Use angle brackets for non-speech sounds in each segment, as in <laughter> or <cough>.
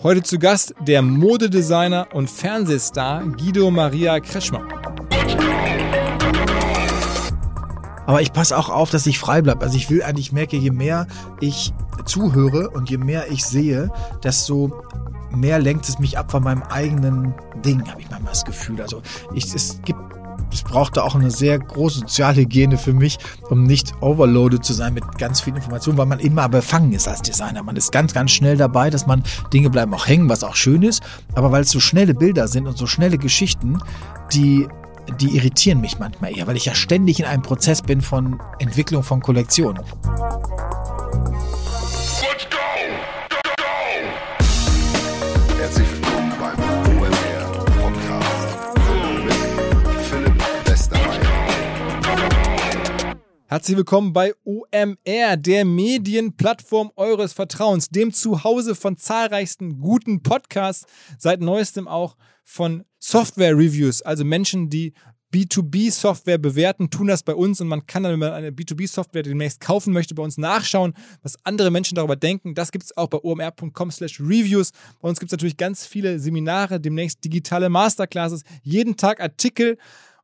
Heute zu Gast der Modedesigner und Fernsehstar Guido Maria Kretschmer. Aber ich passe auch auf, dass ich frei bleibe. Also ich will eigentlich merke, je mehr ich zuhöre und je mehr ich sehe, desto mehr lenkt es mich ab von meinem eigenen Ding, habe ich manchmal das Gefühl. Also ich, es gibt es brauchte auch eine sehr große Sozialhygiene für mich, um nicht overloaded zu sein mit ganz viel Informationen, weil man immer befangen ist als Designer. Man ist ganz, ganz schnell dabei, dass man Dinge bleiben auch hängen, was auch schön ist. Aber weil es so schnelle Bilder sind und so schnelle Geschichten, die die irritieren mich manchmal eher, weil ich ja ständig in einem Prozess bin von Entwicklung von Kollektionen. Herzlich willkommen bei OMR, der Medienplattform eures Vertrauens, dem Zuhause von zahlreichsten guten Podcasts, seit neuestem auch von Software-Reviews, also Menschen, die B2B-Software bewerten, tun das bei uns und man kann dann, wenn man eine B2B-Software demnächst kaufen möchte, bei uns nachschauen, was andere Menschen darüber denken. Das gibt es auch bei omr.com slash reviews. Bei uns gibt es natürlich ganz viele Seminare, demnächst digitale Masterclasses, jeden Tag Artikel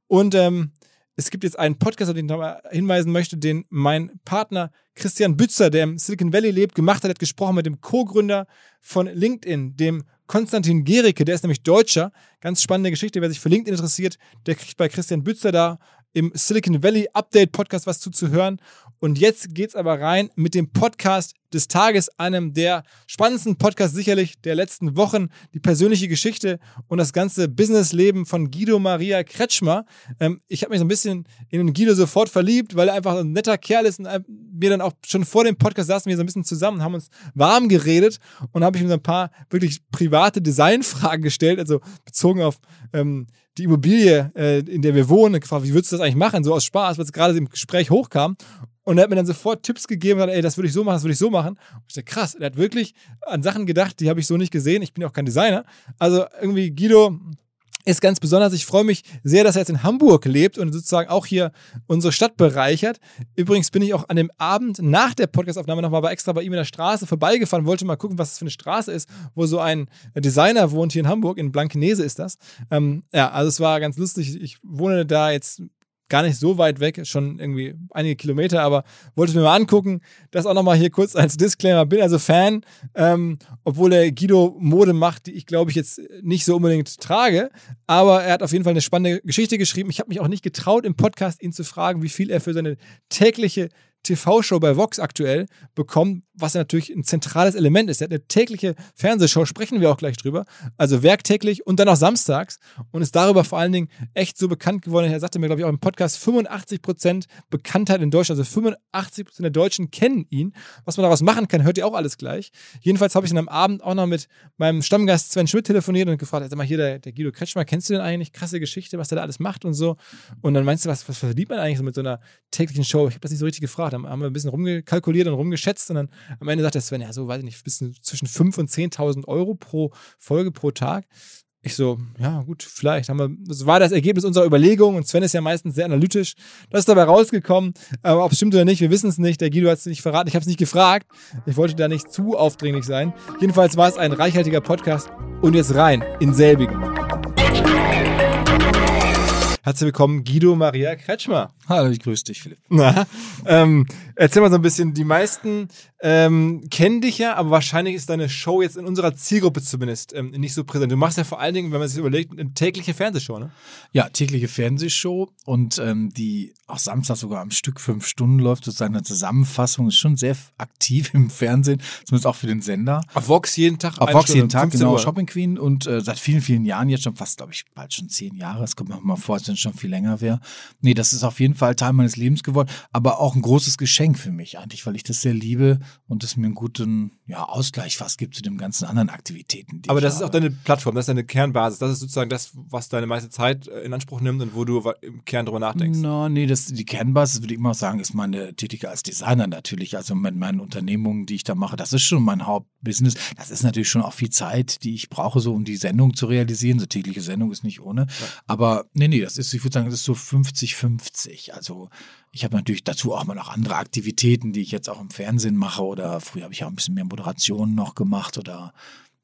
und ähm, es gibt jetzt einen Podcast, auf den ich nochmal hinweisen möchte, den mein Partner Christian Bützer, der im Silicon Valley lebt, gemacht hat. Er hat gesprochen mit dem Co-Gründer von LinkedIn, dem Konstantin Gericke, der ist nämlich Deutscher. Ganz spannende Geschichte. Wer sich für LinkedIn interessiert, der kriegt bei Christian Bützer da im Silicon Valley Update Podcast was zuzuhören. Und jetzt geht's aber rein mit dem Podcast des Tages, einem der spannendsten Podcasts sicherlich der letzten Wochen, die persönliche Geschichte und das ganze Businessleben von Guido Maria Kretschmer. Ähm, ich habe mich so ein bisschen in Guido sofort verliebt, weil er einfach ein netter Kerl ist und wir dann auch schon vor dem Podcast saßen wir so ein bisschen zusammen, haben uns warm geredet und habe ich ihm so ein paar wirklich private Designfragen gestellt, also bezogen auf ähm, die Immobilie, äh, in der wir wohnen, gefragt, wie würdest du das eigentlich machen, so aus Spaß, weil es gerade im Gespräch hochkam. Und er hat mir dann sofort Tipps gegeben und gesagt, ey, das würde ich so machen, das würde ich so machen. Und ich dachte, krass, er hat wirklich an Sachen gedacht, die habe ich so nicht gesehen. Ich bin ja auch kein Designer. Also irgendwie Guido ist ganz besonders. Ich freue mich sehr, dass er jetzt in Hamburg lebt und sozusagen auch hier unsere Stadt bereichert. Übrigens bin ich auch an dem Abend nach der Podcastaufnahme nochmal bei extra bei ihm in der Straße vorbeigefahren, wollte mal gucken, was das für eine Straße ist, wo so ein Designer wohnt hier in Hamburg, in Blankenese ist das. Ähm, ja, also es war ganz lustig. Ich wohne da jetzt gar nicht so weit weg, schon irgendwie einige Kilometer, aber wollte es mir mal angucken. Das auch nochmal hier kurz als Disclaimer. Bin also Fan, ähm, obwohl er Guido Mode macht, die ich glaube ich jetzt nicht so unbedingt trage. Aber er hat auf jeden Fall eine spannende Geschichte geschrieben. Ich habe mich auch nicht getraut, im Podcast ihn zu fragen, wie viel er für seine tägliche TV-Show bei Vox aktuell bekommen, was ja natürlich ein zentrales Element ist. Er hat eine tägliche Fernsehshow, sprechen wir auch gleich drüber. Also werktäglich und dann auch samstags und ist darüber vor allen Dingen echt so bekannt geworden. Er sagte mir, glaube ich, auch im Podcast 85% Bekanntheit in Deutschland. Also 85% der Deutschen kennen ihn. Was man daraus machen kann, hört ihr auch alles gleich. Jedenfalls habe ich dann am Abend auch noch mit meinem Stammgast Sven Schmidt telefoniert und gefragt, sag mal hier, der, der Guido Kretschmer, kennst du denn eigentlich? Krasse Geschichte, was der da alles macht und so. Und dann meinst du, was, was verdient man eigentlich so mit so einer täglichen Show? Ich habe das nicht so richtig gefragt. Dann haben wir ein bisschen rumgekalkuliert und rumgeschätzt und dann am Ende sagt der Sven, ja, so weiß ich nicht, bisschen zwischen 5.000 und 10.000 Euro pro Folge pro Tag. Ich so, ja, gut, vielleicht haben wir, das war das Ergebnis unserer Überlegung und Sven ist ja meistens sehr analytisch. Das ist dabei rausgekommen, aber ob es stimmt oder nicht, wir wissen es nicht. Der Guido hat es nicht verraten, ich habe es nicht gefragt. Ich wollte da nicht zu aufdringlich sein. Jedenfalls war es ein reichhaltiger Podcast und jetzt rein in selbigen. Herzlich willkommen, Guido Maria Kretschmer. Hallo, ich grüße dich, Philipp. Na, ähm, erzähl mal so ein bisschen, die meisten ähm, kennen dich ja, aber wahrscheinlich ist deine Show jetzt in unserer Zielgruppe zumindest ähm, nicht so präsent. Du machst ja vor allen Dingen, wenn man sich überlegt, eine tägliche Fernsehshow, ne? Ja, tägliche Fernsehshow und ähm, die auch Samstag sogar am Stück fünf Stunden läuft, sozusagen eine Zusammenfassung, ist schon sehr aktiv <laughs> im Fernsehen, zumindest auch für den Sender. Auf Vox jeden Tag? Auf Vox Stunde, jeden Tag, 15 genau, Uhr. Shopping Queen und äh, seit vielen, vielen Jahren jetzt schon fast, glaube ich, bald schon zehn Jahre, es kommt mir mal vor, als es schon viel länger wäre. Nee, das ist auf jeden Fall Teil meines Lebens geworden, aber auch ein großes Geschenk für mich eigentlich, weil ich das sehr liebe und es mir einen guten ja, Ausgleich fast gibt zu den ganzen anderen Aktivitäten. Aber das ist habe. auch deine Plattform, das ist deine Kernbasis. Das ist sozusagen das, was deine meiste Zeit äh, in Anspruch nimmt und wo du im Kern drüber nachdenkst. No, nee, das, die Kernbasis, würde ich immer sagen, ist meine Tätigkeit als Designer natürlich. Also mit meinen Unternehmungen, die ich da mache, das ist schon mein Hauptbusiness. Das ist natürlich schon auch viel Zeit, die ich brauche, so um die Sendung zu realisieren. So tägliche Sendung ist nicht ohne. Aber nee, nee, das ist, ich würde sagen, das ist so 50-50. Also ich habe natürlich dazu auch mal noch andere Aktivitäten, die ich jetzt auch im Fernsehen mache oder früher habe ich auch ein bisschen mehr Moderation noch gemacht oder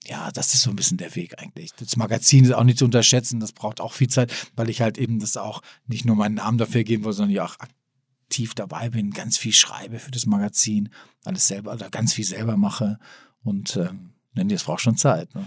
ja, das ist so ein bisschen der Weg eigentlich. Das Magazin ist auch nicht zu unterschätzen, das braucht auch viel Zeit, weil ich halt eben das auch nicht nur meinen Namen dafür geben will, sondern ja auch aktiv dabei bin, ganz viel schreibe für das Magazin, alles selber oder ganz viel selber mache und ähm, das braucht schon Zeit. Ne?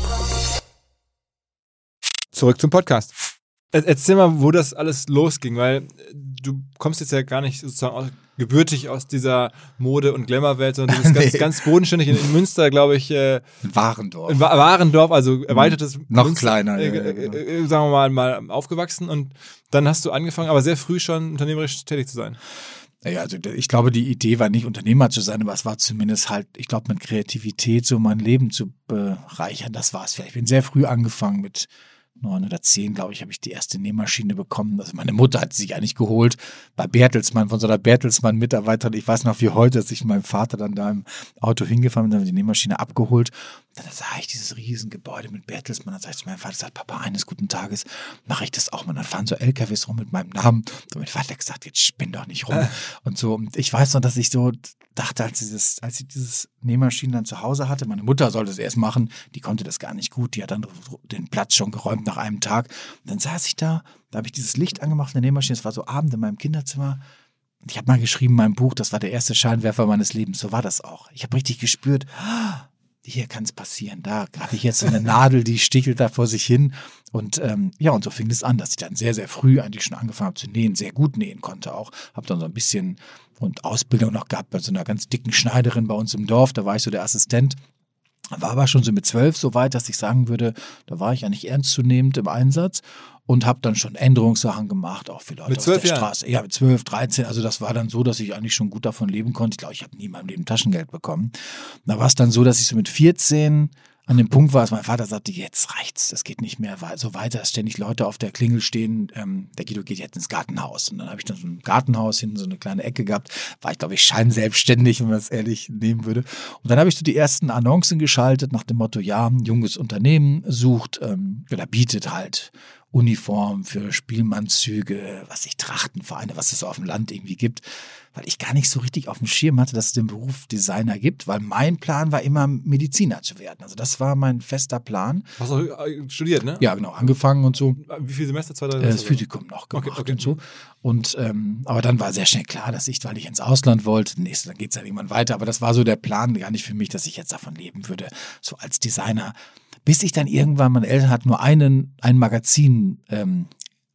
Zurück zum Podcast. Erzähl mal, wo das alles losging, weil du kommst jetzt ja gar nicht sozusagen aus, gebürtig aus dieser Mode- und Glamour-Welt, sondern du bist <laughs> ganz, Nee. ganz bodenständig in, in Münster, glaube ich, äh, Warendorf. in Wa- Warendorf, also erweitertes Noch Münster, kleiner, äh, äh, genau. äh, sagen wir mal, mal aufgewachsen und dann hast du angefangen, aber sehr früh schon unternehmerisch tätig zu sein. Ja, also ich glaube, die Idee war nicht Unternehmer zu sein, aber es war zumindest halt, ich glaube, mit Kreativität so mein Leben zu bereichern. Das war es vielleicht. Ich bin sehr früh angefangen mit neun oder zehn, glaube ich, habe ich die erste Nähmaschine bekommen. Also meine Mutter hat sie sich eigentlich geholt bei Bertelsmann, von so einer Bertelsmann-Mitarbeiterin. Ich weiß noch wie heute, dass ich mit meinem Vater dann da im Auto hingefahren bin, dann haben wir die Nähmaschine abgeholt. Dann sah ich dieses Riesengebäude mit Bertelsmann. Dann sag ich zu meinem Vater, sagt, Papa, eines guten Tages mache ich das auch mal. Dann fahren so LKWs rum mit meinem Namen. Und mein Vater hat gesagt, jetzt spinn doch nicht rum. Und so, und ich weiß noch, dass ich so dachte, als, dieses, als ich dieses Nähmaschinen dann zu Hause hatte, meine Mutter sollte es erst machen, die konnte das gar nicht gut, die hat dann den Platz schon geräumt nach einem Tag. Und dann saß ich da, da habe ich dieses Licht angemacht in der Nähmaschine, es war so Abend in meinem Kinderzimmer. Und ich habe mal geschrieben in meinem Buch, das war der erste Scheinwerfer meines Lebens, so war das auch. Ich habe richtig gespürt, hier kann es passieren. Da habe ich jetzt so eine <laughs> Nadel, die stichelt da vor sich hin. Und ähm, ja, und so fing es an, dass ich dann sehr, sehr früh eigentlich schon angefangen habe zu nähen, sehr gut nähen konnte auch. Habe dann so ein bisschen und Ausbildung noch gehabt bei so einer ganz dicken Schneiderin bei uns im Dorf. Da war ich so der Assistent. War aber schon so mit zwölf so weit, dass ich sagen würde, da war ich eigentlich ernstzunehmend im Einsatz und habe dann schon Änderungssachen gemacht, auch für Leute Mit zwölf der Jahren? Straße. Ja, mit zwölf, dreizehn. Also das war dann so, dass ich eigentlich schon gut davon leben konnte. Ich glaube, ich habe nie in meinem Leben Taschengeld bekommen. Da war es dann so, dass ich so mit 14 an dem Punkt war, dass mein Vater sagte, jetzt reicht's, das geht nicht mehr so weiter, dass ständig Leute auf der Klingel stehen, ähm, der Guido geht jetzt ins Gartenhaus. Und dann habe ich dann so ein Gartenhaus hinten, so eine kleine Ecke gehabt, war ich glaube ich scheinselbstständig, wenn man es ehrlich nehmen würde. Und dann habe ich so die ersten Annoncen geschaltet nach dem Motto, ja, ein junges Unternehmen sucht ähm, oder bietet halt Uniform für Spielmannszüge, was ich Trachtenvereine, was es so auf dem Land irgendwie gibt, weil ich gar nicht so richtig auf dem Schirm hatte, dass es den Beruf Designer gibt, weil mein Plan war immer Mediziner zu werden. Also das war mein fester Plan. Hast du äh, studiert, ne? Ja, genau, angefangen und so. Wie viele Semester? Zwei, drei Äh, Das Semester? Physikum noch gemacht Okay, okay. und so. Und ähm, aber dann war sehr schnell klar, dass ich, weil ich ins Ausland wollte, nächstes, dann geht es ja irgendwann weiter. Aber das war so der Plan gar nicht für mich, dass ich jetzt davon leben würde, so als Designer. Bis ich dann irgendwann, meine Eltern hatten nur einen, ein Magazin ähm,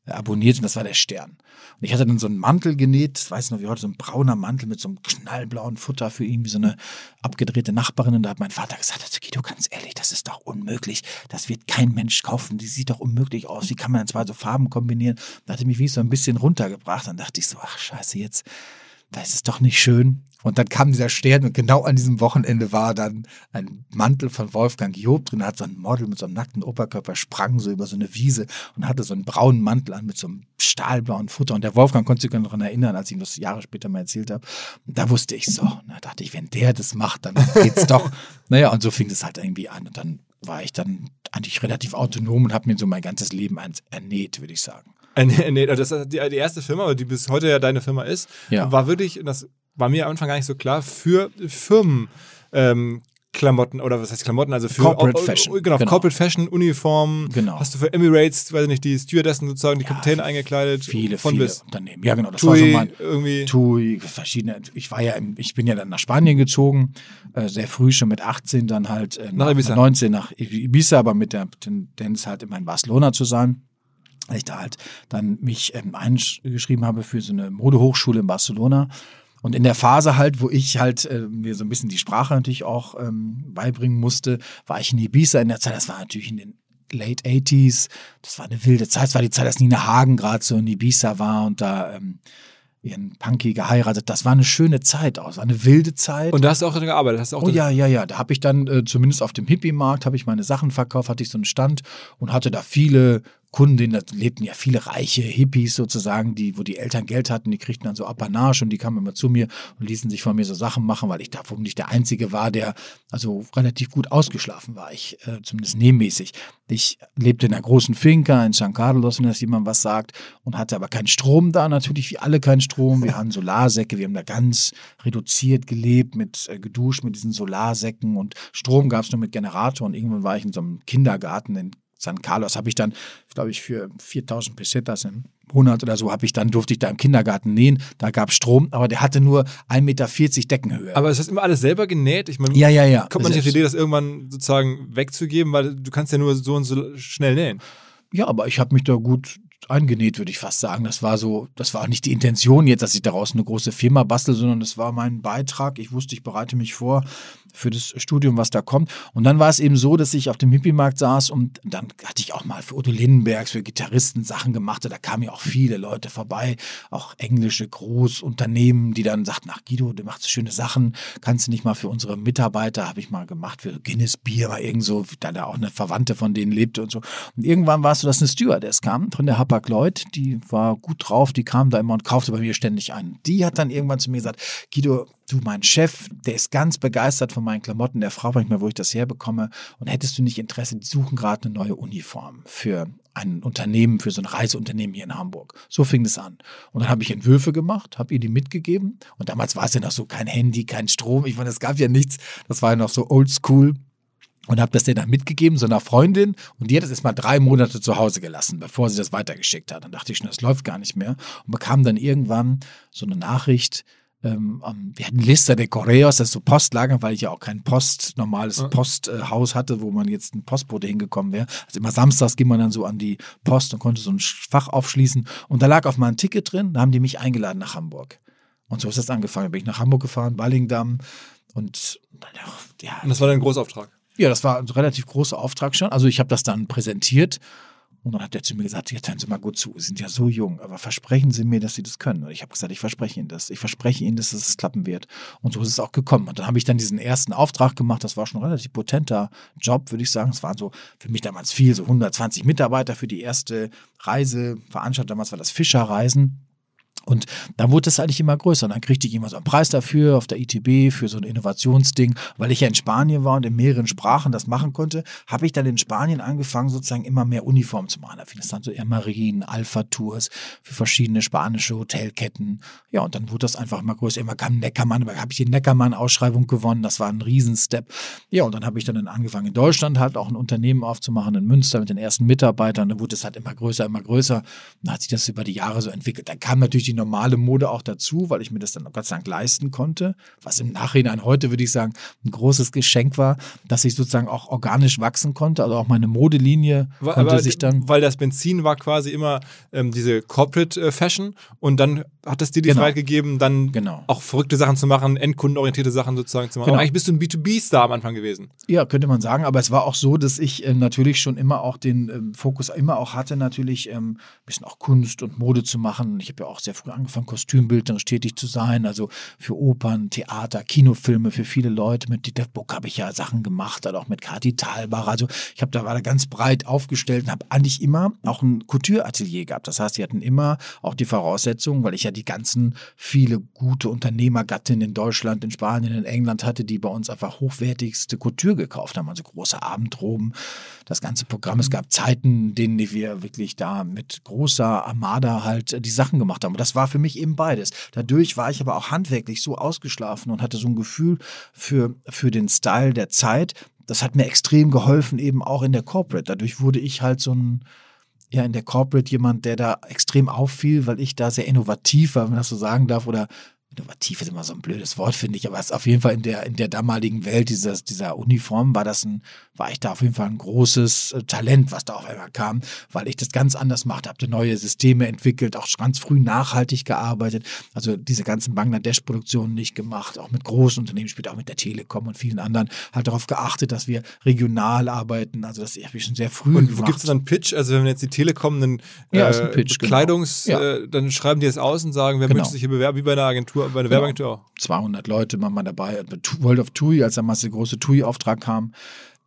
abonniert und das war der Stern. Und ich hatte dann so einen Mantel genäht, weiß noch wie heute, so ein brauner Mantel mit so einem knallblauen Futter für ihn, wie so eine abgedrehte Nachbarin. Und da hat mein Vater gesagt, also Guido, ganz ehrlich, das ist doch unmöglich. Das wird kein Mensch kaufen. Die sieht doch unmöglich aus. Wie kann man denn zwei so Farben kombinieren? Da hat er mich wie so ein bisschen runtergebracht. Dann dachte ich so, ach scheiße, jetzt das ist doch nicht schön. Und dann kam dieser Stern und genau an diesem Wochenende war dann ein Mantel von Wolfgang Job drin, hat so ein Model mit so einem nackten Oberkörper, sprang so über so eine Wiese und hatte so einen braunen Mantel an mit so einem stahlblauen Futter. Und der Wolfgang konnte sich noch daran erinnern, als ich ihm das Jahre später mal erzählt habe. Und da wusste ich so, da dachte ich, wenn der das macht, dann geht's doch. <laughs> Naja, und so fing das halt irgendwie an. Und dann war ich dann eigentlich relativ autonom und habe mir so mein ganzes Leben eins ernäht, würde ich sagen. Nee, nee, das ist die, die erste Firma, die bis heute ja deine Firma ist, Ja. war wirklich, das war mir am Anfang gar nicht so klar, für Firmen. Ähm, Klamotten oder was heißt Klamotten, also für Corporate Fashion, Genau, genau. Corporate Fashion, Uniform. Genau. Hast du für Emirates, weiß ich nicht, die Stewardessen sozusagen, die Ja, Kapitäne eingekleidet. Viele, von viele bis. Unternehmen. Ja, genau, das war so TUI mein, irgendwie. TUI, verschiedene. Ich war ja, im, ich bin ja dann nach Spanien gezogen, äh, sehr früh schon mit 18, dann halt äh, Nach Ibiza. 19 nach Ibiza, aber mit der Tendenz halt immer in Barcelona zu sein. Weil ich da halt dann mich ähm, eingeschrieben habe für so eine Modehochschule in Barcelona. Und in der Phase halt, wo ich halt äh, mir so ein bisschen die Sprache natürlich auch ähm, beibringen musste, war ich in Ibiza in der Zeit, das war natürlich in den Late 80s, das war eine wilde Zeit, es war die Zeit, als Nina Hagen gerade so in Ibiza war und da ähm, ihren Punky geheiratet. Das war eine schöne Zeit auch, es war eine wilde Zeit. Und da hast du auch drin gearbeitet. Hast du auch Oh ja, ja, ja. Da habe ich dann äh, zumindest auf dem Hippie-Markt habe ich meine Sachen verkauft, hatte ich so einen Stand und hatte da viele Kunden, da lebten ja viele reiche Hippies sozusagen, die, wo die Eltern Geld hatten, die kriegten dann so Apanage und die kamen immer zu mir und ließen sich von mir so Sachen machen, weil ich da nicht der Einzige war, der also relativ gut ausgeschlafen war, ich äh, zumindest nebenmäßig. Ich lebte in einer großen Finca in San Carlos, wenn das jemand was sagt, und hatte aber keinen Strom da, natürlich wie alle keinen Strom. Wir hatten Solarsäcke, wir haben da ganz reduziert gelebt, mit äh, geduscht mit diesen Solarsäcken und Strom gab es nur mit Generator und irgendwann war ich in so einem Kindergarten in San Carlos, habe ich dann, glaube ich, für 4000 Pesetas im Monat oder so, habe ich dann, durfte ich da im Kindergarten nähen, da gab es Strom, aber der hatte nur 1,40 Meter Deckenhöhe. Aber es ist immer alles selber genäht. Ich meine, ja, ja, ja. kommt man nicht auf die Idee, das irgendwann sozusagen wegzugeben, weil du kannst ja nur so und so schnell nähen. Ja, aber ich habe mich da gut eingenäht, würde ich fast sagen. Das war so, das war auch nicht die Intention jetzt, dass ich daraus eine große Firma bastel, sondern das war mein Beitrag. Ich wusste, ich bereite mich vor für das Studium, was da kommt. Und dann war es eben so, dass ich auf dem Hippie-Markt saß und dann hatte ich auch mal für Udo Lindenbergs, für Gitarristen Sachen gemacht. Da kamen ja auch viele Leute vorbei, auch englische Großunternehmen, die dann sagten, ach Guido, du machst schöne Sachen, kannst du nicht mal für unsere Mitarbeiter, habe ich mal gemacht, für Guinness Bier, war irgend so, da da auch eine Verwandte von denen lebte und so. Und irgendwann war es so, dass eine Stewardess kam von der Hapag Lloyd, die war gut drauf, die kam da immer und kaufte bei mir ständig ein. Die hat dann irgendwann zu mir gesagt, Guido, du, mein Chef, der ist ganz begeistert von meinen Klamotten, der fragt manchmal, wo ich das herbekomme. Und hättest du nicht Interesse, die suchen gerade eine neue Uniform für ein Unternehmen, für so ein Reiseunternehmen hier in Hamburg. So fing es an. Und dann habe ich Entwürfe gemacht, habe ihr die mitgegeben. Und damals war es ja noch so kein Handy, kein Strom. Ich meine, es gab ja nichts. Das war ja noch so oldschool und habe das dir dann mitgegeben, so einer Freundin. Und die hat es erst mal drei Monate zu Hause gelassen, bevor sie das weitergeschickt hat. Dann dachte ich schon, das läuft gar nicht mehr. Und bekam dann irgendwann so eine Nachricht. Ähm, wir hatten Lista de Correos, das ist so Postlager, weil ich ja auch kein Post, normales. Posthaus hatte, wo man jetzt ein Postbote hingekommen wäre. Also immer samstags ging man dann so an die Post und konnte so ein Fach aufschließen. Und da lag auf mal ein Ticket drin, da haben die mich eingeladen nach Hamburg. Und so ist das angefangen. Da bin ich nach Hamburg gefahren, Ballingdamm. Und ja, Und das war dein Großauftrag. ja, das war ein relativ großer Auftrag schon. Also ich habe das dann präsentiert und dann hat er zu mir gesagt, jetzt hören Sie mal gut zu, Sie sind ja so jung, aber versprechen Sie mir, dass Sie das können. Und ich habe gesagt, ich verspreche Ihnen das. Ich verspreche Ihnen, dass es klappen wird. Und so ist es auch gekommen. Und dann habe ich dann diesen ersten Auftrag gemacht. Das war schon ein relativ potenter Job, würde ich sagen. Es waren so für mich damals viel, so 120 Mitarbeiter für die erste Reiseveranstaltung. Damals war das Fischerreisen. Und dann wurde es eigentlich immer größer. Und dann kriegte ich immer so einen Preis dafür auf der ITB für so ein Innovationsding. Weil ich ja in Spanien war und in mehreren Sprachen das machen konnte, habe ich dann in Spanien angefangen, sozusagen immer mehr Uniformen zu machen. Da fing es dann so Marine, Alpha Tours für verschiedene spanische Hotelketten. Ja, und dann wurde das einfach immer größer. Immer kam Neckermann, aber habe ich die Neckermann-Ausschreibung gewonnen. Das war ein Riesenstep. Ja, und dann habe ich dann angefangen, in Deutschland halt auch ein Unternehmen aufzumachen, in Münster mit den ersten Mitarbeitern. Dann wurde es halt immer größer, immer größer. Dann hat sich das über die Jahre so entwickelt. Dann kam natürlich die normale Mode auch dazu, weil ich mir das dann Gott sei Dank leisten konnte. Was im Nachhinein heute, würde ich sagen, ein großes Geschenk war, dass ich sozusagen auch organisch wachsen konnte. Also auch meine Modelinie Weil, konnte aber, sich dann. weil das Benzin war quasi immer ähm, diese Corporate äh, Fashion und dann hat es dir die Genau. Freiheit gegeben, dann Genau. auch verrückte Sachen zu machen, endkundenorientierte Sachen sozusagen zu machen. Genau. Und eigentlich bist du ein B2B-Star am Anfang gewesen. Ja, könnte man sagen, aber es war auch so, dass ich äh, natürlich schon immer auch den ähm, Fokus immer auch hatte, natürlich ähm, ein bisschen auch Kunst und Mode zu machen. Ich habe ja auch sehr früh angefangen, kostümbildnerisch tätig zu sein, also für Opern, Theater, Kinofilme, für viele Leute. Mit Dieter Buck habe ich ja Sachen gemacht, dann auch mit Kati Thalbach. Also ich habe da war ganz breit aufgestellt und habe eigentlich immer auch ein Couture-Atelier gehabt. Das heißt, die hatten immer auch die Voraussetzungen, weil ich ja die ganzen viele gute Unternehmergattinnen in Deutschland, in Spanien, in England hatte, die bei uns einfach hochwertigste Couture gekauft haben, also große Abendroben, das ganze Programm. Es gab Zeiten, in denen wir wirklich da mit großer Armada halt die Sachen gemacht haben. Das war für mich eben beides. Dadurch war ich aber auch handwerklich so ausgeschlafen und hatte so ein Gefühl für, für den Style der Zeit. Das hat mir extrem geholfen, eben auch in der Corporate. Dadurch wurde ich halt so ein, ja, in der Corporate jemand, der da extrem auffiel, weil ich da sehr innovativ war, wenn man das so sagen darf, oder innovativ ist immer so ein blödes Wort, finde ich, aber es ist auf jeden Fall in der, in der damaligen Welt dieses, dieser Uniform war das ein, war ich da auf jeden Fall ein großes äh, Talent, was da auf einmal kam, weil ich das ganz anders machte, habe neue Systeme entwickelt, auch ganz früh nachhaltig gearbeitet, also diese ganzen Bangladesch-Produktionen nicht gemacht, auch mit großen Unternehmen, später auch mit der Telekom und vielen anderen, halt darauf geachtet, dass wir regional arbeiten, also das habe ich schon sehr früh Und gemacht. wo gibt es dann Pitch? Also wenn jetzt die Telekom einen Ja, ist ein Pitch, genau. Kleidungs, Ja. äh, dann schreiben die es aus und sagen, wer Genau. möchte sich hier bewerben, wie bei einer Agentur, bei einer Genau. Werbeagentur auch. 200 Leute waren mal dabei. Bei Tu- World of TUI, als damals der große TUI-Auftrag kam,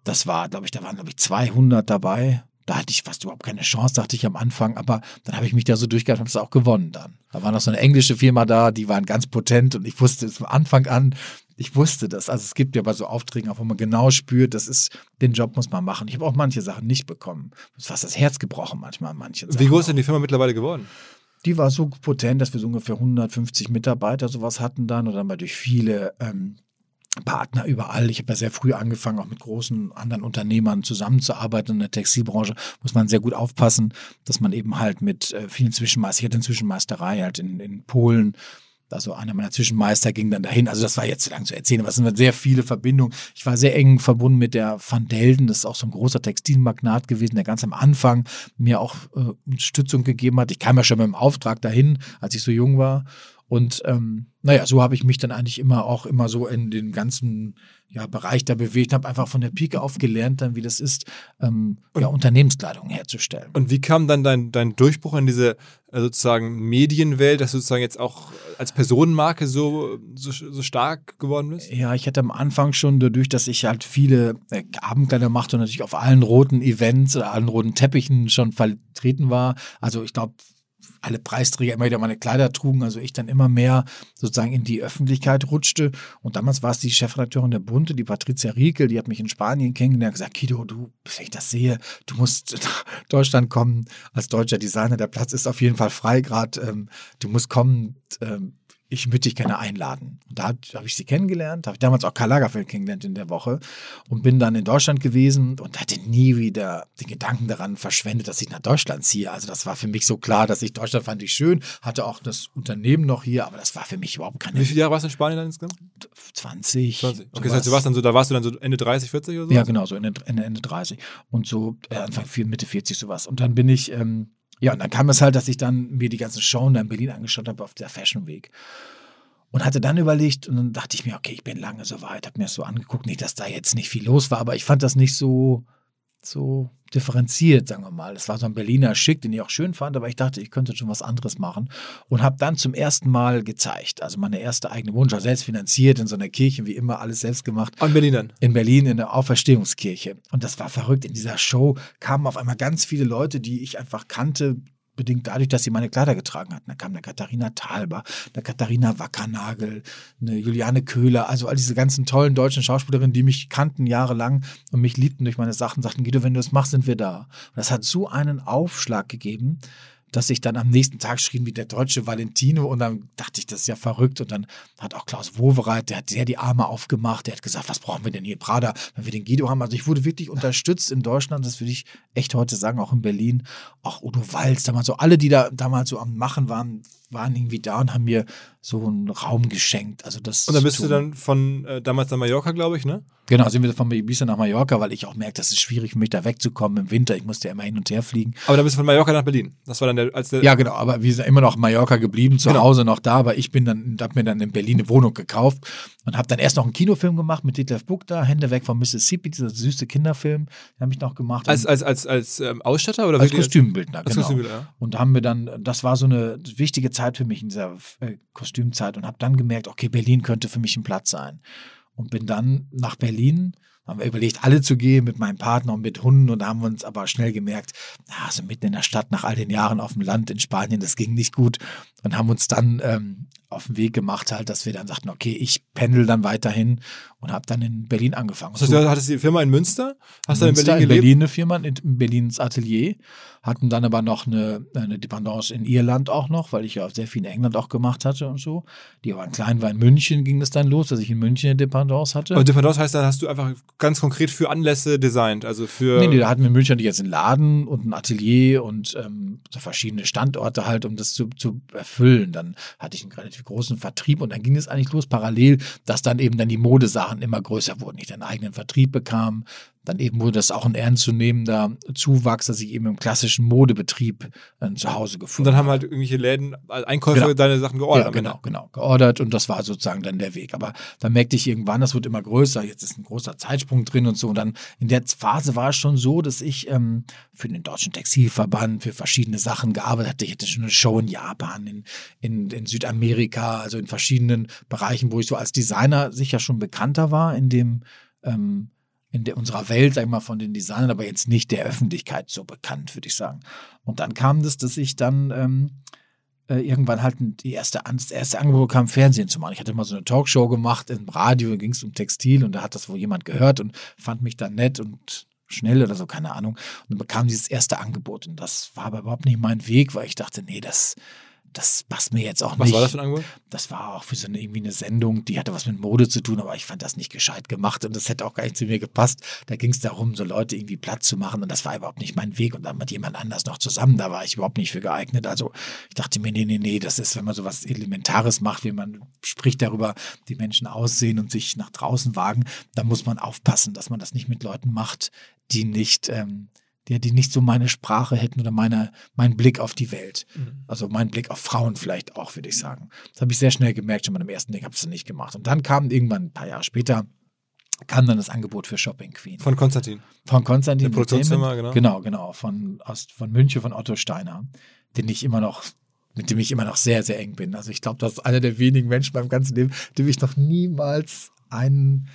das war, glaube ich, da waren, glaube ich, 200 dabei. Da hatte ich fast überhaupt keine Chance, dachte ich am Anfang. Aber dann habe ich mich da so durchgehalten und habe es auch gewonnen dann. Da war noch so eine englische Firma da, die waren ganz potent und ich wusste es von Anfang an, ich wusste das. Also es gibt ja bei so Aufträgen auch, wo man genau spürt, das ist, den Job muss man machen. Ich habe auch manche Sachen nicht bekommen. Es ist fast das Herz gebrochen manchmal an manchen Sachen. Wie groß ist denn die Firma mittlerweile geworden? Die war so potent, dass wir so ungefähr 150 Mitarbeiter sowas hatten dann und dann war durch viele ähm, Partner überall. Ich habe ja sehr früh angefangen, auch mit großen anderen Unternehmern zusammenzuarbeiten. In der Textilbranche muss man sehr gut aufpassen, dass man eben halt mit äh, vielen Zwischenmeistern, ich hatte eine Zwischenmeisterei halt in, in Polen, also einer meiner Zwischenmeister ging dann dahin. Also das war jetzt zu lang zu erzählen, aber es sind sehr viele Verbindungen. Ich war sehr eng verbunden mit der Van Delden. Das ist auch so ein großer Textilmagnat gewesen, der ganz am Anfang mir auch äh, Unterstützung gegeben hat. Ich kam ja schon mit dem Auftrag dahin, als ich so jung war. Und ähm, naja, so habe ich mich dann eigentlich immer auch immer so in den ganzen ja, Bereich da bewegt, habe einfach von der Pike auf gelernt, dann wie das ist, ähm, ja, Unternehmenskleidung herzustellen. Und wie kam dann dein, dein Durchbruch in diese äh, sozusagen Medienwelt, dass du sozusagen jetzt auch als Personenmarke so, so, so stark geworden bist? Ja, ich hatte am Anfang schon dadurch, dass ich halt viele äh, Abendkleider machte und natürlich auf allen roten Events oder allen roten Teppichen schon vertreten war. Also ich glaube, alle Preisträger immer wieder meine Kleider trugen, also ich dann immer mehr sozusagen in die Öffentlichkeit rutschte. Und damals war es die Chefredakteurin der Bunte, die Patricia Riekel, die hat mich in Spanien kennengelernt und gesagt, Kido, du, wenn ich das sehe, du musst nach Deutschland kommen als deutscher Designer. Der Platz ist auf jeden Fall frei gerade. Ähm, du musst kommen. Ähm, ich würde dich gerne einladen. Und da habe ich sie kennengelernt, habe ich damals auch Karl Lagerfeld kennengelernt in der Woche und bin dann in Deutschland gewesen und hatte nie wieder den Gedanken daran verschwendet, dass ich nach Deutschland ziehe. Also das war für mich so klar, dass ich Deutschland fand ich schön, hatte auch das Unternehmen noch hier, aber das war für mich überhaupt keine Wie viele Jahre warst du in Spanien dann insgesamt? 20. 20. Okay, das heißt, du warst dann so, da warst du dann so Ende 30, 40 oder so? Ja, genau, so Ende, Ende, Ende 30. Und so äh, Anfang Mitte 40 sowas. Und dann bin ich, ähm, ja, und dann kam es halt, dass ich dann mir die ganzen Shows in Berlin angeschaut habe auf der Fashion Week. Und hatte dann überlegt, und dann dachte ich mir, okay, ich bin lange so weit, habe mir das so angeguckt, nicht, dass da jetzt nicht viel los war, aber ich fand das nicht so, so differenziert, sagen wir mal. Das war so ein Berliner Schick, den ich auch schön fand, aber ich dachte, ich könnte schon was anderes machen. Und habe dann zum ersten Mal gezeigt, also meine erste eigene Wunsch, selbst finanziert in so einer Kirche, wie immer, alles selbst gemacht In Berlin dann. in Berlin in der Auferstehungskirche. Und das war verrückt. In dieser Show kamen auf einmal ganz viele Leute, die ich einfach kannte, bedingt dadurch, dass sie meine Kleider getragen hatten. Da kam eine Katharina Thalber, eine Katharina Wackernagel, eine Juliane Köhler, also all diese ganzen tollen deutschen Schauspielerinnen, die mich kannten jahrelang und mich liebten durch meine Sachen, sagten, Guido, wenn du es machst, sind wir da. Und das hat so einen Aufschlag gegeben, dass ich dann am nächsten Tag schrieben wie der deutsche Valentino. Und dann dachte ich, das ist ja verrückt. Und dann hat auch Klaus Wowereit, der hat sehr die Arme aufgemacht, der hat gesagt, was brauchen wir denn hier, Prada, wenn wir den Guido haben. Also ich wurde wirklich unterstützt in Deutschland, das würde ich echt heute sagen, auch in Berlin, auch Udo Walz, damals so alle, die da damals so am Machen waren, waren irgendwie da und haben mir so einen Raum geschenkt. Also das Und dann bist du dann von äh, damals nach Mallorca, glaube ich, ne? Genau, sind wir von Ibiza nach Mallorca, weil ich auch merke, das ist schwierig für mich da wegzukommen im Winter. Ich musste ja immer hin und her fliegen. Aber dann bist du von Mallorca nach Berlin. Das war dann der, als der. Ja, genau, aber wir sind immer noch in Mallorca geblieben, zu Genau. Hause noch da, aber ich bin dann, hab mir dann in Berlin eine Wohnung gekauft und habe dann erst noch einen Kinofilm gemacht mit Detlef Buck da, Hände weg vom Mississippi, dieser süße Kinderfilm, den habe ich noch gemacht. Als, als, als, als ähm, Ausstatter oder als Kostümbildner, Als genau. Kostümbildner, ja. Und haben wir dann, das war so eine wichtige Zeit für mich in dieser äh, Kostümzeit und habe dann gemerkt, okay, Berlin könnte für mich ein Platz sein. Und bin dann nach Berlin, haben wir überlegt, alle zu gehen mit meinem Partner und mit Hunden und haben uns aber schnell gemerkt, na, so mitten in der Stadt nach all den Jahren auf dem Land in Spanien, das ging nicht gut und haben uns dann ähm, auf den Weg gemacht, halt, dass wir dann sagten, okay, ich pendel dann weiterhin und habe dann in Berlin angefangen. Das heißt, du hattest die Firma in Münster? Hast du in Berlin in gelebt? Berlin eine Firma, in, in Berlins Atelier, hatten dann aber noch eine, eine Dependance in Irland auch noch, weil ich ja sehr viel in England auch gemacht hatte und so. Die waren klein, war in München ging es dann los, dass ich in München eine Dependance hatte. Und Dependance heißt, dann hast du einfach ganz konkret für Anlässe designt, also für... Nee, nee, da hatten wir in München jetzt einen Laden und ein Atelier und ähm, so verschiedene Standorte halt, um das zu, zu erfüllen. Dann hatte ich einen relativ großen Vertrieb und dann ging es eigentlich los parallel, dass dann eben dann die Modesachen immer größer wurden. Ich einen eigenen Vertrieb bekam, dann eben wurde das auch ein ernstzunehmender Zuwachs, dass ich eben im klassischen Modebetrieb äh, zu Hause und gefunden dann habe. haben halt irgendwelche Läden, als Einkäufer Genau. deine Sachen geordert. Ja, genau, genau. Geordert und das war sozusagen dann der Weg. Aber dann merkte ich irgendwann, das wird immer größer, jetzt ist ein großer Zeitsprung drin und so. Und dann in der Phase war es schon so, dass ich ähm, für den Deutschen Textilverband, für verschiedene Sachen gearbeitet hatte. Ich hatte schon eine Show in Japan, in, in, in Südamerika, also in verschiedenen Bereichen, wo ich so als Designer sicher schon bekannter war in dem ähm, in der, unserer Welt, sag ich mal, von den Designern, aber jetzt nicht der Öffentlichkeit so bekannt, würde ich sagen. Und dann kam das, dass ich dann ähm, äh, irgendwann halt die erste, das erste Angebot kam, Fernsehen zu machen. Ich hatte mal so eine Talkshow gemacht im Radio, ging es um Textil und da hat das wohl jemand gehört und fand mich dann nett und schnell oder so, keine Ahnung. Und dann bekam dieses erste Angebot und das war aber überhaupt nicht mein Weg, weil ich dachte, nee, das, das passt mir jetzt auch Was nicht. war das für ein Angebot? Das war auch für so eine, irgendwie eine Sendung, die hatte was mit Mode zu tun, aber ich fand das nicht gescheit gemacht und das hätte auch gar nicht zu mir gepasst. Da ging es darum, so Leute irgendwie platt zu machen und das war überhaupt nicht mein Weg und dann mit jemand anders noch zusammen, da war ich überhaupt nicht für geeignet. Also ich dachte mir, nee, nee, nee, das ist, wenn man sowas Elementares macht, wie man spricht darüber, die Menschen aussehen und sich nach draußen wagen, da muss man aufpassen, dass man das nicht mit Leuten macht, die nicht, ähm, die, die nicht so meine Sprache hätten oder meine, meinen Blick auf die Welt. Also mein Blick auf Frauen vielleicht auch, würde ich sagen. Das habe ich sehr schnell gemerkt, schon beim ersten Ding habe ich es nicht gemacht. Und dann kam irgendwann ein paar Jahre später, kam dann das Angebot für Shopping Queen. Von Konstantin. Von Konstantin. Produktionsfirma, Entertainment. genau. Genau, genau. Von, aus, von München, von Otto Steiner, den ich immer noch, mit dem ich immer noch sehr, sehr eng bin. Also ich glaube, das ist einer der wenigen Menschen beim ganzen Leben, dem ich noch niemals einen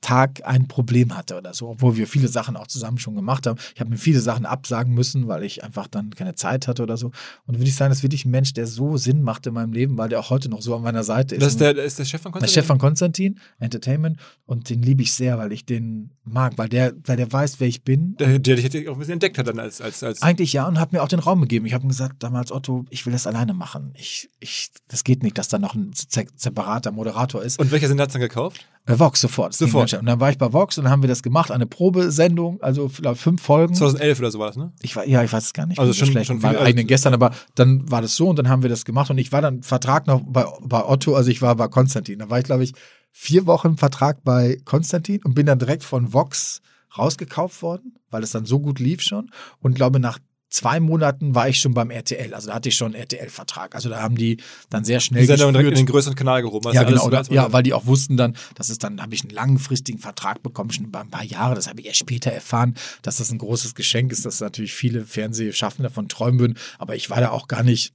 Tag ein Problem hatte oder so, obwohl wir viele Sachen auch zusammen schon gemacht haben. Ich habe mir viele Sachen absagen müssen, weil ich einfach dann keine Zeit hatte oder so. Und würde ich sagen, das ist wirklich ein Mensch, der so Sinn macht in meinem Leben, weil der auch heute noch so an meiner Seite ist. Das ist der, das ist der Chef von Der Konstantin? Chef von Konstantin Entertainment und den liebe ich sehr, weil ich den mag, weil der, weil der weiß, wer ich bin. Der, der dich auch ein bisschen entdeckt hat dann als, als, als Eigentlich ja und hat mir auch den Raum gegeben. Ich habe ihm gesagt damals, Otto, ich will das alleine machen. Ich, ich, das geht nicht, dass da noch ein se- separater Moderator ist. Und welcher Sender hat es dann gekauft? Äh, Vox sofort. Sofort. Und dann war ich bei Vox und dann haben wir das gemacht, eine Probesendung, also fünf Folgen. 2011 oder so war das, ne? Ich war, ja, ich weiß es gar nicht. Also schon- schlecht schon viel- eigenen gestern, aber dann war das so und dann haben wir das gemacht und ich war dann Vertrag noch bei, bei Otto, also ich war bei Konstantin. Da war ich, glaube ich, vier Wochen Vertrag bei Konstantin und bin dann direkt von Vox rausgekauft worden, weil es dann so gut lief schon und glaube nach zwei Monaten war ich schon beim RTL, also da hatte ich schon einen RTL-Vertrag. Also da haben die dann sehr schnell Die Sender direkt in den größeren Kanal gehoben. ja, Also genau. alles- Oder, ja, weil die auch wussten dann, dass es dann, habe ich einen langfristigen Vertrag bekommen, schon über ein paar Jahre. Das habe ich erst später erfahren, dass das ein großes Geschenk ist, dass natürlich viele Fernsehschaffende davon träumen würden. Aber ich war da auch gar nicht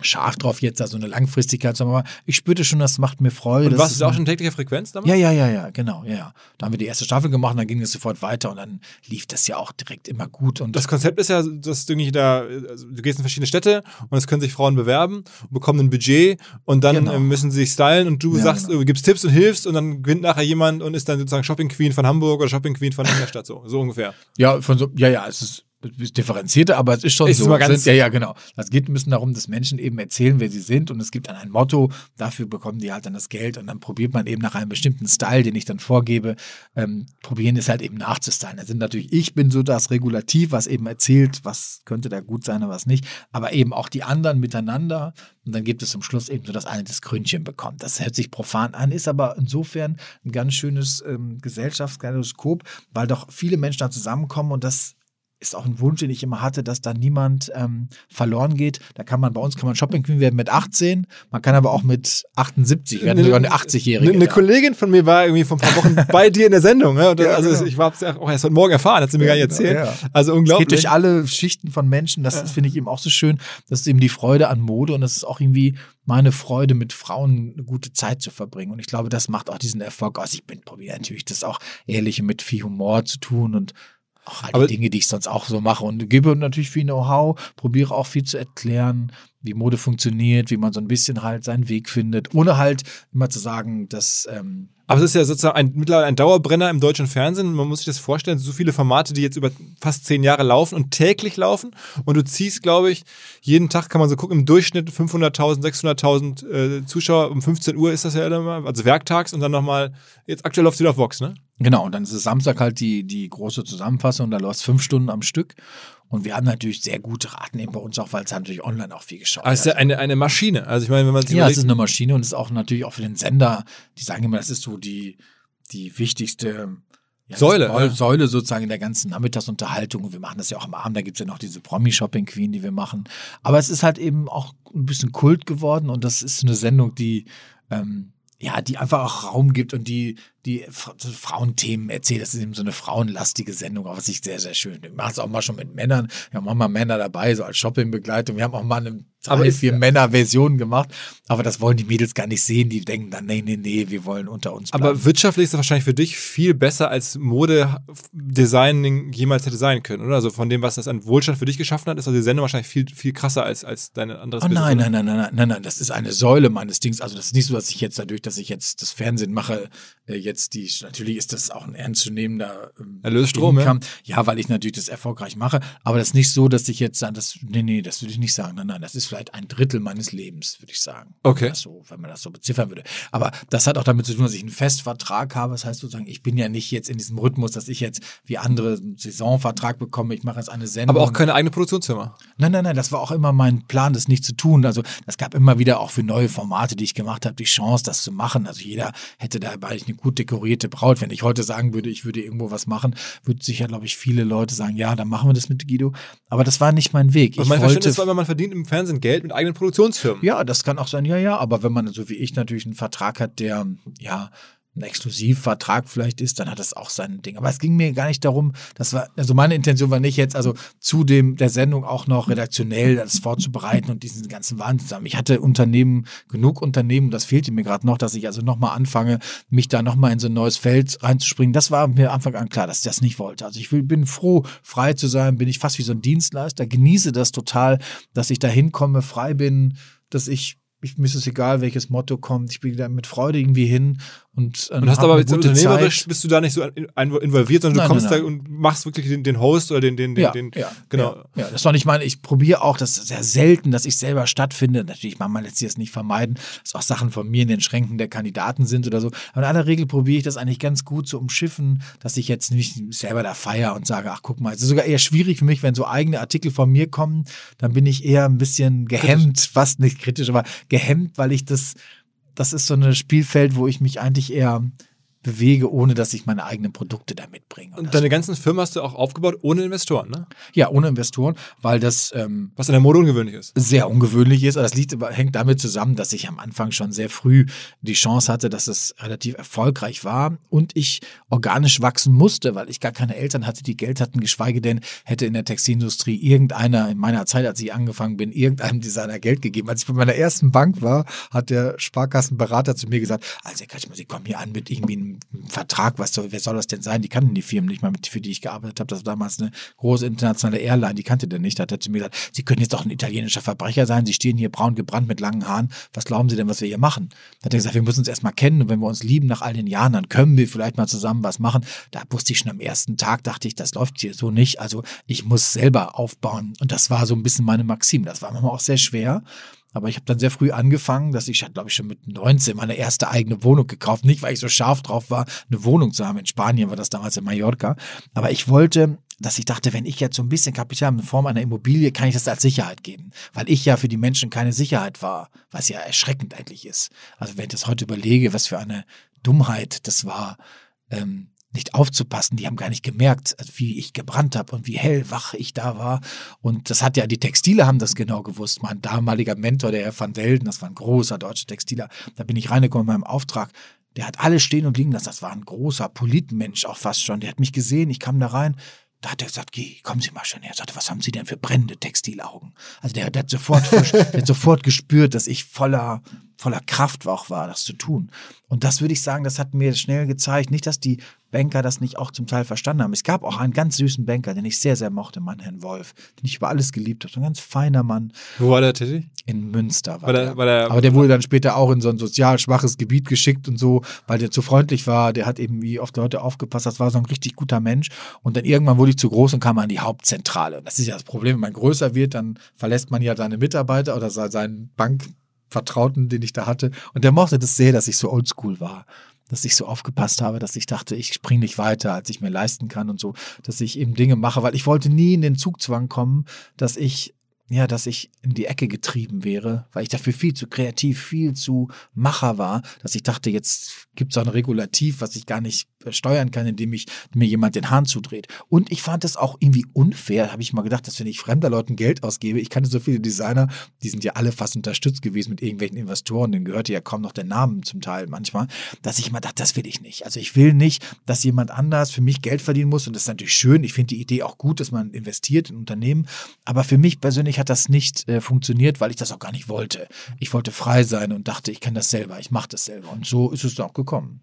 scharf drauf, jetzt da so eine Langfristigkeit zu haben. Aber ich spürte schon, das macht mir Freude. Und warst ist du auch schon täglicher Frequenz damals? ja, ja, ja, ja, genau, ja, ja. Da haben wir die erste Staffel gemacht und dann ging es sofort weiter und dann lief das ja auch direkt immer gut. Und Das Konzept ist ja, dass du nicht da, also du gehst in verschiedene Städte und es können sich Frauen bewerben und bekommen ein Budget und dann Genau. äh, müssen sie sich stylen und du Ja, sagst, genau. du gibst Tipps und hilfst und dann gewinnt nachher jemand und ist dann sozusagen Shopping Queen von Hamburg oder Shopping Queen von Ingolstadt, so, so ungefähr. Ja, von so, ja, ja, es ist differenzierter, aber es ist schon Ist so. immer ganz- Es sind, ja, ja, genau. Es geht ein bisschen darum, dass Menschen eben erzählen, wer sie sind und es gibt dann ein Motto, dafür bekommen die halt dann das Geld und dann probiert man eben nach einem bestimmten Style, den ich dann vorgebe, ähm, probieren es halt eben nachzustylen. Da sind natürlich, ich bin so das Regulativ, was eben erzählt, was könnte da gut sein und was nicht, aber eben auch die anderen miteinander und dann gibt es zum Schluss eben so, dass eine das Krönchen bekommt. Das hört sich profan an, ist aber insofern ein ganz schönes ähm, Gesellschaftskaleidoskop, weil doch viele Menschen da zusammenkommen und das ist auch ein Wunsch, den ich immer hatte, dass da niemand ähm, verloren geht. Da kann man bei uns kann man Shopping Queen werden mit 18, man kann aber auch mit 78 werden, sogar eine 80-Jährige. Eine, da. Kollegin von mir war irgendwie vor ein paar Wochen <laughs> bei dir in der Sendung. Ne? Und Ja, also genau. ich habe es auch erst heute Morgen erfahren, hat sie mir gar nicht genau, erzählt. ja. Also Es unglaublich. geht durch alle Schichten von Menschen. Das finde ich eben auch so schön. Das ist eben die Freude an Mode und das ist auch irgendwie meine Freude, mit Frauen eine gute Zeit zu verbringen. Und ich glaube, das macht auch diesen Erfolg aus. Ich bin probiere natürlich das auch ehrlich und mit viel Humor zu tun und auch all die Aber- Dinge, die ich sonst auch so mache. Und gebe natürlich viel Know-how, probiere auch viel zu erklären, wie Mode funktioniert, wie man so ein bisschen halt seinen Weg findet, ohne halt immer zu sagen, dass ähm, Aber es ist ja sozusagen ein, mittlerweile ein Dauerbrenner im deutschen Fernsehen. Man muss sich das vorstellen, so viele Formate, die jetzt über fast zehn Jahre laufen und täglich laufen. Und du ziehst, glaube ich, jeden Tag kann man so gucken, im Durchschnitt 500.000, 600.000 äh, Zuschauer. Um 15 Uhr ist das ja immer, also werktags und dann nochmal, jetzt aktuell läuft es wieder auf Vox, ne? Genau, und dann ist es Samstag halt die, die große Zusammenfassung, da läuft fünf Stunden am Stück. Und wir haben natürlich sehr gute Raten eben bei uns auch, weil es natürlich online auch viel geschaut Aber es ist ja wird. eine, eine Maschine. Also ich meine, wenn man sich Ja, es ist eine Maschine und es ist auch natürlich auch für den Sender, die sagen immer, das ist so die, die wichtigste ja, Säule, ja. Säule sozusagen in der ganzen Nachmittagsunterhaltung. Und wir machen das ja auch am Abend, da gibt es ja noch diese Promi-Shopping-Queen, die wir machen. Aber es ist halt eben auch ein bisschen Kult geworden und das ist eine Sendung, die ähm, ja, die einfach auch Raum gibt und die, die Frauenthemen erzählt. Das ist eben so eine frauenlastige Sendung, was ich sehr, sehr schön finde. Wir machen es auch mal schon mit Männern. Wir haben auch mal Männer dabei, so als Shoppingbegleitung. Wir haben auch mal eine Aber drei, vier Männer-Version gemacht. Aber das wollen die Mädels gar nicht sehen. Die denken dann, nee, nee, nee, wir wollen unter uns bleiben. aber wirtschaftlich ist das wahrscheinlich für dich viel besser, als Modedesigning jemals hätte sein können, oder? Also von dem, was das an Wohlstand für dich geschaffen hat, ist also die Sendung wahrscheinlich viel, viel krasser als, als deine anderes Oh nein, Business, nein, nein, nein, nein, nein, nein, das ist eine Säule meines Dings. Also das ist nicht so, dass ich jetzt dadurch, dass ich jetzt das Fernsehen mache, äh, jetzt die, natürlich ist das auch ein ernstzunehmender ähm, Erlösstrom, ja? Ja, weil ich natürlich das erfolgreich mache. Aber das ist nicht so, dass ich jetzt sage, das, nee, nee, das würde ich nicht sagen. Nein, nein, das ist vielleicht ein Drittel meines Lebens, würde ich sagen. Okay. Wenn, das so, wenn man das so beziffern würde. Aber das hat auch damit zu tun, dass ich einen Festvertrag habe. Das heißt sozusagen, ich bin ja nicht jetzt in diesem Rhythmus, dass ich jetzt wie andere einen Saisonvertrag bekomme. Ich mache jetzt eine Sendung. Aber auch keine eigene Produktionsfirma. Nein, nein, nein, das war auch immer mein Plan, das nicht zu tun. Also es gab immer wieder auch für neue Formate, die ich gemacht habe, die Chance, das zu machen. Also jeder hätte dabei eine gut dekorierte Braut. Wenn ich heute sagen würde, ich würde irgendwo was machen, würden sicher, glaube ich, viele Leute sagen, ja, dann machen wir das mit Guido. Aber das war nicht mein Weg. Und Ich mein wollte, Verständnis war immer, man verdient im Fernsehen Geld mit eigenen Produktionsfirmen. ja, das kann auch sein, ja, ja. Aber wenn man so wie ich natürlich einen Vertrag hat, der, ja, ein Exklusivvertrag vielleicht ist, dann hat das auch sein Ding. Aber es ging mir gar nicht darum, das war, also meine Intention war nicht jetzt, also zu dem der Sendung auch noch redaktionell das vorzubereiten und diesen ganzen Wahnsinn zusammen. Ich hatte Unternehmen, genug Unternehmen, das fehlte mir gerade noch, dass ich also nochmal anfange, mich da nochmal in so ein neues Feld reinzuspringen. Das war mir Anfang an klar, dass ich das nicht wollte. Also ich will, bin froh, frei zu sein, bin ich fast wie so ein Dienstleister, genieße das total, dass ich da hinkomme, frei bin, dass ich ich, mir ist es egal, welches Motto kommt. Ich bin da mit Freude irgendwie hin und, ähm, Und hast aber jetzt unternehmerisch Zeit. bist du da nicht so involviert, sondern Nein, du kommst nein, da und machst wirklich den, den Host oder den, den, den, Ja, den ja, genau. Ja, ja, das doch nicht meine, ich probiere auch, das ist sehr selten, dass ich selber stattfinde. Natürlich man jetzt das nicht vermeiden, dass auch Sachen von mir in den Schränken der Kandidaten sind oder so. Aber in aller Regel probiere ich das eigentlich ganz gut zu umschiffen, dass ich jetzt nicht selber da feier und sage, ach guck mal, es ist sogar eher schwierig für mich, wenn so eigene Artikel von mir kommen, dann bin ich eher ein bisschen gehemmt, fast nicht kritisch, aber gehemmt, weil ich das, das ist so ein Spielfeld, wo ich mich eigentlich eher bewege, ohne dass ich meine eigenen Produkte da mitbringe. Und das- deine ganzen Firmen hast du auch aufgebaut ohne Investoren, ne? ja, ohne Investoren, weil das ähm, Was in der Mode ungewöhnlich ist. sehr ungewöhnlich ist. Aber das liegt, hängt damit zusammen, dass ich am Anfang schon sehr früh die Chance hatte, dass es relativ erfolgreich war und ich organisch wachsen musste, weil ich gar keine Eltern hatte, die Geld hatten, geschweige denn hätte in der Textilindustrie irgendeiner in meiner Zeit, als ich angefangen bin, irgendeinem Designer Geld gegeben. Als ich bei meiner ersten Bank war, hat der Sparkassenberater zu mir gesagt, also Herr Kretschmer, Sie kommen hier an mit irgendwie einem Vertrag, was soll, wer soll das denn sein? Die kannten die Firmen nicht mal, für die ich gearbeitet habe. Das war damals eine große internationale Airline, die kannte der nicht. Da hat er zu mir gesagt, Sie können jetzt doch ein italienischer Verbrecher sein, Sie stehen hier braun gebrannt mit langen Haaren. Was glauben Sie denn, was wir hier machen? Da hat er gesagt, wir müssen uns erstmal kennen und wenn wir uns lieben nach all den Jahren, dann können wir vielleicht mal zusammen was machen. Da wusste ich schon am ersten Tag, dachte ich, das läuft hier so nicht. Also ich muss selber aufbauen. Und das war so ein bisschen meine Maxim. Das war manchmal auch sehr schwer. Aber ich habe dann sehr früh angefangen, dass ich, glaube ich, schon mit 19 meine erste eigene Wohnung gekauft. Nicht, weil ich so scharf drauf war, eine Wohnung zu haben. In Spanien war das damals in Mallorca. Aber ich wollte, dass ich dachte, wenn ich jetzt so ein bisschen Kapital in Form einer Immobilie, kann ich das als Sicherheit geben. Weil ich ja für die Menschen keine Sicherheit war, was ja erschreckend eigentlich ist. Also wenn ich das heute überlege, was für eine Dummheit das war. Ähm, nicht aufzupassen. Die haben gar nicht gemerkt, also wie ich gebrannt habe und wie hellwach ich da war. Und das hat ja, die Textile haben das genau gewusst. Mein damaliger Mentor, der Herr van Delden, das war ein großer deutscher Textiler, da bin ich reingekommen in meinem Auftrag. Der hat alles stehen und liegen lassen. Das war ein großer Politmensch auch fast schon. Der hat mich gesehen, ich kam da rein. Da hat er gesagt, geh, kommen Sie mal schon her. Er sagte, was haben Sie denn für brennende Textilaugen? Also der, der, hat, sofort, <laughs> der hat sofort gespürt, dass ich voller, voller Kraft auch war, das zu tun. Und das würde ich sagen, das hat mir schnell gezeigt, nicht, dass die Banker das nicht auch zum Teil verstanden haben. Es gab auch einen ganz süßen Banker, den ich sehr, sehr mochte, Mann, Herrn Wolf, den ich über alles geliebt habe. So ein ganz feiner Mann. Wo war der tätig? In Münster war, War der- der. war der- Aber der wurde dann später auch in so ein sozial schwaches Gebiet geschickt und so, weil der zu freundlich war. Der hat eben wie auf Leute aufgepasst. Das war so ein richtig guter Mensch. Und dann irgendwann wurde ich zu groß und kam an die Hauptzentrale. Und das ist ja das Problem. Wenn man größer wird, dann verlässt man ja seine Mitarbeiter oder se- seinen Bankvertrauten, den ich da hatte. Und der mochte das sehr, dass ich so oldschool war. Dass ich so aufgepasst habe, dass ich dachte, ich springe nicht weiter, als ich mir leisten kann und so, dass ich eben Dinge mache, weil ich wollte nie in den Zugzwang kommen, dass ich ja, dass ich in die Ecke getrieben wäre, weil ich dafür viel zu kreativ, viel zu Macher war, dass ich dachte, jetzt gibt es ein Regulativ, was ich gar nicht äh, steuern kann, indem ich mir jemand den Hahn zudreht. Und ich fand es auch irgendwie unfair, habe ich mal gedacht, dass wenn ich fremder Leuten Geld ausgebe, ich kannte so viele Designer, die sind ja alle fast unterstützt gewesen mit irgendwelchen Investoren, denen gehörte ja kaum noch der Namen zum Teil manchmal, dass ich immer dachte, das will ich nicht. Also ich will nicht, dass jemand anders für mich Geld verdienen muss und das ist natürlich schön. Ich finde die Idee auch gut, dass man investiert in Unternehmen, aber für mich persönlich hat das nicht äh, funktioniert, weil ich das auch gar nicht wollte. Ich wollte frei sein und dachte, ich kann das selber, ich mache das selber. Und so ist es auch gekommen.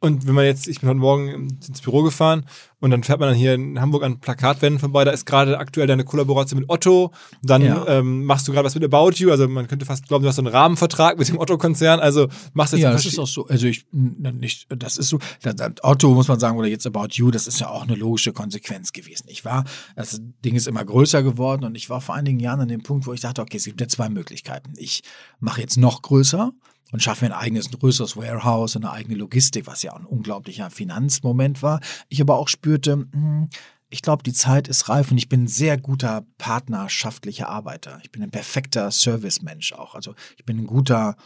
Und wenn man jetzt, ich bin heute Morgen ins Büro gefahren und dann fährt man dann hier in Hamburg an Plakatwänden vorbei, da ist gerade aktuell deine Kollaboration mit Otto, dann Ja. ähm, machst du gerade was mit About You, also man könnte fast glauben, du hast so einen Rahmenvertrag mit dem Otto-Konzern, also machst jetzt Ja, das ist auch so. Also ich nicht, das ist so. Otto muss man sagen oder jetzt About You, das ist ja auch eine logische Konsequenz gewesen. Ich war, das Ding ist immer größer geworden und ich war vor einigen Jahren an dem Punkt, wo ich dachte, okay, es gibt ja zwei Möglichkeiten. Ich mache jetzt noch größer und schaffe mir ein eigenes, ein größeres Warehouse, eine eigene Logistik, was ja auch ein unglaublicher Finanzmoment war. Ich aber auch spürte, hm, ich glaube, die Zeit ist reif und ich bin ein sehr guter partnerschaftlicher Arbeiter. Ich bin ein perfekter Servicemensch auch. Also ich bin ein guter,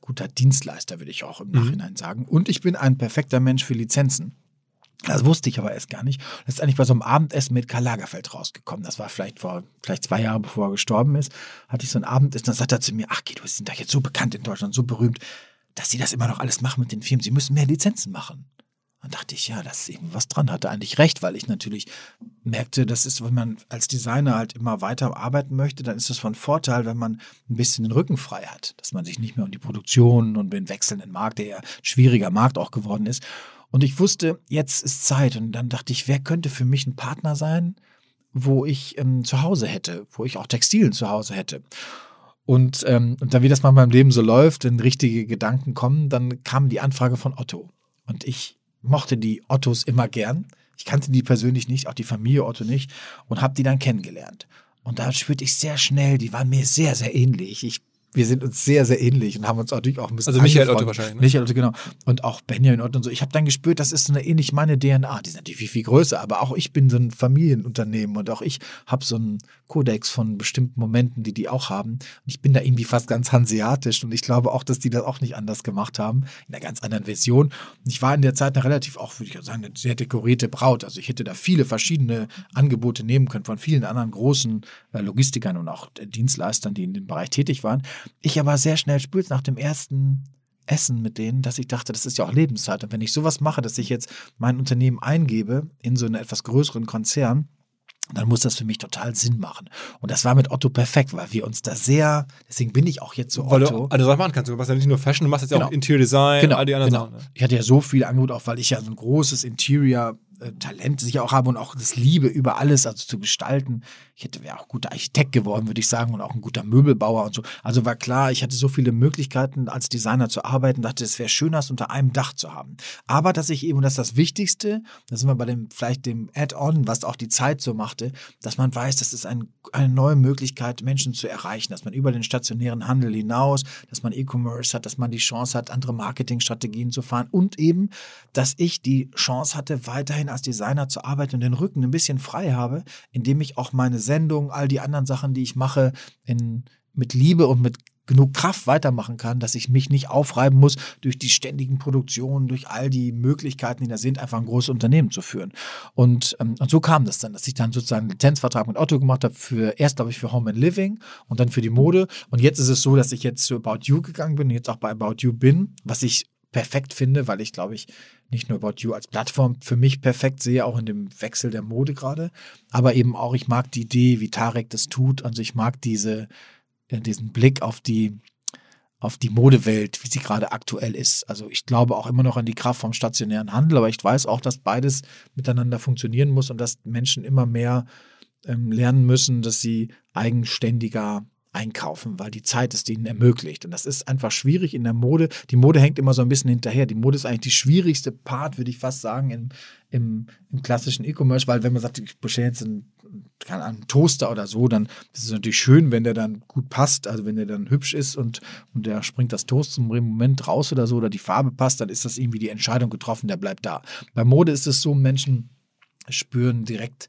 guter Dienstleister, würde ich auch im Nachhinein sagen. Und ich bin ein perfekter Mensch für Lizenzen. Das wusste ich aber erst gar nicht. Das ist eigentlich bei so einem Abendessen mit Karl Lagerfeld rausgekommen. Das war vielleicht vor, vielleicht zwei Jahre bevor er gestorben ist, hatte ich so ein Abendessen. Dann sagt er zu mir, ach, Guido, Sie sind doch jetzt so bekannt in Deutschland, so berühmt, dass Sie das immer noch alles machen mit den Firmen. Sie müssen mehr Lizenzen machen. Dann dachte ich, ja, da ist irgendwas dran. Hatte eigentlich recht, weil ich natürlich merkte, das ist, wenn man als Designer halt immer weiter arbeiten möchte, dann ist das von Vorteil, wenn man ein bisschen den Rücken frei hat. Dass man sich nicht mehr um die Produktion und den wechselnden Markt, der ja schwieriger Markt auch geworden ist. Und ich wusste, jetzt ist Zeit. Und dann dachte ich, wer könnte für mich ein Partner sein, wo ich ähm, zu Hause hätte, wo ich auch Textilien zu Hause hätte. Und, ähm, und dann, wie das mal in meinem Leben so läuft, wenn richtige Gedanken kommen, dann kam die Anfrage von Otto. Und ich mochte die Ottos immer gern. Ich kannte die persönlich nicht, auch die Familie Otto nicht, und habe die dann kennengelernt. Und da spürte ich sehr schnell, die waren mir sehr, sehr ähnlich. Ich, wir sind uns sehr, sehr ähnlich und haben uns natürlich auch ein bisschen Also Michael. Otto wahrscheinlich, ne? Michael Otto, genau. Und auch Benjamin Otto und so. Ich habe dann gespürt, das ist so eine ähnlich meine DNA. Die ist natürlich viel, viel größer, aber auch ich bin so ein Familienunternehmen und auch ich habe so einen Kodex von bestimmten Momenten, die die auch haben. Und ich bin da irgendwie fast ganz hanseatisch und ich glaube auch, dass die das auch nicht anders gemacht haben, in einer ganz anderen Version. Und ich war in der Zeit eine relativ, auch würde ich sagen, eine sehr dekorierte Braut. Also ich hätte da viele verschiedene Angebote nehmen können von vielen anderen großen äh, Logistikern und auch äh, Dienstleistern, die in dem Bereich tätig waren. Ich aber sehr schnell spürte nach dem ersten Essen mit denen, dass ich dachte, das ist ja auch Lebenszeit. Und wenn ich sowas mache, dass ich jetzt mein Unternehmen eingebe in so einen etwas größeren Konzern, dann muss das für mich total Sinn machen. Und das war mit Otto perfekt, weil wir uns da sehr, deswegen bin ich auch jetzt so Weil Otto. du also Sachen machen kannst. Du machst ja nicht nur Fashion, du machst jetzt ja auch Genau. Interior Design, all die anderen genau. Sachen. Ne? Ich hatte ja so viel Angebot, auch weil ich ja so ein großes Interior-Talent sicher auch habe und auch das Liebe über alles, also zu gestalten. Ich hätte wäre auch guter Architekt geworden, würde ich sagen, und auch ein guter Möbelbauer und so. Also war klar, ich hatte so viele Möglichkeiten als Designer zu arbeiten, dachte, es wäre schön, das unter einem Dach zu haben. Aber dass ich eben, und das ist das Wichtigste, da sind wir bei dem, vielleicht dem Add-on, was auch die Zeit so machte, dass man weiß, das ist ein, eine neue Möglichkeit, Menschen zu erreichen, dass man über den stationären Handel hinaus, dass man E-Commerce hat, dass man die Chance hat, andere Marketingstrategien zu fahren und eben, dass ich die Chance hatte, weiterhin als Designer zu arbeiten und den Rücken ein bisschen frei habe, indem ich auch meine Sendung, all die anderen Sachen, die ich mache, in, mit Liebe und mit genug Kraft weitermachen kann, dass ich mich nicht aufreiben muss durch die ständigen Produktionen, durch all die Möglichkeiten, die da sind, einfach ein großes Unternehmen zu führen. Und, ähm, und so kam das dann, dass ich dann sozusagen einen Lizenzvertrag mit Otto gemacht habe, für erst glaube ich für Home and Living und dann für die Mode. Und jetzt ist es so, dass ich jetzt zu About You gegangen bin und jetzt auch bei About You bin, was ich perfekt finde, weil ich glaube ich nicht nur About You als Plattform für mich perfekt sehe, auch in dem Wechsel der Mode gerade, aber eben auch ich mag die Idee, wie Tarek das tut, also ich mag diese äh, diesen Blick auf die, auf die Modewelt, wie sie gerade aktuell ist. Also ich glaube auch immer noch an die Kraft vom stationären Handel, aber ich weiß auch, dass beides miteinander funktionieren muss und dass Menschen immer mehr ähm, lernen müssen, dass sie eigenständiger einkaufen, weil die Zeit es ihnen ermöglicht. Und das ist einfach schwierig in der Mode. Die Mode hängt immer so ein bisschen hinterher. Die Mode ist eigentlich die schwierigste Part, würde ich fast sagen, im, im, im klassischen E-Commerce, weil wenn man sagt, ich bestelle jetzt einen, Ahnung, Toaster oder so, dann ist es natürlich schön, wenn der dann gut passt, also wenn der dann hübsch ist und, und der springt das Toast zum Moment raus oder so oder die Farbe passt, dann ist das irgendwie die Entscheidung getroffen, der bleibt da. Bei Mode ist es so, Menschen spüren direkt,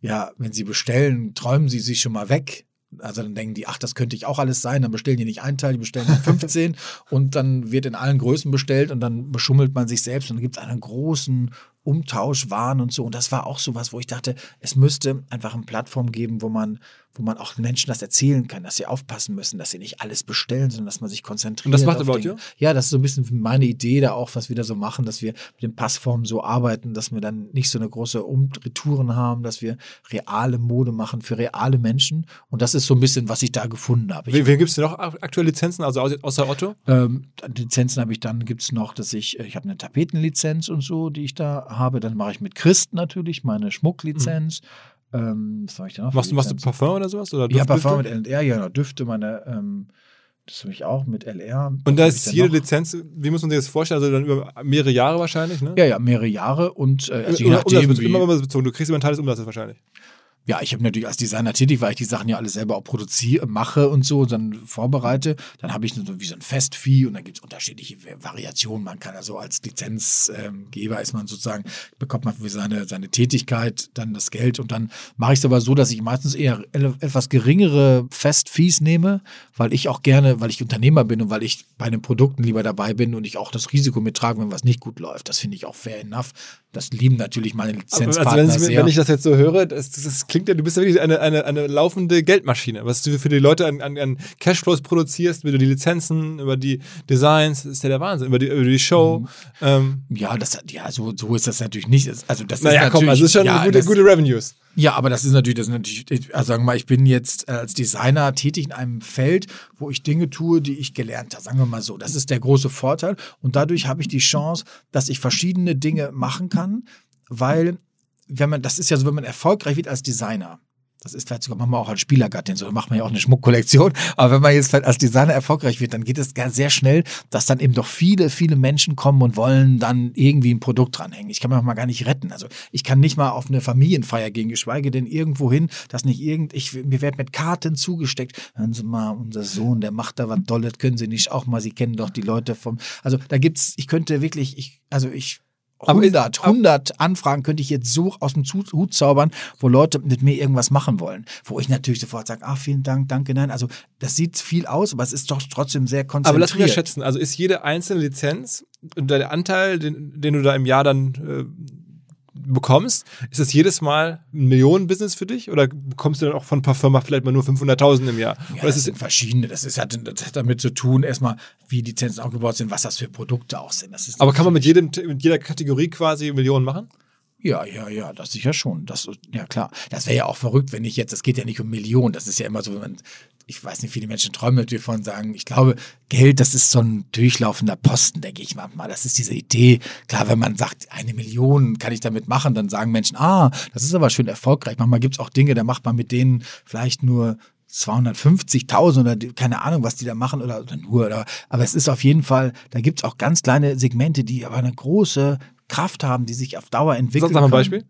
ja, wenn sie bestellen, träumen sie sich schon mal weg also dann denken die, ach, das könnte ich auch alles sein. Dann bestellen die nicht einen Teil, die bestellen 15 <laughs> und dann wird in allen Größen bestellt und dann beschummelt man sich selbst und dann gibt es einen großen Umtausch, Waren und so. Und das war auch so was, wo ich dachte, es müsste einfach eine Plattform geben, wo man wo man auch Menschen das erzählen kann, dass sie aufpassen müssen, dass sie nicht alles bestellen, sondern dass man sich konzentriert. Und das macht About You? Ja, das ist so ein bisschen meine Idee da auch, was wir da so machen, dass wir mit den Passformen so arbeiten, dass wir dann nicht so eine große Umretouren haben, dass wir reale Mode machen für reale Menschen. Und das ist so ein bisschen, was ich da gefunden habe. Wen, wen gibt es denn noch aktuelle Lizenzen, also außer Otto? Ähm, Lizenzen habe ich dann, gibt es noch, dass ich, äh, ich habe eine Tapetenlizenz und so, die ich da habe. Dann mache ich mit Christ natürlich meine Schmucklizenz. Mhm. Ähm, was habe ich da noch? Machst, machst du Parfum oder sowas? Oder ja, Parfum mit LR, ja, genau. Düfte, meine, ähm, das habe ich auch mit LR. Und da ist jede? Lizenz, wie muss man sich das vorstellen? Also dann über mehrere Jahre wahrscheinlich, ne? Ja, ja, mehrere Jahre und äh, also je nachdem, Umsatz, immer bezogen. Du kriegst immer einen Teil des Umsatzes wahrscheinlich. Ja, ich habe natürlich als Designer tätig, weil ich die Sachen ja alle selber auch produziere, mache und so, und dann vorbereite. Dann habe ich so wie so ein Festvieh und da gibt es unterschiedliche Variationen. Man kann also als Lizenzgeber ist man sozusagen, bekommt man für seine, seine Tätigkeit dann das Geld und dann mache ich es aber so, dass ich meistens eher etwas geringere Festfees nehme, weil ich auch gerne, weil ich Unternehmer bin und weil ich bei den Produkten lieber dabei bin und ich auch das Risiko mittrage, wenn was nicht gut läuft. Das finde ich auch fair enough. Das lieben natürlich meine Lizenzpartner also wenn, sehr. Wenn ich das jetzt so höre, das, das klingt ja, du bist ja wirklich eine, eine, eine laufende Geldmaschine. Was du für die Leute an, an, an Cashflows produzierst, über die Lizenzen, über die Designs, das ist ja der Wahnsinn, über die, über die Show. Mhm. Ähm. Ja, das, ja so, so ist das natürlich nicht. Also das naja, ist komm, also ist schon ja, gute, gute Revenues. Ja, aber das ist natürlich, das ist natürlich, also sagen wir mal, ich bin jetzt äh, als Designer tätig in einem Feld, wo ich Dinge tue, die ich gelernt habe. Sagen wir mal so. Das ist der große Vorteil. Und dadurch habe ich die Chance, dass ich verschiedene Dinge machen kann, weil, wenn man, das ist ja so, wenn man erfolgreich wird als Designer, das ist vielleicht sogar manchmal auch als Spielergattin so, macht man ja auch eine Schmuckkollektion. <laughs> Aber wenn man jetzt vielleicht als Designer erfolgreich wird, dann geht es sehr schnell, dass dann eben doch viele, viele Menschen kommen und wollen dann irgendwie ein Produkt dranhängen. Ich kann mich mal gar nicht retten. Also ich kann nicht mal auf eine Familienfeier gehen, geschweige denn irgendwo hin, dass nicht irgend, ich, mir wird mit Karten zugesteckt. Hören Sie mal, unser Sohn, der macht da was Dolles, können Sie nicht auch mal, Sie kennen doch die Leute vom, also da gibt's, ich könnte wirklich, ich, also ich 100, 100 Anfragen könnte ich jetzt so aus dem Hut zaubern, wo Leute mit mir irgendwas machen wollen. Wo ich natürlich sofort sage, ach, vielen Dank, danke, nein. Also das sieht viel aus, aber es ist doch trotzdem sehr konzentriert. Aber lass mich schätzen, also ist jede einzelne Lizenz und der Anteil, den, den du da im Jahr dann äh, bekommst, ist das jedes Mal ein Millionenbusiness für dich oder bekommst du dann auch von Parfum vielleicht mal nur 500.000 im Jahr? Ja, das, das sind verschiedene. Das, ist, hat, das hat damit zu tun, erstmal, wie die Lizenzen aufgebaut sind, was das für Produkte auch sind. Aber kann man mit, jedem, mit jeder Kategorie quasi Millionen machen? Ja, ja, ja, das sicher schon. Das, ja, klar. Das wäre ja auch verrückt, wenn ich jetzt, das geht ja nicht um Millionen. Das ist ja immer so, wenn man ich weiß nicht, viele Menschen träumen natürlich von sagen, ich glaube, Geld, das ist so ein durchlaufender Posten, denke ich manchmal. Das ist diese Idee. Klar, wenn man sagt, eine Million kann ich damit machen, dann sagen Menschen, ah, das ist aber schön erfolgreich. Manchmal gibt es auch Dinge, da macht man mit denen vielleicht nur 250.000 oder keine Ahnung, was die da machen oder, oder nur. Oder, aber es ist auf jeden Fall, da gibt es auch ganz kleine Segmente, die aber eine große Kraft haben, die sich auf Dauer entwickeln. Sag mal ein Beispiel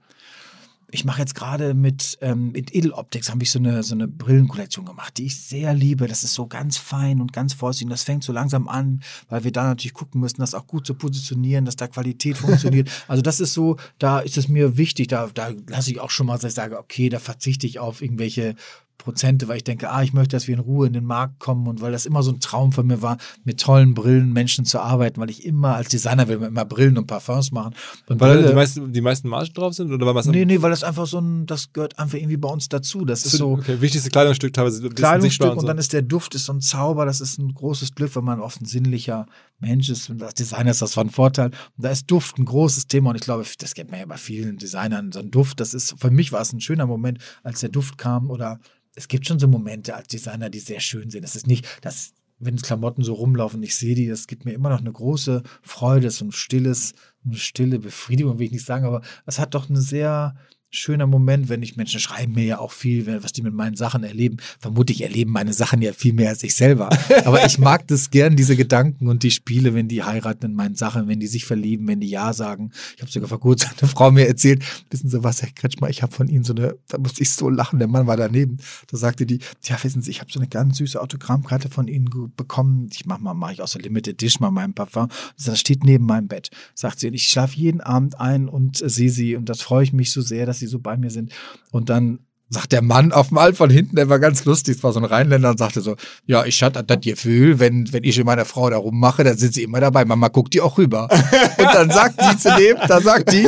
ich mache jetzt gerade mit, ähm, mit Edeloptics, habe ich so eine, so eine Brillenkollektion gemacht, die ich sehr liebe. Das ist so ganz fein und ganz vorsichtig. Und das fängt so langsam an, weil wir da natürlich gucken müssen, das auch gut zu positionieren, dass da Qualität funktioniert. <laughs> also das ist so, da ist es mir wichtig, da, da lasse ich auch schon mal, dass ich sage, okay, da verzichte ich auf irgendwelche Prozente, weil ich denke, ah, ich möchte, dass wir in Ruhe in den Markt kommen und weil das immer so ein Traum von mir war, mit tollen Brillen Menschen zu arbeiten, weil ich immer als Designer will man immer Brillen und Parfums machen. Und Weil Brille- die meisten, die meisten Margen drauf sind oder weil es nee, nee, weil das einfach so ein, das gehört einfach irgendwie bei uns dazu. Das ist so, okay, wichtigste Kleidungsstück teilweise. ein Kleidungsstück und, so. dann ist der Duft ist so ein Zauber, das ist ein großes Glück, wenn man oft ein sinnlicher Mensch ist und als Designer ist das von Vorteil. Und da ist Duft ein großes Thema und ich glaube, das kennt man ja bei vielen Designern, so ein Duft, das ist, für mich war es ein schöner Moment, als der Duft kam oder es gibt schon so Momente als Designer, die sehr schön sind. Es ist nicht, dass wenn Klamotten so rumlaufen, ich sehe die, das gibt mir immer noch eine große Freude, so ein stilles, eine stille Befriedigung, will ich nicht sagen, aber es hat doch eine sehr schöner Moment, wenn ich Menschen schreiben mir ja auch viel, was die mit meinen Sachen erleben. Vermutlich erleben meine Sachen ja viel mehr als ich selber. <laughs> Aber ich mag das gern, diese Gedanken und die Spiele, wenn die heiraten in meinen Sachen, wenn die sich verlieben, wenn die Ja sagen. Ich habe sogar vor kurzem <laughs> eine Frau mir erzählt, wissen Sie was, Herr Kretschmer, ich habe von Ihnen so eine, da musste ich so lachen, der Mann war daneben. Da sagte die, ja, wissen Sie, ich habe so eine ganz süße Autogrammkarte von Ihnen bekommen. Ich mach mal, mache ich aus der Limited Dish mal meinem Parfum. Das steht neben meinem Bett. Sagt sie, und ich schlafe jeden Abend ein und äh, sehe sie und das freue ich mich so sehr, dass sie so bei mir sind. Und dann sagt der Mann auf dem All von hinten, der war ganz lustig, es war so ein Rheinländer und sagte so, ja, ich hatte das Gefühl, wenn, wenn ich mit meiner Frau da rummache, dann sind sie immer dabei. Mama guckt die auch rüber. Und dann sagt die zu dem, da sagt die,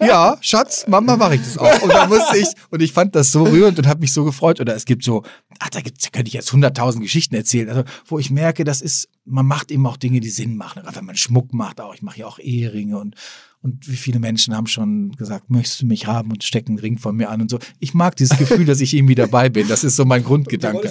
ja, Schatz, Mama mache ich das auch. Und da musste ich, und ich fand das so rührend und habe mich so gefreut. Oder es gibt so, ach, da, gibt's, da könnte ich jetzt hunderttausend Geschichten erzählen, also, wo ich merke, das ist, man macht eben auch Dinge, die Sinn machen. Gerade wenn man Schmuck macht, auch ich mache ja auch Eheringe und und wie viele Menschen haben schon gesagt, möchtest du mich haben und stecken einen Ring von mir an und so. Ich mag dieses Gefühl, dass ich irgendwie dabei bin. Das ist so mein <laughs> Grundgedanke.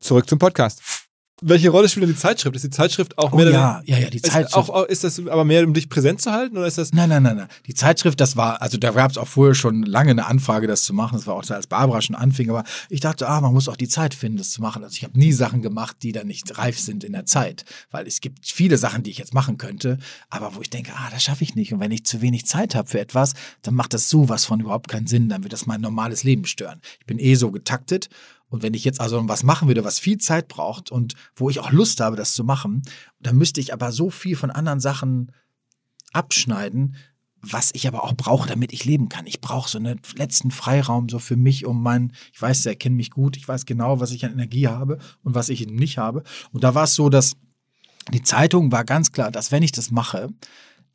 Zurück zum Podcast. Welche Rolle spielt denn die Zeitschrift? Ist die Zeitschrift auch Oh mehr ja, ja, ja, die Zeitschrift. auch, auch, ist das aber mehr, um dich präsent zu halten oder ist das Nein, nein, nein, nein. Die Zeitschrift, das war, also da gab es auch vorher schon lange eine Anfrage, das zu machen. Das war auch als Barbara schon anfing, aber ich dachte, ah, man muss auch die Zeit finden, das zu machen. Also ich habe nie Sachen gemacht, die dann nicht reif sind in der Zeit, weil es gibt viele Sachen, die ich jetzt machen könnte, aber wo ich denke, ah, das schaffe ich nicht. Und wenn ich zu wenig Zeit habe für etwas, dann macht das sowas von überhaupt keinen Sinn. Dann wird das mein normales Leben stören. Ich bin eh so getaktet. Und wenn ich jetzt also was machen würde, was viel Zeit braucht und wo ich auch Lust habe, das zu machen, dann müsste ich aber so viel von anderen Sachen abschneiden, was ich aber auch brauche, damit ich leben kann. Ich brauche so einen letzten Freiraum so für mich, um mein, ich weiß, der kennt mich gut, ich weiß genau, was ich an Energie habe und was ich nicht habe. Und da war es so, dass die Zeitung war ganz klar, dass wenn ich das mache,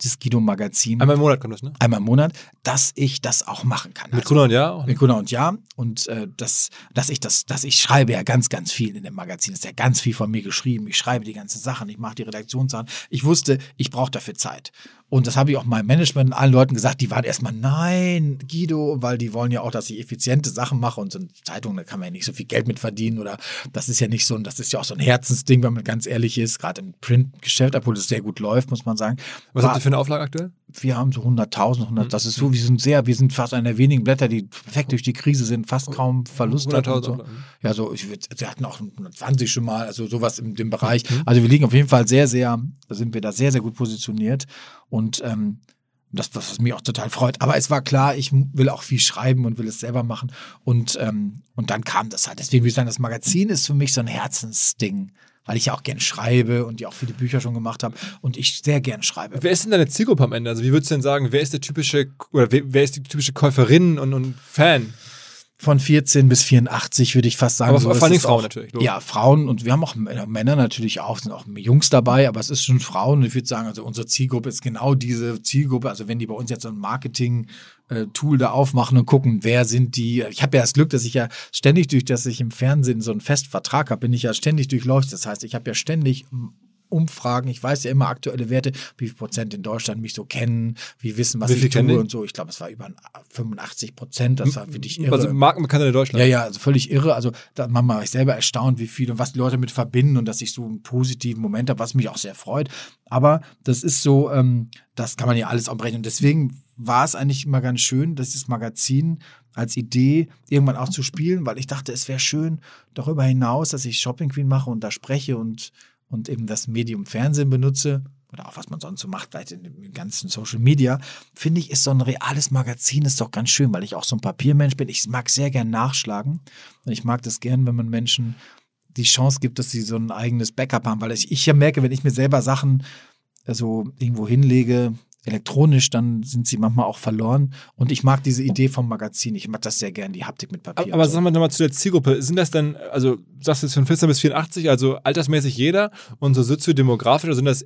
das Guido-Magazin, einmal im Monat kommt das, ne? einmal im Monat, dass ich das auch machen kann. Mit Also- Kuna und Ja? auch, ne? mit Gunnar und Ja und äh, das, dass ich das, dass ich schreibe ja ganz, ganz viel in dem Magazin. Es ist ja ganz viel von mir geschrieben. Ich schreibe die ganzen Sachen, ich mache die Redaktionssachen. Ich wusste, ich brauche dafür Zeit. Und das habe ich auch meinem Management und allen Leuten gesagt, die waren erstmal, nein, Guido, weil die wollen ja auch, dass ich effiziente Sachen mache und so eine Zeitung, da kann man ja nicht so viel Geld mit verdienen oder das ist ja nicht so, ein- das ist ja auch so ein Herzensding, wenn man ganz ehrlich ist, gerade im Printgeschäft, obwohl es sehr gut läuft, muss man sagen. Was War- habt ihr für eine Auflage aktuell? wir haben so 100.000, 100, Mhm. das ist so, wir sind sehr, wir sind fast einer der wenigen Blätter, die perfekt durch die Krise sind, fast kaum Verlust hatten und 100.000 so. Auflagen. Ja, so, ich würd, sie hatten auch 120 schon mal, also sowas in dem Bereich. Mhm. Also wir liegen auf jeden Fall sehr, sehr, da sind wir da sehr, sehr gut positioniert und ähm, das, was mich auch total freut. Aber es war klar, ich will auch viel schreiben und will es selber machen. Und, ähm, und dann kam das halt. Deswegen würde ich sagen, das Magazin ist für mich so ein Herzensding, weil ich ja auch gern schreibe und ja auch viele Bücher schon gemacht habe und ich sehr gern schreibe. Wer ist denn deine Zielgruppe am Ende? Also wie würdest du denn sagen, wer ist der typische oder wer, wer ist die typische Käuferin und, und Fan? Von 14 bis 84 würde ich fast sagen. Aber so, vor ist Frauen auch, natürlich, logisch. Ja, Frauen und wir haben auch Männer natürlich auch, sind auch Jungs dabei, aber es ist schon Frauen. Und ich würde sagen, also unsere Zielgruppe ist genau diese Zielgruppe. Also wenn die bei uns jetzt so ein Marketing-Tool da aufmachen und gucken, wer sind die. Ich habe ja das Glück, dass ich ja ständig durch, dass ich im Fernsehen so einen Festvertrag habe, bin ich ja ständig durchleuchtet. Das heißt, ich habe ja ständig Umfragen, ich weiß ja immer aktuelle Werte, wie viel Prozent in Deutschland mich so kennen, wie wissen, was Wie ich tue und so. Ich glaube, es war über 85 Prozent, das war für dich irre. Also Markenbekannter in Deutschland. Ja, ja, also völlig irre. Also da manchmal war ich selber erstaunt, wie viel und was die Leute mit verbinden und dass ich so einen positiven Moment habe, was mich auch sehr freut. Aber das ist so, ähm, das kann man ja alles abbrechen. Und deswegen war es eigentlich immer ganz schön, dieses Magazin als Idee irgendwann auch zu spielen, weil ich dachte, es wäre schön darüber hinaus, dass ich Shopping Queen mache und da spreche und, und eben das Medium Fernsehen benutze oder auch was man sonst so macht, vielleicht in dem ganzen Social Media, finde ich, ist so ein reales Magazin ist doch ganz schön, weil ich auch so ein Papiermensch bin. Ich mag sehr gern nachschlagen. Und ich mag das gern, wenn man Menschen die Chance gibt, dass sie so ein eigenes Backup haben, weil ich, ich ja merke, wenn ich mir selber Sachen äh, so irgendwo hinlege, elektronisch, dann sind sie manchmal auch verloren. Und ich mag diese Idee vom Magazin. Ich mag das sehr gern, die Haptik mit Papier. Aber, so. sagen wir nochmal zu der Zielgruppe. Sind das dann, also sagst du jetzt von 14 bis 84, also altersmäßig jeder und so soziodemografisch, oder sind das,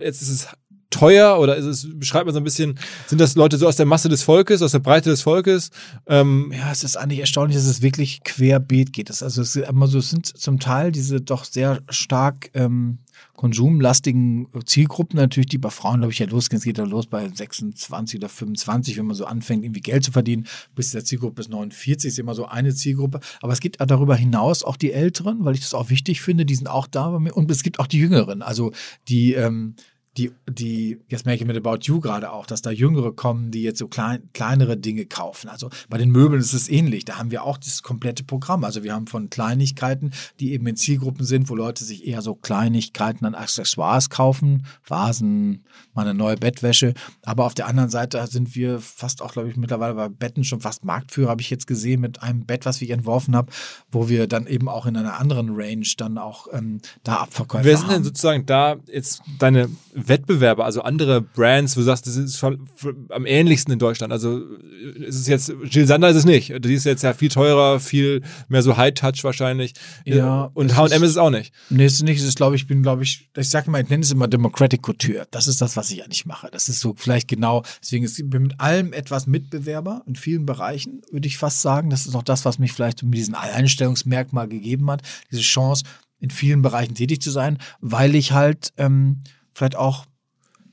jetzt ist es teuer oder ist es, beschreibt man so ein bisschen, sind das Leute so aus der Masse des Volkes, aus der Breite des Volkes? Ähm, Ja, es ist eigentlich erstaunlich, dass es wirklich querbeet geht. Es, also es, ist immer so, es sind zum Teil diese doch sehr stark ähm, konsumlastigen Zielgruppen natürlich, die bei Frauen, glaube ich, ja losgehen. Es geht ja los bei 26 oder 25, wenn man so anfängt, irgendwie Geld zu verdienen. Bis der Zielgruppe bis 49 ist immer so eine Zielgruppe. Aber es gibt darüber hinaus auch die Älteren, weil ich das auch wichtig finde, die sind auch da bei mir. Und es gibt auch die Jüngeren, also die ähm, die, die, jetzt merke ich mit About You gerade auch, dass da Jüngere kommen, die jetzt so klein, kleinere Dinge kaufen. Also bei den Möbeln ist es ähnlich. Da haben wir auch das komplette Programm. Also wir haben von Kleinigkeiten, die eben in Zielgruppen sind, wo Leute sich eher so Kleinigkeiten an Accessoires kaufen, Vasen, mal eine neue Bettwäsche. Aber auf der anderen Seite sind wir fast auch, glaube ich, mittlerweile bei Betten schon fast Marktführer, habe ich jetzt gesehen, mit einem Bett, was ich entworfen habe, wo wir dann eben auch in einer anderen Range dann auch ähm, da Abverkäufe wer sind denn sozusagen da jetzt deine Wettbewerber, also andere Brands, wo du sagst, das ist am ähnlichsten in Deutschland? Also äh, ist es jetzt, Jill Sander ist es nicht. Die ist jetzt ja viel teurer, viel mehr so High-Touch wahrscheinlich. Ja, Und es H&M ist- es auch nicht. Nee, es ist nicht. Es ist, glaube ich, bin, glaube ich, ich sage mal, ich nenne es immer Democratic Couture. Das ist das, was ich eigentlich mache. Das ist so vielleicht genau, deswegen ist mit allem etwas Mitbewerber in vielen Bereichen, würde ich fast sagen. Das ist auch das, was mich vielleicht mit diesem Alleinstellungsmerkmal gegeben hat. Diese Chance, in vielen Bereichen tätig zu sein, weil ich halt ähm, vielleicht auch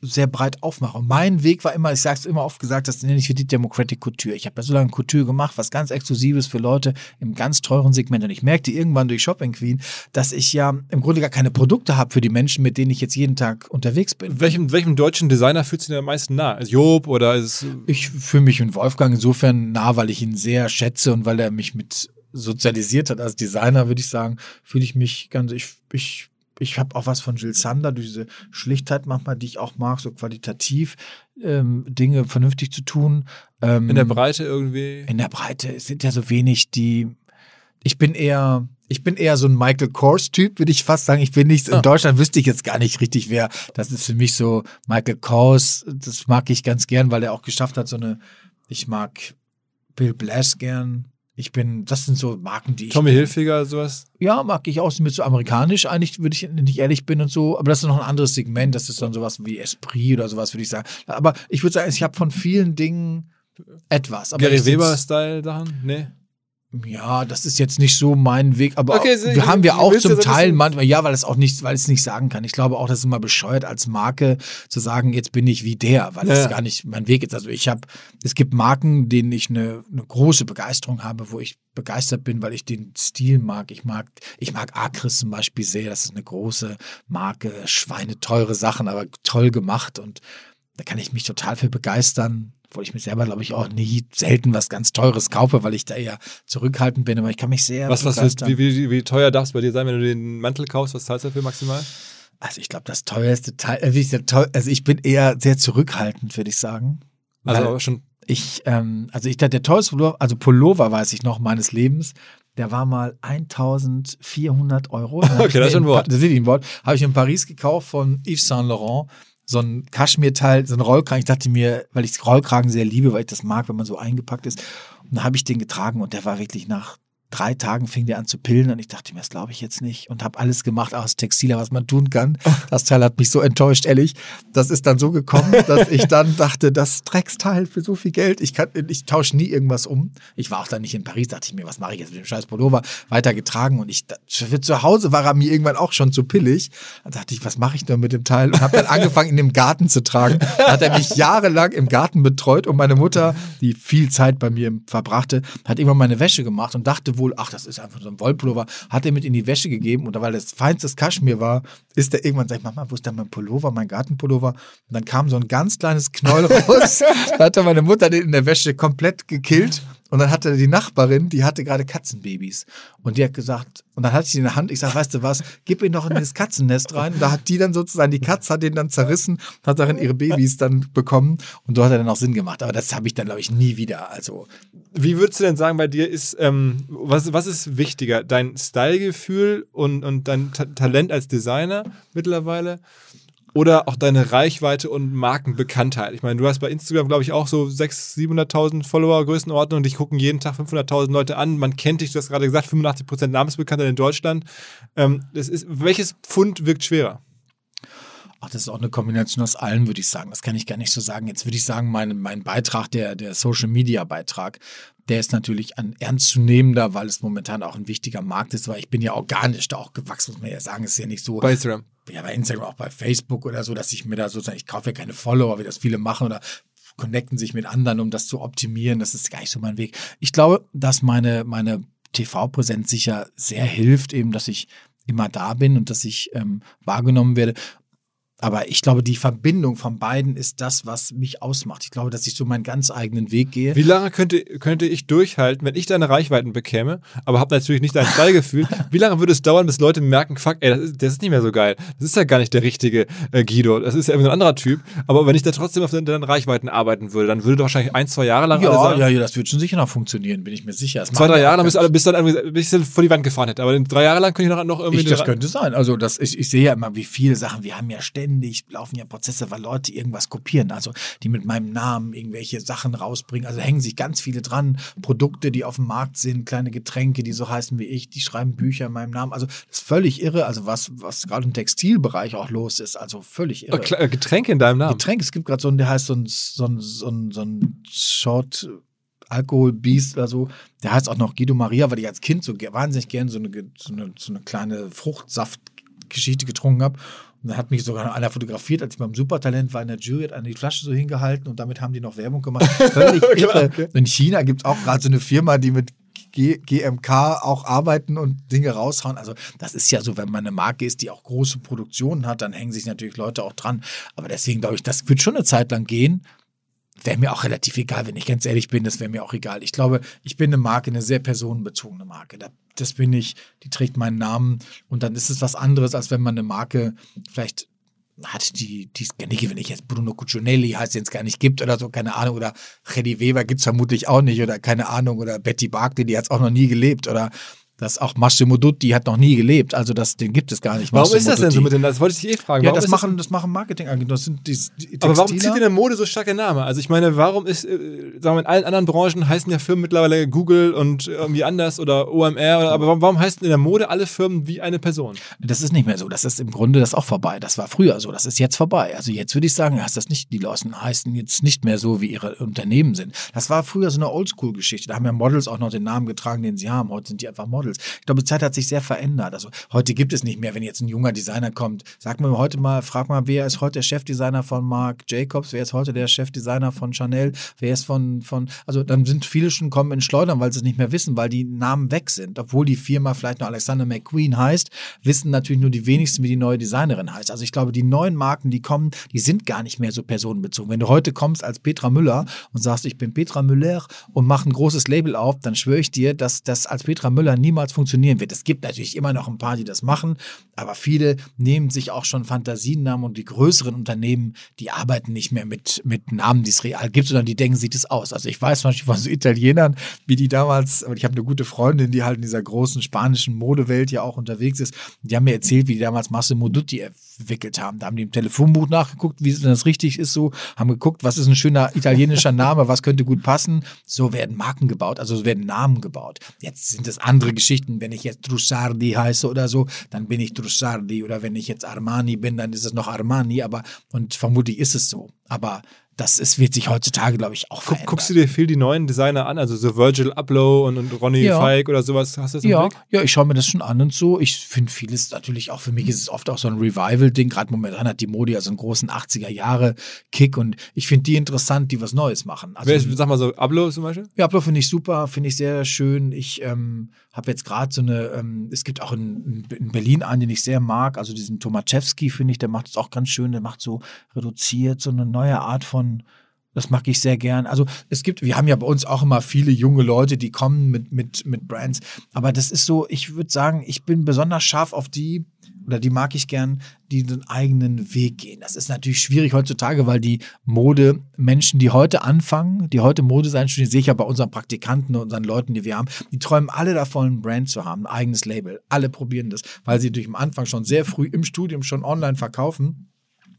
sehr breit aufmache. Und mein Weg war immer, ich sage es immer oft gesagt, das nenne ich für die Democratic Couture. Ich habe ja so lange Couture gemacht, was ganz Exklusives für Leute im ganz teuren Segment. Und ich merkte irgendwann durch Shopping Queen, dass ich ja im Grunde gar keine Produkte habe für die Menschen, mit denen ich jetzt jeden Tag unterwegs bin. Welchem, welchem deutschen Designer fühlt sich denn am meisten nah? Ist Job oder ist es Ich fühle mich mit Wolfgang insofern nah, weil ich ihn sehr schätze und weil er mich mit sozialisiert hat als Designer, würde ich sagen, fühle ich mich ganz, ich, ich, ich habe auch was von Jill Sander, diese Schlichtheit manchmal, die ich auch mag, so qualitativ ähm, Dinge vernünftig zu tun. Ähm, in der Breite irgendwie? in der Breite es sind ja so wenig, die. Ich bin eher, ich bin eher so ein Michael Kors-Typ, würde ich fast sagen. Ich bin nicht, Ah. in Deutschland wüsste ich jetzt gar nicht richtig, wer. Das ist für mich so Michael Kors, das mag ich ganz gern, weil er auch geschafft hat, so eine, ich mag Bill Blass gern. Ich bin, das sind so Marken, die ich. Tommy Hilfiger, sowas? Ja, mag ich auch mit so amerikanisch eigentlich, würde ich nicht ehrlich bin und so. Aber das ist noch ein anderes Segment. Das ist dann sowas wie Esprit oder sowas, würde ich sagen. Aber ich würde sagen, ich habe von vielen Dingen etwas. Aber Gary Weber-Style-Sachen? Nee. Ja, das ist jetzt nicht so mein Weg, aber Okay, so- wir haben wir auch zum Teil manchmal, ja, weil es auch nicht, weil es nicht sagen kann. Ich glaube auch, das ist immer bescheuert als Marke zu sagen, jetzt bin ich wie der, weil das Ja. gar nicht mein Weg ist. Also ich habe, es gibt Marken, denen ich eine, eine große Begeisterung habe, wo ich begeistert bin, weil ich den Stil mag. Ich mag, ich mag Acris zum Beispiel sehr. Das ist eine große Marke, schweineteure Sachen, aber toll gemacht und da kann ich mich total für begeistern, obwohl ich mir selber, glaube ich, auch nie selten was ganz Teures kaufe, weil ich da eher zurückhaltend bin, aber ich kann mich sehr Was, was, begeistern. wie, wie, wie teuer darf es bei dir sein, wenn du den Mantel kaufst? Was zahlst du dafür maximal? also ich glaube, das teuerste Teil, äh, ich also ich bin eher sehr zurückhaltend, würde ich sagen. Also schon. ich, ähm, also ich der teuerste Pullover, also Pullover weiß ich noch meines Lebens, der war mal 1400 Euro. Okay, das ist ein in Wort. Das ist ein Wort. Habe ich in Paris gekauft von Yves Saint Laurent. So ein Kaschmirteil, so ein Rollkragen. Ich dachte mir, weil ich Rollkragen sehr liebe, weil ich das mag, wenn man so eingepackt ist. Und dann habe ich den getragen und der war wirklich nach drei Tagen fing der an zu pillen und ich dachte mir, das glaube ich jetzt nicht und habe alles gemacht aus Textiler, was man tun kann. <laughs> Das Teil hat mich so enttäuscht, ehrlich. Das ist dann so gekommen, <laughs> dass ich dann dachte, das Drecksteil für so viel Geld, ich, kann, ich tausche nie irgendwas um. Ich war auch dann nicht in Paris, dachte ich mir, was mache ich jetzt mit dem scheiß Pullover? Weitergetragen und ich, für zu Hause war er mir irgendwann auch schon zu pillig. Da dachte ich, was mache ich denn mit dem Teil? Und habe dann angefangen, in dem Garten zu tragen. Da hat er mich jahrelang im Garten betreut und meine Mutter, die viel Zeit bei mir verbrachte, hat immer meine Wäsche gemacht und dachte wohl, ach, das ist einfach so ein Wollpullover, hat er mit in die Wäsche gegeben und weil das feinstes Kaschmir war, ist er irgendwann sagt, Mama, wo ist denn mein Pullover, mein Gartenpullover? Und dann kam so ein ganz kleines Knoll raus. <laughs> da hat meine Mutter den in der Wäsche komplett gekillt und dann hatte die Nachbarin, die hatte gerade Katzenbabys. Und die hat gesagt, und dann hatte ich sie in der Hand, ich sage, weißt du was, gib ihn doch in das Katzennest rein. Und da hat die dann sozusagen, die Katze hat den dann zerrissen, hat darin ihre Babys dann bekommen. Und so hat er dann auch Sinn gemacht. Aber das habe ich dann, glaube ich, nie wieder. Also. Wie würdest du denn sagen, bei dir ist, ähm, was, was ist wichtiger? Dein Stylegefühl und, und dein Ta Talent als Designer mittlerweile? Oder auch deine Reichweite und Markenbekanntheit. Ich meine, du hast bei Instagram, glaube ich, auch so 600.000, 700.000 Follower Größenordnung und dich gucken jeden Tag 500.000 Leute an. Man kennt dich, du hast gerade gesagt, 85% Namensbekanntheit in Deutschland. Ähm, das ist, welches Pfund wirkt schwerer? Ach, das ist auch eine Kombination aus allen, würde ich sagen. Das kann ich gar nicht so sagen. Jetzt würde ich sagen, mein, mein Beitrag, der, der Social Media Beitrag, der ist natürlich ein ernstzunehmender, weil es momentan auch ein wichtiger Markt ist, weil ich bin ja organisch da auch gewachsen, muss man ja sagen. Es ist ja nicht so. Bei Instagram. Ja, bei Instagram, auch bei Facebook oder so, dass ich mir da sozusagen, ich kaufe ja keine Follower, wie das viele machen oder connecten sich mit anderen, um das zu optimieren. Das ist gar nicht so mein Weg. Ich glaube, dass meine, meine TV-Präsenz sicher sehr hilft, eben, dass ich immer da bin und dass ich ähm, wahrgenommen werde. Aber ich glaube, die Verbindung von beiden ist das, was mich ausmacht. Ich glaube, dass ich so meinen ganz eigenen Weg gehe. Wie lange könnte, könnte ich durchhalten, wenn ich deine Reichweiten bekäme, aber habe natürlich nicht dein Stallgefühl? <laughs> wie lange würde es dauern, bis Leute merken, fuck, ey, das ist, das ist, nicht mehr so geil. Das ist ja gar nicht der richtige äh, Guido. Das ist ja irgendwie ein anderer Typ. Aber wenn ich da trotzdem auf deinen, Reichweiten arbeiten würde, dann würde doch wahrscheinlich ein, zwei Jahre lang ja, sagen, ja, ja, das würde schon sicher noch funktionieren, bin ich mir sicher. Das zwei, drei Jahre lang, bis, bis dann irgendwie, bis ich vor die Wand gefahren hätte. Aber in drei Jahre lang könnte ich noch, noch irgendwie. Ich, das könnte sein. Also, das, ich, ich sehe ja immer, wie viele Sachen, wir haben ja ständig ständig laufen ja Prozesse, weil Leute irgendwas kopieren. Also die mit meinem Namen irgendwelche Sachen rausbringen. Also hängen sich ganz viele dran. Produkte, die auf dem Markt sind, kleine Getränke, die so heißen wie ich, die schreiben Bücher in meinem Namen. Also das ist völlig irre. Also was, was gerade im Textilbereich auch los ist. Also völlig irre. Äh, Getränke in deinem Namen? Getränke. Es gibt gerade so ein, der heißt so ein, so ein, so ein, so ein Short. Alkohol Beast oder so. Der heißt auch noch Guido Maria, weil ich als Kind so wahnsinnig gern so eine, so eine, so eine kleine Fruchtsaftgeschichte getrunken habe. Dann hat mich sogar einer fotografiert, als ich beim Supertalent war in der Jury, hat einer die Flasche so hingehalten und damit haben die noch Werbung gemacht. <laughs> Okay. In China gibt es auch gerade so eine Firma, die mit G GMK auch arbeiten und Dinge raushauen. Also das ist ja so, wenn man eine Marke ist, die auch große Produktionen hat, dann hängen sich natürlich Leute auch dran. Aber deswegen glaube ich, das wird schon eine Zeit lang gehen. Wäre mir auch relativ egal, wenn ich ganz ehrlich bin, das wäre mir auch egal. Ich glaube, ich bin eine Marke, eine sehr personenbezogene Marke. Da das bin ich, die trägt meinen Namen und dann ist es was anderes, als wenn man eine Marke vielleicht hat, die, es nicht, wenn ich jetzt Bruno Cuccinelli heißt, den es gar nicht gibt oder so, keine Ahnung, oder Freddy Weber gibt es vermutlich auch nicht oder keine Ahnung, oder Betty Barkley, die hat es auch noch nie gelebt oder das auch Massimo Dutti hat noch nie gelebt, also das, den gibt es gar nicht. Warum Massimo ist das denn so mit dem? Das wollte ich dich eh fragen. Ja, das machen, das, machen Marketingagenturen. Das sind die, die Aber warum zieht in der Mode so starke Name? Also ich meine, warum ist, äh, sagen wir, in allen anderen Branchen heißen ja Firmen mittlerweile Google und irgendwie anders oder OMR, oder, aber warum, warum heißen in der Mode alle Firmen wie eine Person? Das ist nicht mehr so. Das ist im Grunde das auch vorbei. Das war früher so. Das ist jetzt vorbei. Also jetzt würde ich sagen, heißt das nicht, die Leute heißen jetzt nicht mehr so, wie ihre Unternehmen sind. Das war früher so eine Oldschool-Geschichte. Da haben ja Models auch noch den Namen getragen, den sie haben. Heute sind die einfach Models. Ich glaube, die Zeit hat sich sehr verändert. Also heute gibt es nicht mehr, wenn jetzt ein junger Designer kommt. Sag mir heute mal, frag mal, wer ist heute der Chefdesigner von Marc Jacobs? Wer ist heute der Chefdesigner von Chanel? Wer ist von, von, also dann sind viele schon kommen in Schleudern, weil sie es nicht mehr wissen, weil die Namen weg sind. Obwohl die Firma vielleicht noch Alexander McQueen heißt, wissen natürlich nur die wenigsten, wie die neue Designerin heißt. Also ich glaube, die neuen Marken, die kommen, die sind gar nicht mehr so personenbezogen. Wenn du heute kommst als Petra Müller und sagst, ich bin Petra Müller und mach ein großes Label auf, dann schwöre ich dir, dass das als Petra Müller niemals funktionieren wird. Es gibt natürlich immer noch ein paar, die das machen, aber viele nehmen sich auch schon Fantasienamen und die größeren Unternehmen, die arbeiten nicht mehr mit, mit Namen, die es real gibt, sondern die denken sich das aus. Also ich weiß zum Beispiel von so Italienern, wie die damals, ich habe eine gute Freundin, die halt in dieser großen spanischen Modewelt ja auch unterwegs ist, die haben mir erzählt, wie die damals Massimo Dutti entwickelt haben. Da haben die im Telefonbuch nachgeguckt, wie das richtig ist, so, haben geguckt, was ist ein schöner italienischer Name, was könnte gut passen. So werden Marken gebaut, also so werden Namen gebaut. Jetzt sind es andere Geschichten. Wenn ich jetzt Trussardi heiße oder so, dann bin ich Trussardi. Oder wenn ich jetzt Armani bin, dann ist es noch Armani. Aber, und vermutlich ist es so. Aber das ist, wird sich heutzutage, glaube ich, auch verändern. guckst du dir viel die neuen Designer an, also so Virgil Abloh und, und Ronny Ja. Feig oder sowas, hast du das im Ja, Blick? ja, ich schaue mir das schon an und so. Ich finde vieles natürlich auch, für mich ist es oft auch so ein Revival-Ding. Gerade momentan hat die Mode ja so einen großen 80er-Jahre-Kick und ich finde die interessant, die was Neues machen. Also, Wer ist, sag mal so, Abloh zum Beispiel? ja, Ablauf finde ich super, finde ich sehr schön. Ich ähm, habe jetzt gerade so eine, ähm, es gibt auch in, in Berlin einen, den ich sehr mag, also diesen Tomaszewski, finde ich, der macht es auch ganz schön, der macht so reduziert, so eine neue Art von, das mag ich sehr gern. Also es gibt, wir haben ja bei uns auch immer viele junge Leute, die kommen mit, mit, mit Brands, aber das ist so, ich würde sagen, ich bin besonders scharf auf die, oder die mag ich gern, die den eigenen Weg gehen. Das ist natürlich schwierig heutzutage, weil die Mode-Menschen, die heute anfangen, die heute Mode sein studieren, sehe ich ja bei unseren Praktikanten und unseren Leuten, die wir haben, die träumen alle davon, ein Brand zu haben, ein eigenes Label. Alle probieren das, weil sie durch am Anfang schon sehr früh im Studium schon online verkaufen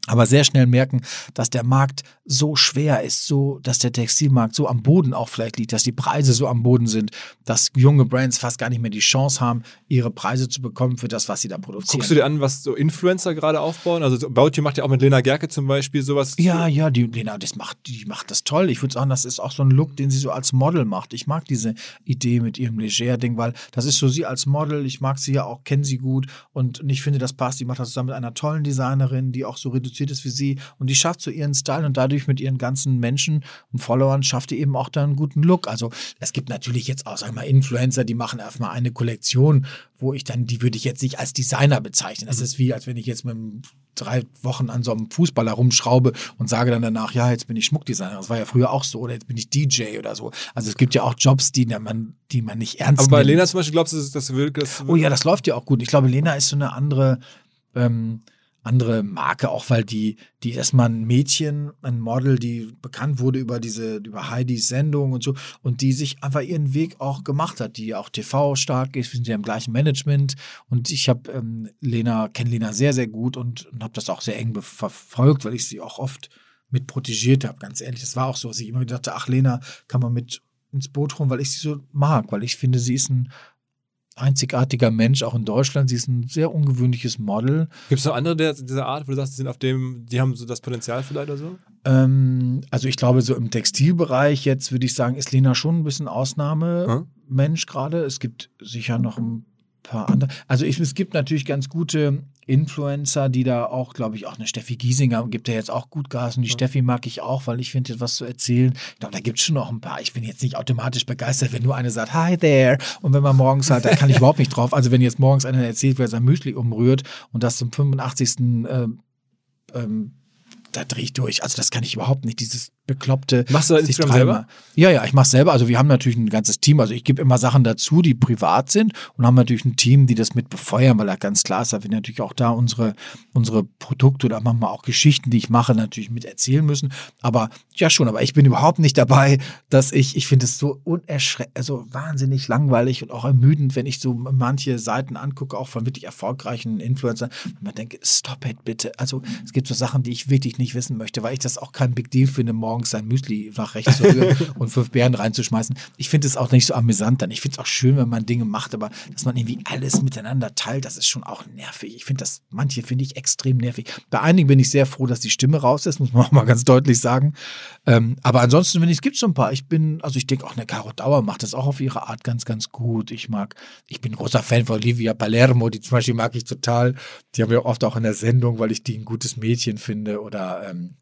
aber sehr schnell merken, dass der Markt so schwer ist, so, dass der Textilmarkt so am Boden auch vielleicht liegt, dass die Preise so am Boden sind, dass junge Brands fast gar nicht mehr die Chance haben, ihre Preise zu bekommen für das, was sie da produzieren. Guckst du dir an, was so Influencer gerade aufbauen? Also You macht ja auch mit Lena Gerke zum Beispiel sowas. Ja, ja, die Lena, das macht, die macht das toll. Ich würde sagen, das ist auch so ein Look, den sie so als Model macht. Ich mag diese Idee mit ihrem Leger-Ding, weil das ist so sie als Model. Ich mag sie ja auch, kenne sie gut und ich finde, das passt. Die macht das zusammen mit einer tollen Designerin, die auch so reduziert ist wie sie und die schafft so ihren Style und dadurch mit ihren ganzen Menschen und Followern schafft die eben auch da einen guten Look. Also es gibt natürlich jetzt auch, sag mal, Influencer, die machen erstmal eine Kollektion, wo ich dann, die würde ich jetzt nicht als Designer bezeichnen. Das ist wie, als wenn ich jetzt mit einem drei Wochen an so einem Fußballer rumschraube und sage dann danach, ja, jetzt bin ich Schmuckdesigner. Das war ja früher auch so. Oder jetzt bin ich DJ oder so. Also es gibt ja auch Jobs, die man, die man nicht ernst Aber bei nimmt. Lena zum Beispiel glaubst du, das, das. Das Oh ja, das läuft ja auch gut. Ich glaube, Lena ist so eine andere, ähm, andere Marke, auch weil die, die erstmal ein Mädchen, ein Model, die bekannt wurde über diese, über Heidis Sendung und so und die sich einfach ihren Weg auch gemacht hat, die auch TV stark ist, wir sind ja im gleichen Management und ich habe ähm, Lena, kenne Lena sehr, sehr gut und, und habe das auch sehr eng verfolgt, weil ich sie auch oft mit protegiert habe, ganz ehrlich. Das war auch so, dass ich immer dachte, ach, Lena kann man mit ins Boot holen, weil ich sie so mag, weil ich finde, sie ist ein einzigartiger Mensch, auch in Deutschland. Sie ist ein sehr ungewöhnliches Model. Gibt es noch andere der, dieser Art, wo du sagst, die sind auf dem, die haben so das Potenzial vielleicht oder so? Ähm, also ich glaube, so im Textilbereich jetzt würde ich sagen, ist Lena schon ein bisschen Ausnahmemensch gerade. Es gibt sicher noch ein paar andere. Also ich, es gibt natürlich ganz gute Influencer, die da auch, glaube ich, auch eine Steffi Giesinger gibt ja jetzt auch gut Gas und die Steffi mag ich auch, weil ich finde, was zu erzählen. Ich glaube, da gibt es schon noch ein paar. Ich bin jetzt nicht automatisch begeistert, wenn nur eine sagt, hi there. Und wenn man morgens halt, da kann ich <laughs> überhaupt nicht drauf. Also wenn jetzt morgens einer erzählt, wer sein Müsli umrührt und das zum 85. Ähm, ähm, da drehe ich durch. Also das kann ich überhaupt nicht, dieses bekloppte. Machst du das Instagram dreimal- Ja, ja, ich mache selber. Also wir haben natürlich ein ganzes Team. Also ich gebe immer Sachen dazu, die privat sind und haben natürlich ein Team, die das mit befeuern, weil da ganz klar ist, dass wir natürlich auch da unsere, unsere Produkte oder manchmal auch Geschichten, die ich mache, natürlich mit erzählen müssen. Aber ja schon, aber ich bin überhaupt nicht dabei, dass ich, ich finde es so unerschreckend, also wahnsinnig langweilig und auch ermüdend, wenn ich so manche Seiten angucke, auch von wirklich erfolgreichen Influencern, und man denke, stop it bitte. Also es gibt so Sachen, die ich wirklich nicht wissen möchte, weil ich das auch kein Big Deal finde, morgens sein Müsli nach rechts zu rühren <laughs> und fünf Beeren reinzuschmeißen. Ich finde es auch nicht so amüsant dann. Ich finde es auch schön, wenn man Dinge macht, aber dass man irgendwie alles miteinander teilt, das ist schon auch nervig. Ich finde das, manche finde ich extrem nervig. Bei einigen bin ich sehr froh, dass die Stimme raus ist, muss man auch mal ganz deutlich sagen. Ähm, aber ansonsten, wenn ich, es gibt so ein paar. Ich bin, also ich denke auch, eine Caro Dauer macht das auch auf ihre Art ganz, ganz gut. Ich mag, ich bin großer Fan von Olivia Palermo, die zum Beispiel mag ich total. Die haben wir oft auch in der Sendung, weil ich die ein gutes Mädchen finde oder, ähm,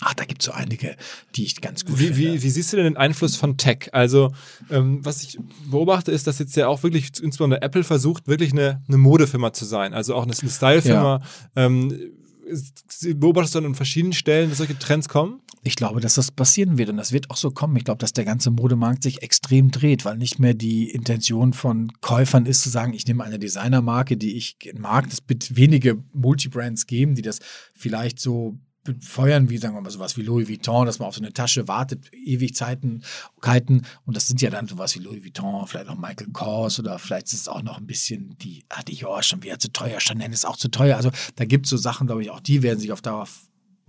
Ach, da gibt es so einige, die ich ganz gut Wie, finde. wie, wie siehst du denn den Einfluss von Tech? Also, ähm, was ich beobachte, ist, dass jetzt ja auch wirklich, insbesondere Apple versucht, wirklich eine, eine Modefirma zu sein. Also auch eine, eine Style-Firma. Ähm, ist- beobachtest du dann an verschiedenen Stellen, dass solche Trends kommen? Ich glaube, dass das passieren wird und das wird auch so kommen. Ich glaube, dass der ganze Modemarkt sich extrem dreht, weil nicht mehr die Intention von Käufern ist zu sagen, ich nehme eine Designermarke, die ich mag. Es wird wenige Multibrands geben, die das vielleicht so befeuern wie, sagen wir mal, sowas wie Louis Vuitton, dass man auf so eine Tasche wartet, ewig Zeiten. Und das sind ja dann sowas wie Louis Vuitton, vielleicht auch Michael Kors oder vielleicht ist es auch noch ein bisschen die, ah, Dior schon wieder zu teuer, Chanel ist auch zu teuer. Also da gibt es so Sachen, glaube ich, auch die werden sich auf Dauer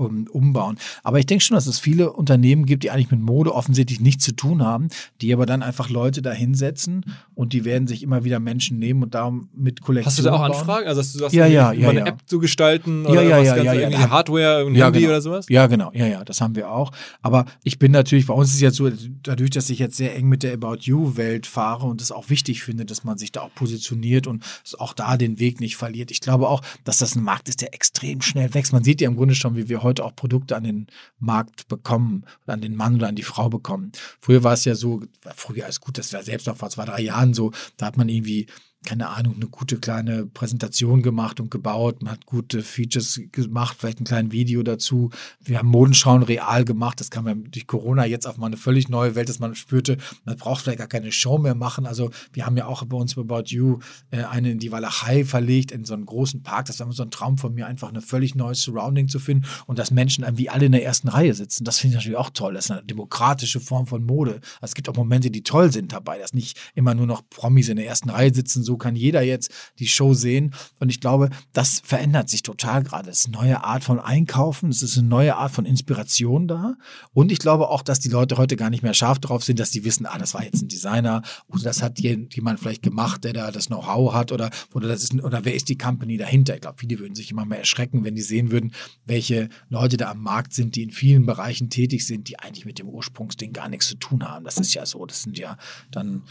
um, umbauen. Aber ich denke schon, dass es viele Unternehmen gibt, die eigentlich mit Mode offensichtlich nichts zu tun haben, die aber dann einfach Leute da hinsetzen und die werden sich immer wieder Menschen nehmen und darum mit Kollektionen Hast du da auch bauen. Anfragen? Also, dass du sagst, Ja, ja, ja, eine. App zu gestalten oder ja, was ja, ganz ja, irgendwie Hardware, ein Handy genau. oder sowas? Ja, genau, ja, ja, das haben wir auch. Aber ich bin natürlich, bei uns ist es jetzt so, dadurch, dass ich jetzt sehr eng mit der About You-Welt fahre und es auch wichtig finde, dass man sich da auch positioniert und auch da den Weg nicht verliert. Ich glaube auch, dass das ein Markt ist, der extrem schnell wächst. Man sieht ja im Grunde schon, wie wir heute auch Produkte an den Markt bekommen, an den Mann oder an die Frau bekommen. Früher war es ja so, früher ist gut, das war selbst noch vor zwei, drei Jahren so, da hat man irgendwie keine Ahnung, eine gute kleine Präsentation gemacht und gebaut. Man hat gute Features gemacht, vielleicht ein kleines Video dazu. Wir haben Modenschauen real gemacht. Das kam ja durch Corona jetzt auf mal eine völlig neue Welt, dass man spürte, man braucht vielleicht gar keine Show mehr machen. Also wir haben ja auch bei uns bei About You äh, eine in die Walachei verlegt, in so einen großen Park. Das war immer so ein Traum von mir, einfach eine völlig neue Surrounding zu finden und dass Menschen wie alle in der ersten Reihe sitzen. Das finde ich natürlich auch toll. Das ist eine demokratische Form von Mode. Also es gibt auch Momente, die toll sind dabei, dass nicht immer nur noch Promis in der ersten Reihe sitzen, so kann jeder jetzt die Show sehen. Und ich glaube, das verändert sich total gerade. Es ist eine neue Art von Einkaufen, es ist eine neue Art von Inspiration da. Und ich glaube auch, dass die Leute heute gar nicht mehr scharf drauf sind, dass die wissen, ah, das war jetzt ein Designer oder das hat jemand vielleicht gemacht, der da das Know-how hat oder, oder, das ist, oder wer ist die Company dahinter. Ich glaube, viele würden sich immer mehr erschrecken, wenn die sehen würden, welche Leute da am Markt sind, die in vielen Bereichen tätig sind, die eigentlich mit dem Ursprungsding gar nichts zu tun haben. Das ist ja so. Das sind ja dann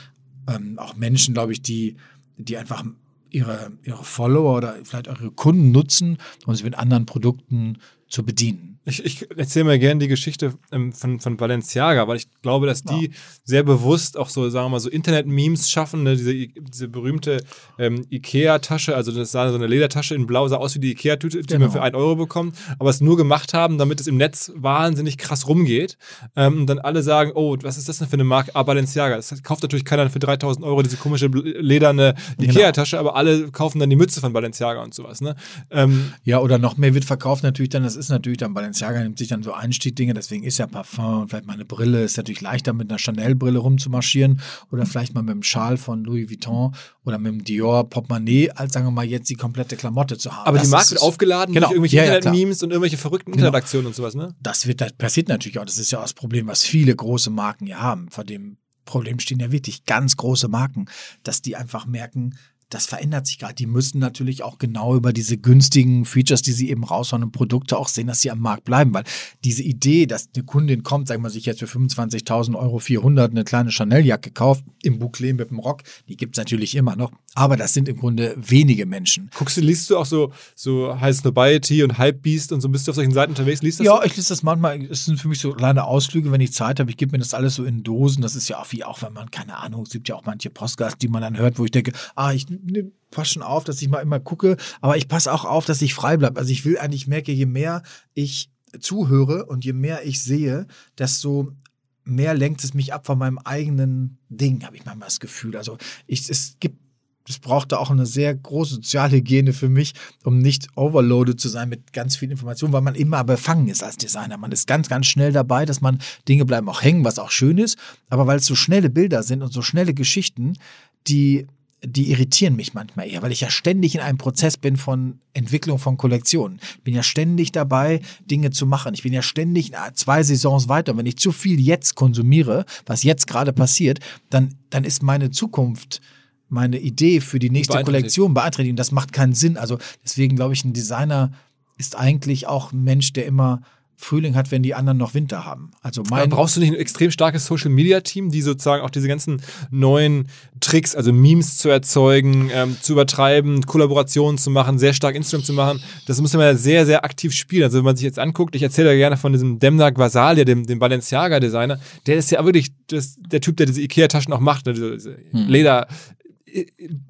ähm, auch Menschen, glaube ich, die die einfach ihre, ihre Follower oder vielleicht auch ihre Kunden nutzen, um sie mit anderen Produkten zu bedienen. Ich, ich erzähle mal gerne die Geschichte ähm, von, von Balenciaga, weil ich glaube, dass die Ja. sehr bewusst auch so, sagen wir mal, so Internet-Memes schaffen. Ne? Diese, diese berühmte ähm, Ikea-Tasche, also das sah so eine Ledertasche in Blau, sah aus wie die Ikea-Tüte, die Genau. man für 1 Euro bekommt, aber es nur gemacht haben, damit es im Netz wahnsinnig krass rumgeht. Ähm, und dann alle sagen, oh, was ist das denn für eine Marke? Ah, Balenciaga. Das kauft natürlich keiner für 3000 Euro diese komische lederne Genau. Ikea-Tasche, aber alle kaufen dann die Mütze von Balenciaga und sowas. Ne? Ähm, Ja, oder noch mehr wird verkauft natürlich dann, das ist natürlich dann, Balenciaga nimmt sich dann so Einstiegdinge, deswegen ist ja Parfum und vielleicht mal eine Brille, ist natürlich leichter mit einer Chanel-Brille rumzumarschieren oder vielleicht mal mit dem Schal von Louis Vuitton oder mit dem Dior Portemonnaie, als sagen wir mal jetzt die komplette Klamotte zu haben. Aber Das die Marke wird aufgeladen Genau. durch irgendwelche Ja, ja, Internet-Memes und irgendwelche verrückten Genau. Internetaktionen und sowas, ne? das wird, das passiert natürlich auch. Das ist ja auch das Problem, was viele große Marken ja haben. Vor dem Problem stehen ja wirklich ganz große Marken, dass die einfach merken, das verändert sich gerade. Die müssen natürlich auch genau über diese günstigen Features, die sie eben raushauen und Produkte auch sehen, dass sie am Markt bleiben. Weil diese Idee, dass eine Kundin kommt, sagen wir sich jetzt für 25.000 Euro 400 eine kleine Chanel-Jacke kauft, im Bouclé mit dem Rock, die gibt es natürlich immer noch. Aber das sind im Grunde wenige Menschen. Guckst du, liest du auch so, so High Snobiety und Hypebeast und so, bist du auf solchen Seiten unterwegs, liest das Ja, so? ich lese das manchmal. Es sind für mich so kleine Ausflüge, wenn ich Zeit habe. Ich gebe mir das alles so in Dosen. Das ist ja auch wie auch, wenn man, keine Ahnung, es gibt ja auch manche Podcasts, die man dann hört, wo ich denke, ah, ich ne, passe schon auf, dass ich mal immer gucke. Aber ich passe auch auf, dass ich frei bleibe. Also ich will eigentlich merke, je mehr ich zuhöre und je mehr ich sehe, desto mehr lenkt es mich ab von meinem eigenen Ding, habe ich manchmal das Gefühl. Also ich, es gibt es brauchte auch eine sehr große Sozialhygiene für mich, um nicht overloaded zu sein mit ganz viel Information, weil man immer befangen ist als Designer. Man ist ganz, ganz schnell dabei, dass man Dinge bleiben auch hängen, was auch schön ist. Aber weil es so schnelle Bilder sind und so schnelle Geschichten, die die irritieren mich manchmal eher, weil ich ja ständig in einem Prozess bin von Entwicklung von Kollektionen. Ich bin ja ständig dabei, Dinge zu machen. Ich bin ja ständig zwei Saisons weiter. Und wenn ich zu viel jetzt konsumiere, was jetzt gerade passiert, dann, dann ist meine Zukunft, meine Idee für die nächste. Kollektion beeinträchtigt. Und das macht keinen Sinn. Also deswegen glaube ich, ein Designer ist eigentlich auch ein Mensch, der immer Frühling hat, wenn die anderen noch Winter haben. Also Aber mein brauchst du nicht ein extrem starkes Social-Media-Team, die sozusagen auch diese ganzen neuen Tricks, also Memes zu erzeugen, ähm, zu übertreiben, Kollaborationen zu machen, sehr stark Instagram zu machen, das muss man ja sehr, sehr aktiv spielen. Also wenn man sich jetzt anguckt, ich erzähle ja gerne von diesem Demna Gvasalia, dem, dem Balenciaga-Designer, der ist ja wirklich das, der Typ, der diese Ikea-Taschen auch macht, ne, diese, diese Leder.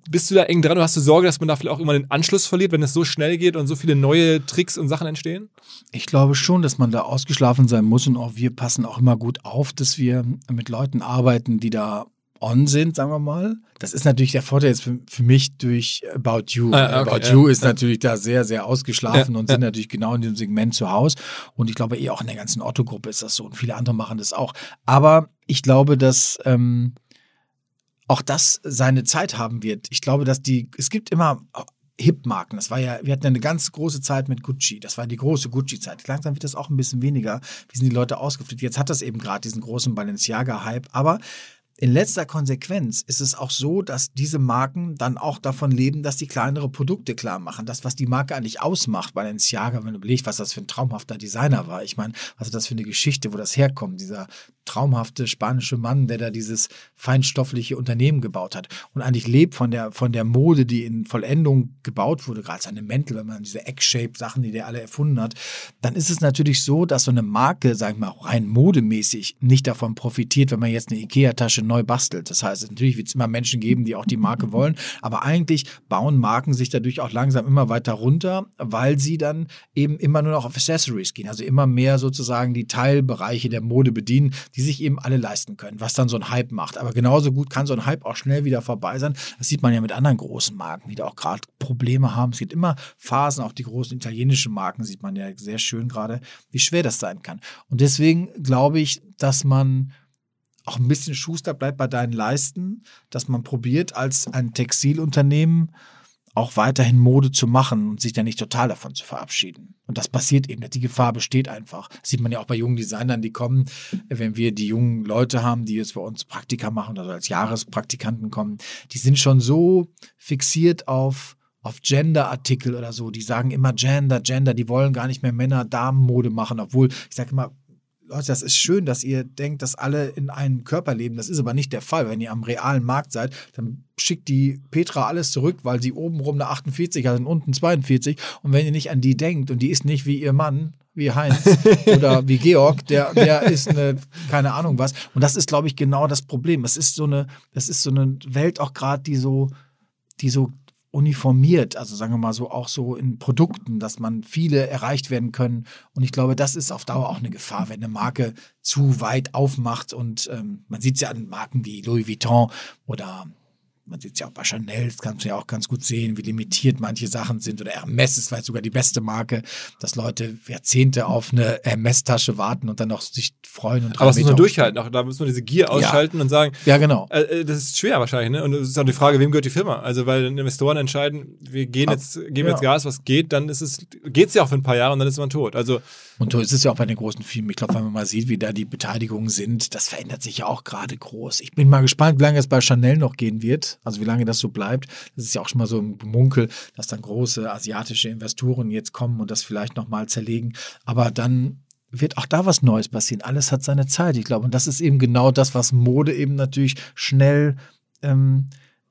Bist du da eng dran oder hast du Sorge, dass man da vielleicht auch immer den Anschluss verliert, wenn es so schnell geht und so viele neue Tricks und Sachen entstehen? Ich glaube schon, dass man da ausgeschlafen sein muss und auch wir passen auch immer gut auf, dass wir mit Leuten arbeiten, die da on sind, sagen wir mal. Das ist natürlich der Vorteil jetzt für, für mich durch About You. Ah, okay, About ja, You ist ja. natürlich da sehr, sehr ausgeschlafen Ja, und sind natürlich genau in dem Segment zu Hause. Und ich glaube, eh auch in der ganzen Otto-Gruppe ist das so und viele andere machen das auch. Aber ich glaube, dass ähm, auch das seine Zeit haben wird. Ich glaube, dass die, es gibt immer Hip-Marken. Das war ja, wir hatten ja eine ganz große Zeit mit Gucci. Das war die große Gucci-Zeit. Langsam wird das auch ein bisschen weniger. Wie sind die Leute ausgeflippt? Jetzt hat das eben gerade diesen großen Balenciaga-Hype. Aber in letzter Konsequenz ist es auch so, dass diese Marken dann auch davon leben, dass die kleinere Produkte klar machen. Das, was die Marke eigentlich ausmacht, Balenciaga, wenn du überlegst, was das für ein traumhafter Designer war. Ich meine, was ist das für eine Geschichte, wo das herkommt? Dieser traumhafte spanische Mann, der da dieses feinstoffliche Unternehmen gebaut hat und eigentlich lebt von der, von der Mode, die in Vollendung gebaut wurde, gerade seine Mäntel, wenn man diese Egg-Shape-Sachen, die der alle erfunden hat, dann ist es natürlich so, dass so eine Marke, sagen wir mal, rein modemäßig nicht davon profitiert, wenn man jetzt eine Ikea-Tasche neu bastelt. Das heißt, natürlich wird es immer Menschen geben, die auch die Marke wollen, aber eigentlich bauen Marken sich dadurch auch langsam immer weiter runter, weil sie dann eben immer nur noch auf Accessories gehen, also immer mehr sozusagen die Teilbereiche der Mode bedienen, die sich eben alle leisten können, was dann so ein Hype macht. Aber genauso gut kann so ein Hype auch schnell wieder vorbei sein. Das sieht man ja mit anderen großen Marken, die da auch gerade Probleme haben. Es gibt immer Phasen, auch die großen italienischen Marken sieht man ja sehr schön gerade, wie schwer das sein kann. Und deswegen glaube ich, dass man auch ein bisschen Schuster bleibt bei deinen Leisten, dass man probiert, als ein Textilunternehmen auch weiterhin Mode zu machen und sich dann nicht total davon zu verabschieden. Und das passiert eben, die Gefahr besteht einfach. Das sieht man ja auch bei jungen Designern, die kommen, wenn wir die jungen Leute haben, die jetzt bei uns Praktika machen oder als Jahrespraktikanten kommen, die sind schon so fixiert auf auf Gender-Artikel oder so, die sagen immer Gender, Gender, die wollen gar nicht mehr Männer-Damen-Mode machen, obwohl ich sage immer, Leute, das ist schön, dass ihr denkt, dass alle in einem Körper leben. Das ist aber nicht der Fall. Wenn ihr am realen Markt seid, dann schickt die Petra alles zurück, weil sie obenrum eine 48 hat und unten 42. Und wenn ihr nicht an die denkt und die ist nicht wie ihr Mann, wie Heinz <laughs> oder wie Georg, der, der ist eine, keine Ahnung was. Und das ist, glaube ich, genau das Problem. Es ist so eine, das ist so eine Welt auch gerade, die so, die so uniformiert, also sagen wir mal so auch so in Produkten, dass man viele erreicht werden können. Und ich glaube, das ist auf Dauer auch eine Gefahr, wenn eine Marke zu weit aufmacht. Und ähm, man sieht es ja an Marken wie Louis Vuitton oder man sieht es ja auch bei Chanel, das kannst du ja auch ganz gut sehen, wie limitiert manche Sachen sind. Oder Hermes ist vielleicht sogar die beste Marke, dass Leute Jahrzehnte auf eine Hermes-Tasche warten und dann noch sich freuen. Und Aber das muss man durchhalten. Auch da muss man diese Gier ausschalten und sagen, Ja, genau. äh, äh, das ist schwer wahrscheinlich, ne? Und es ist auch die Frage, wem gehört die Firma? Also, weil Investoren entscheiden, wir gehen jetzt, geben ja. jetzt Gas, was geht, dann ist es, geht's ja auch für ein paar Jahre und dann ist man tot. Also, Und so ist es ja auch bei den großen Filmen. Ich glaube, wenn man mal sieht, wie da die Beteiligungen sind, das verändert sich ja auch gerade groß. Ich bin mal gespannt, wie lange es bei Chanel noch gehen wird. Also wie lange das so bleibt. Das ist ja auch schon mal so ein Gemunkel, dass dann große asiatische Investoren jetzt kommen und das vielleicht nochmal zerlegen. Aber dann wird auch da was Neues passieren. Alles hat seine Zeit, ich glaube. Und das ist eben genau das, was Mode eben natürlich schnell ähm,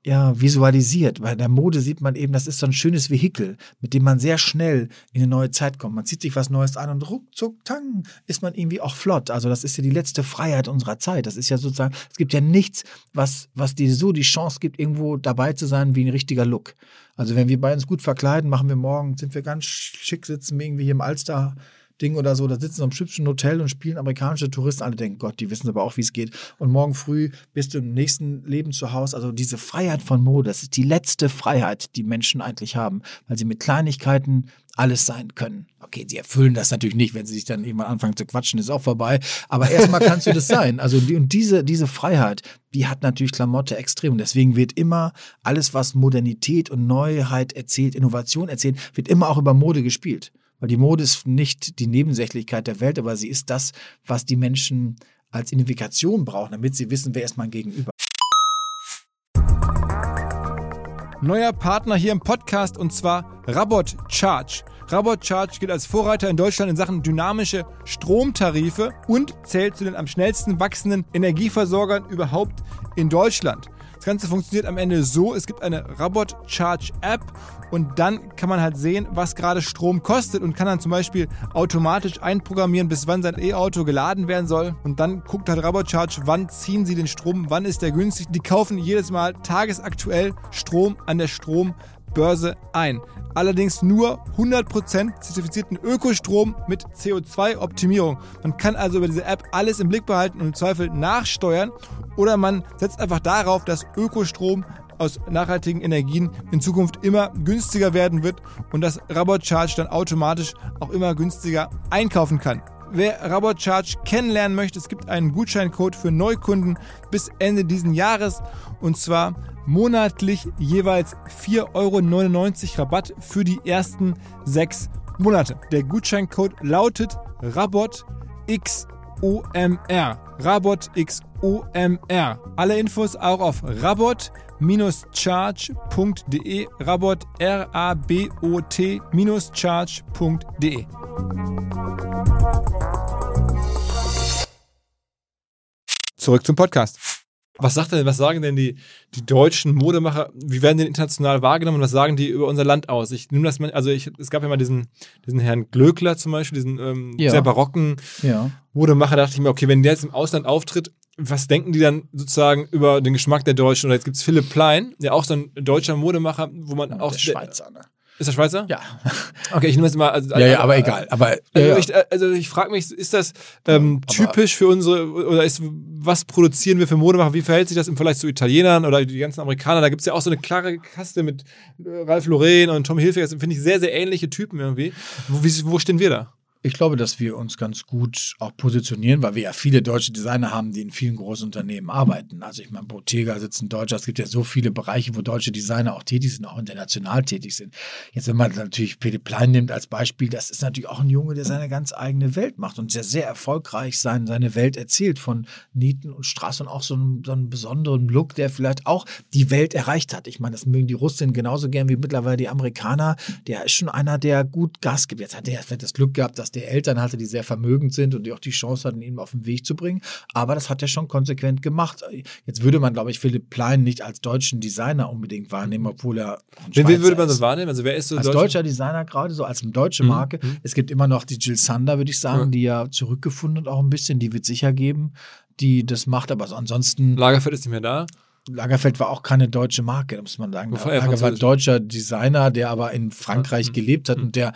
ja, visualisiert. Bei der Mode sieht man eben, das ist so ein schönes Vehikel, mit dem man sehr schnell in eine neue Zeit kommt. Man zieht sich was Neues an und ruckzuck, tang, ist man irgendwie auch flott. Also das ist ja die letzte Freiheit unserer Zeit. Das ist ja sozusagen, es gibt ja nichts, was, was dir so die Chance gibt, irgendwo dabei zu sein wie ein richtiger Look. Also wenn wir beide uns gut verkleiden, machen wir morgen, sind wir ganz schick, sitzen wir irgendwie hier im Alster Ding oder so, da sitzen sie im hübschen Hotel und spielen amerikanische Touristen. Alle denken, Gott, die wissen aber auch, wie es geht. Und morgen früh bist du im nächsten Leben zu Hause. Also diese Freiheit von Mode, das ist die letzte Freiheit, die Menschen eigentlich haben, weil sie mit Kleinigkeiten alles sein können. Okay, sie erfüllen das natürlich nicht, wenn sie sich dann irgendwann anfangen zu quatschen, ist auch vorbei. Aber erstmal kannst du das <laughs> sein. Also die, und diese, diese Freiheit, die hat natürlich Klamotte extrem. Und deswegen wird immer alles, was Modernität und Neuheit erzählt, Innovation erzählt, wird immer auch über Mode gespielt. Weil die Mode ist nicht die Nebensächlichkeit der Welt, aber sie ist das, was die Menschen als Identifikation brauchen, damit sie wissen, wer ist mein Gegenüber. neuer Partner hier im Podcast und zwar Rabot Charge. Rabot Charge gilt als Vorreiter in Deutschland in Sachen dynamische Stromtarife und zählt zu den am schnellsten wachsenden Energieversorgern überhaupt in Deutschland. Das Ganze funktioniert am Ende so, es gibt eine Rabot Charge App und dann kann man halt sehen, was gerade Strom kostet und kann dann zum Beispiel automatisch einprogrammieren, bis wann sein E-Auto geladen werden soll. Und dann guckt halt Rabot Charge, wann ziehen sie den Strom, wann ist der günstig. Die kaufen jedes Mal tagesaktuell Strom an der Strombörse ein. Allerdings nur 100% zertifizierten Ökostrom mit CO2-Optimierung. Man kann also über diese App alles im Blick behalten und im Zweifel nachsteuern Oder man setzt einfach darauf, dass Ökostrom aus nachhaltigen Energien in Zukunft immer günstiger werden wird und dass Rabot Charge dann automatisch auch immer günstiger einkaufen kann. Wer Rabot Charge kennenlernen möchte, es gibt einen Gutscheincode für Neukunden bis Ende diesen Jahres und zwar monatlich jeweils 4,99 Euro Rabatt für die ersten sechs Monate. Der Gutscheincode lautet RabotXOMR. RabotXOMR. Alle Infos auch auf rabot-charge.de. Rabot R-A-B-O-T-charge.de. Zurück zum Podcast. Was sagt denn, was sagen denn die, die deutschen Modemacher, wie werden denn international wahrgenommen was sagen die über unser Land aus? Ich nehme das mal, also ich, es gab ja mal diesen, diesen Herrn Glöckler zum Beispiel, diesen ähm, Ja. sehr barocken Ja. Modemacher, da dachte ich mir, okay, wenn der jetzt im Ausland auftritt, was denken die dann sozusagen über den Geschmack der Deutschen? Oder jetzt gibt es Philipp Plein, der auch so ein deutscher Modemacher, wo man auch. der Schweizer, ne? Ist der Schweizer? Ja. Okay, ich nehme jetzt mal. Also, Ja, ja, aber egal. Aber Also, ja, ich, also ich frage mich, ist das ähm, Aber- typisch für unsere, oder ist, was produzieren wir für Modemacher? Wie verhält sich das im Vergleich zu Italienern oder die ganzen Amerikaner? Da gibt es ja auch so eine klare Kaste mit äh, Ralph Lauren und Tommy Hilfiger. Das finde ich sehr, sehr ähnliche Typen irgendwie. Wo, wie, wo stehen wir da? Ich glaube, dass wir uns ganz gut auch positionieren, weil wir ja viele deutsche Designer haben, die in vielen großen Unternehmen arbeiten. Also ich meine, Bottega sitzt in Deutschland. Es gibt ja so viele Bereiche, wo deutsche Designer auch tätig sind, auch international tätig sind. Jetzt, wenn man natürlich Philipp Plein nimmt als Beispiel, das ist natürlich auch ein Junge, der seine ganz eigene Welt macht und sehr, sehr erfolgreich sein, seine Welt erzählt von Nieten und Straßen und auch so einen, so einen besonderen Look, der vielleicht auch die Welt erreicht hat. Ich meine, das mögen die Russen genauso gern wie mittlerweile die Amerikaner. Der ist schon einer, der gut Gas gibt. Jetzt hat er das Glück gehabt, dass der Eltern hatte, die sehr vermögend sind und die auch die Chance hatten, ihn auf den Weg zu bringen. Aber das hat er schon konsequent gemacht. Jetzt würde man, glaube ich, Philipp Plein nicht als deutschen Designer unbedingt wahrnehmen, obwohl er Wen, wen würde man so wahrnehmen? Also wer ist so Als Deutsch- deutscher Designer gerade, so als eine deutsche Mhm, Marke. mhm. Es gibt immer noch die Jill Sander, würde ich sagen, Ja. die ja zurückgefunden hat auch ein bisschen. Die wird sicher geben, die das macht. Aber so ansonsten, Lagerfeld ist nicht mehr da. Lagerfeld war auch keine deutsche Marke, muss man sagen. Er Lagerfeld war ein deutscher Designer, der aber in Frankreich Mhm. gelebt hat Mhm. und der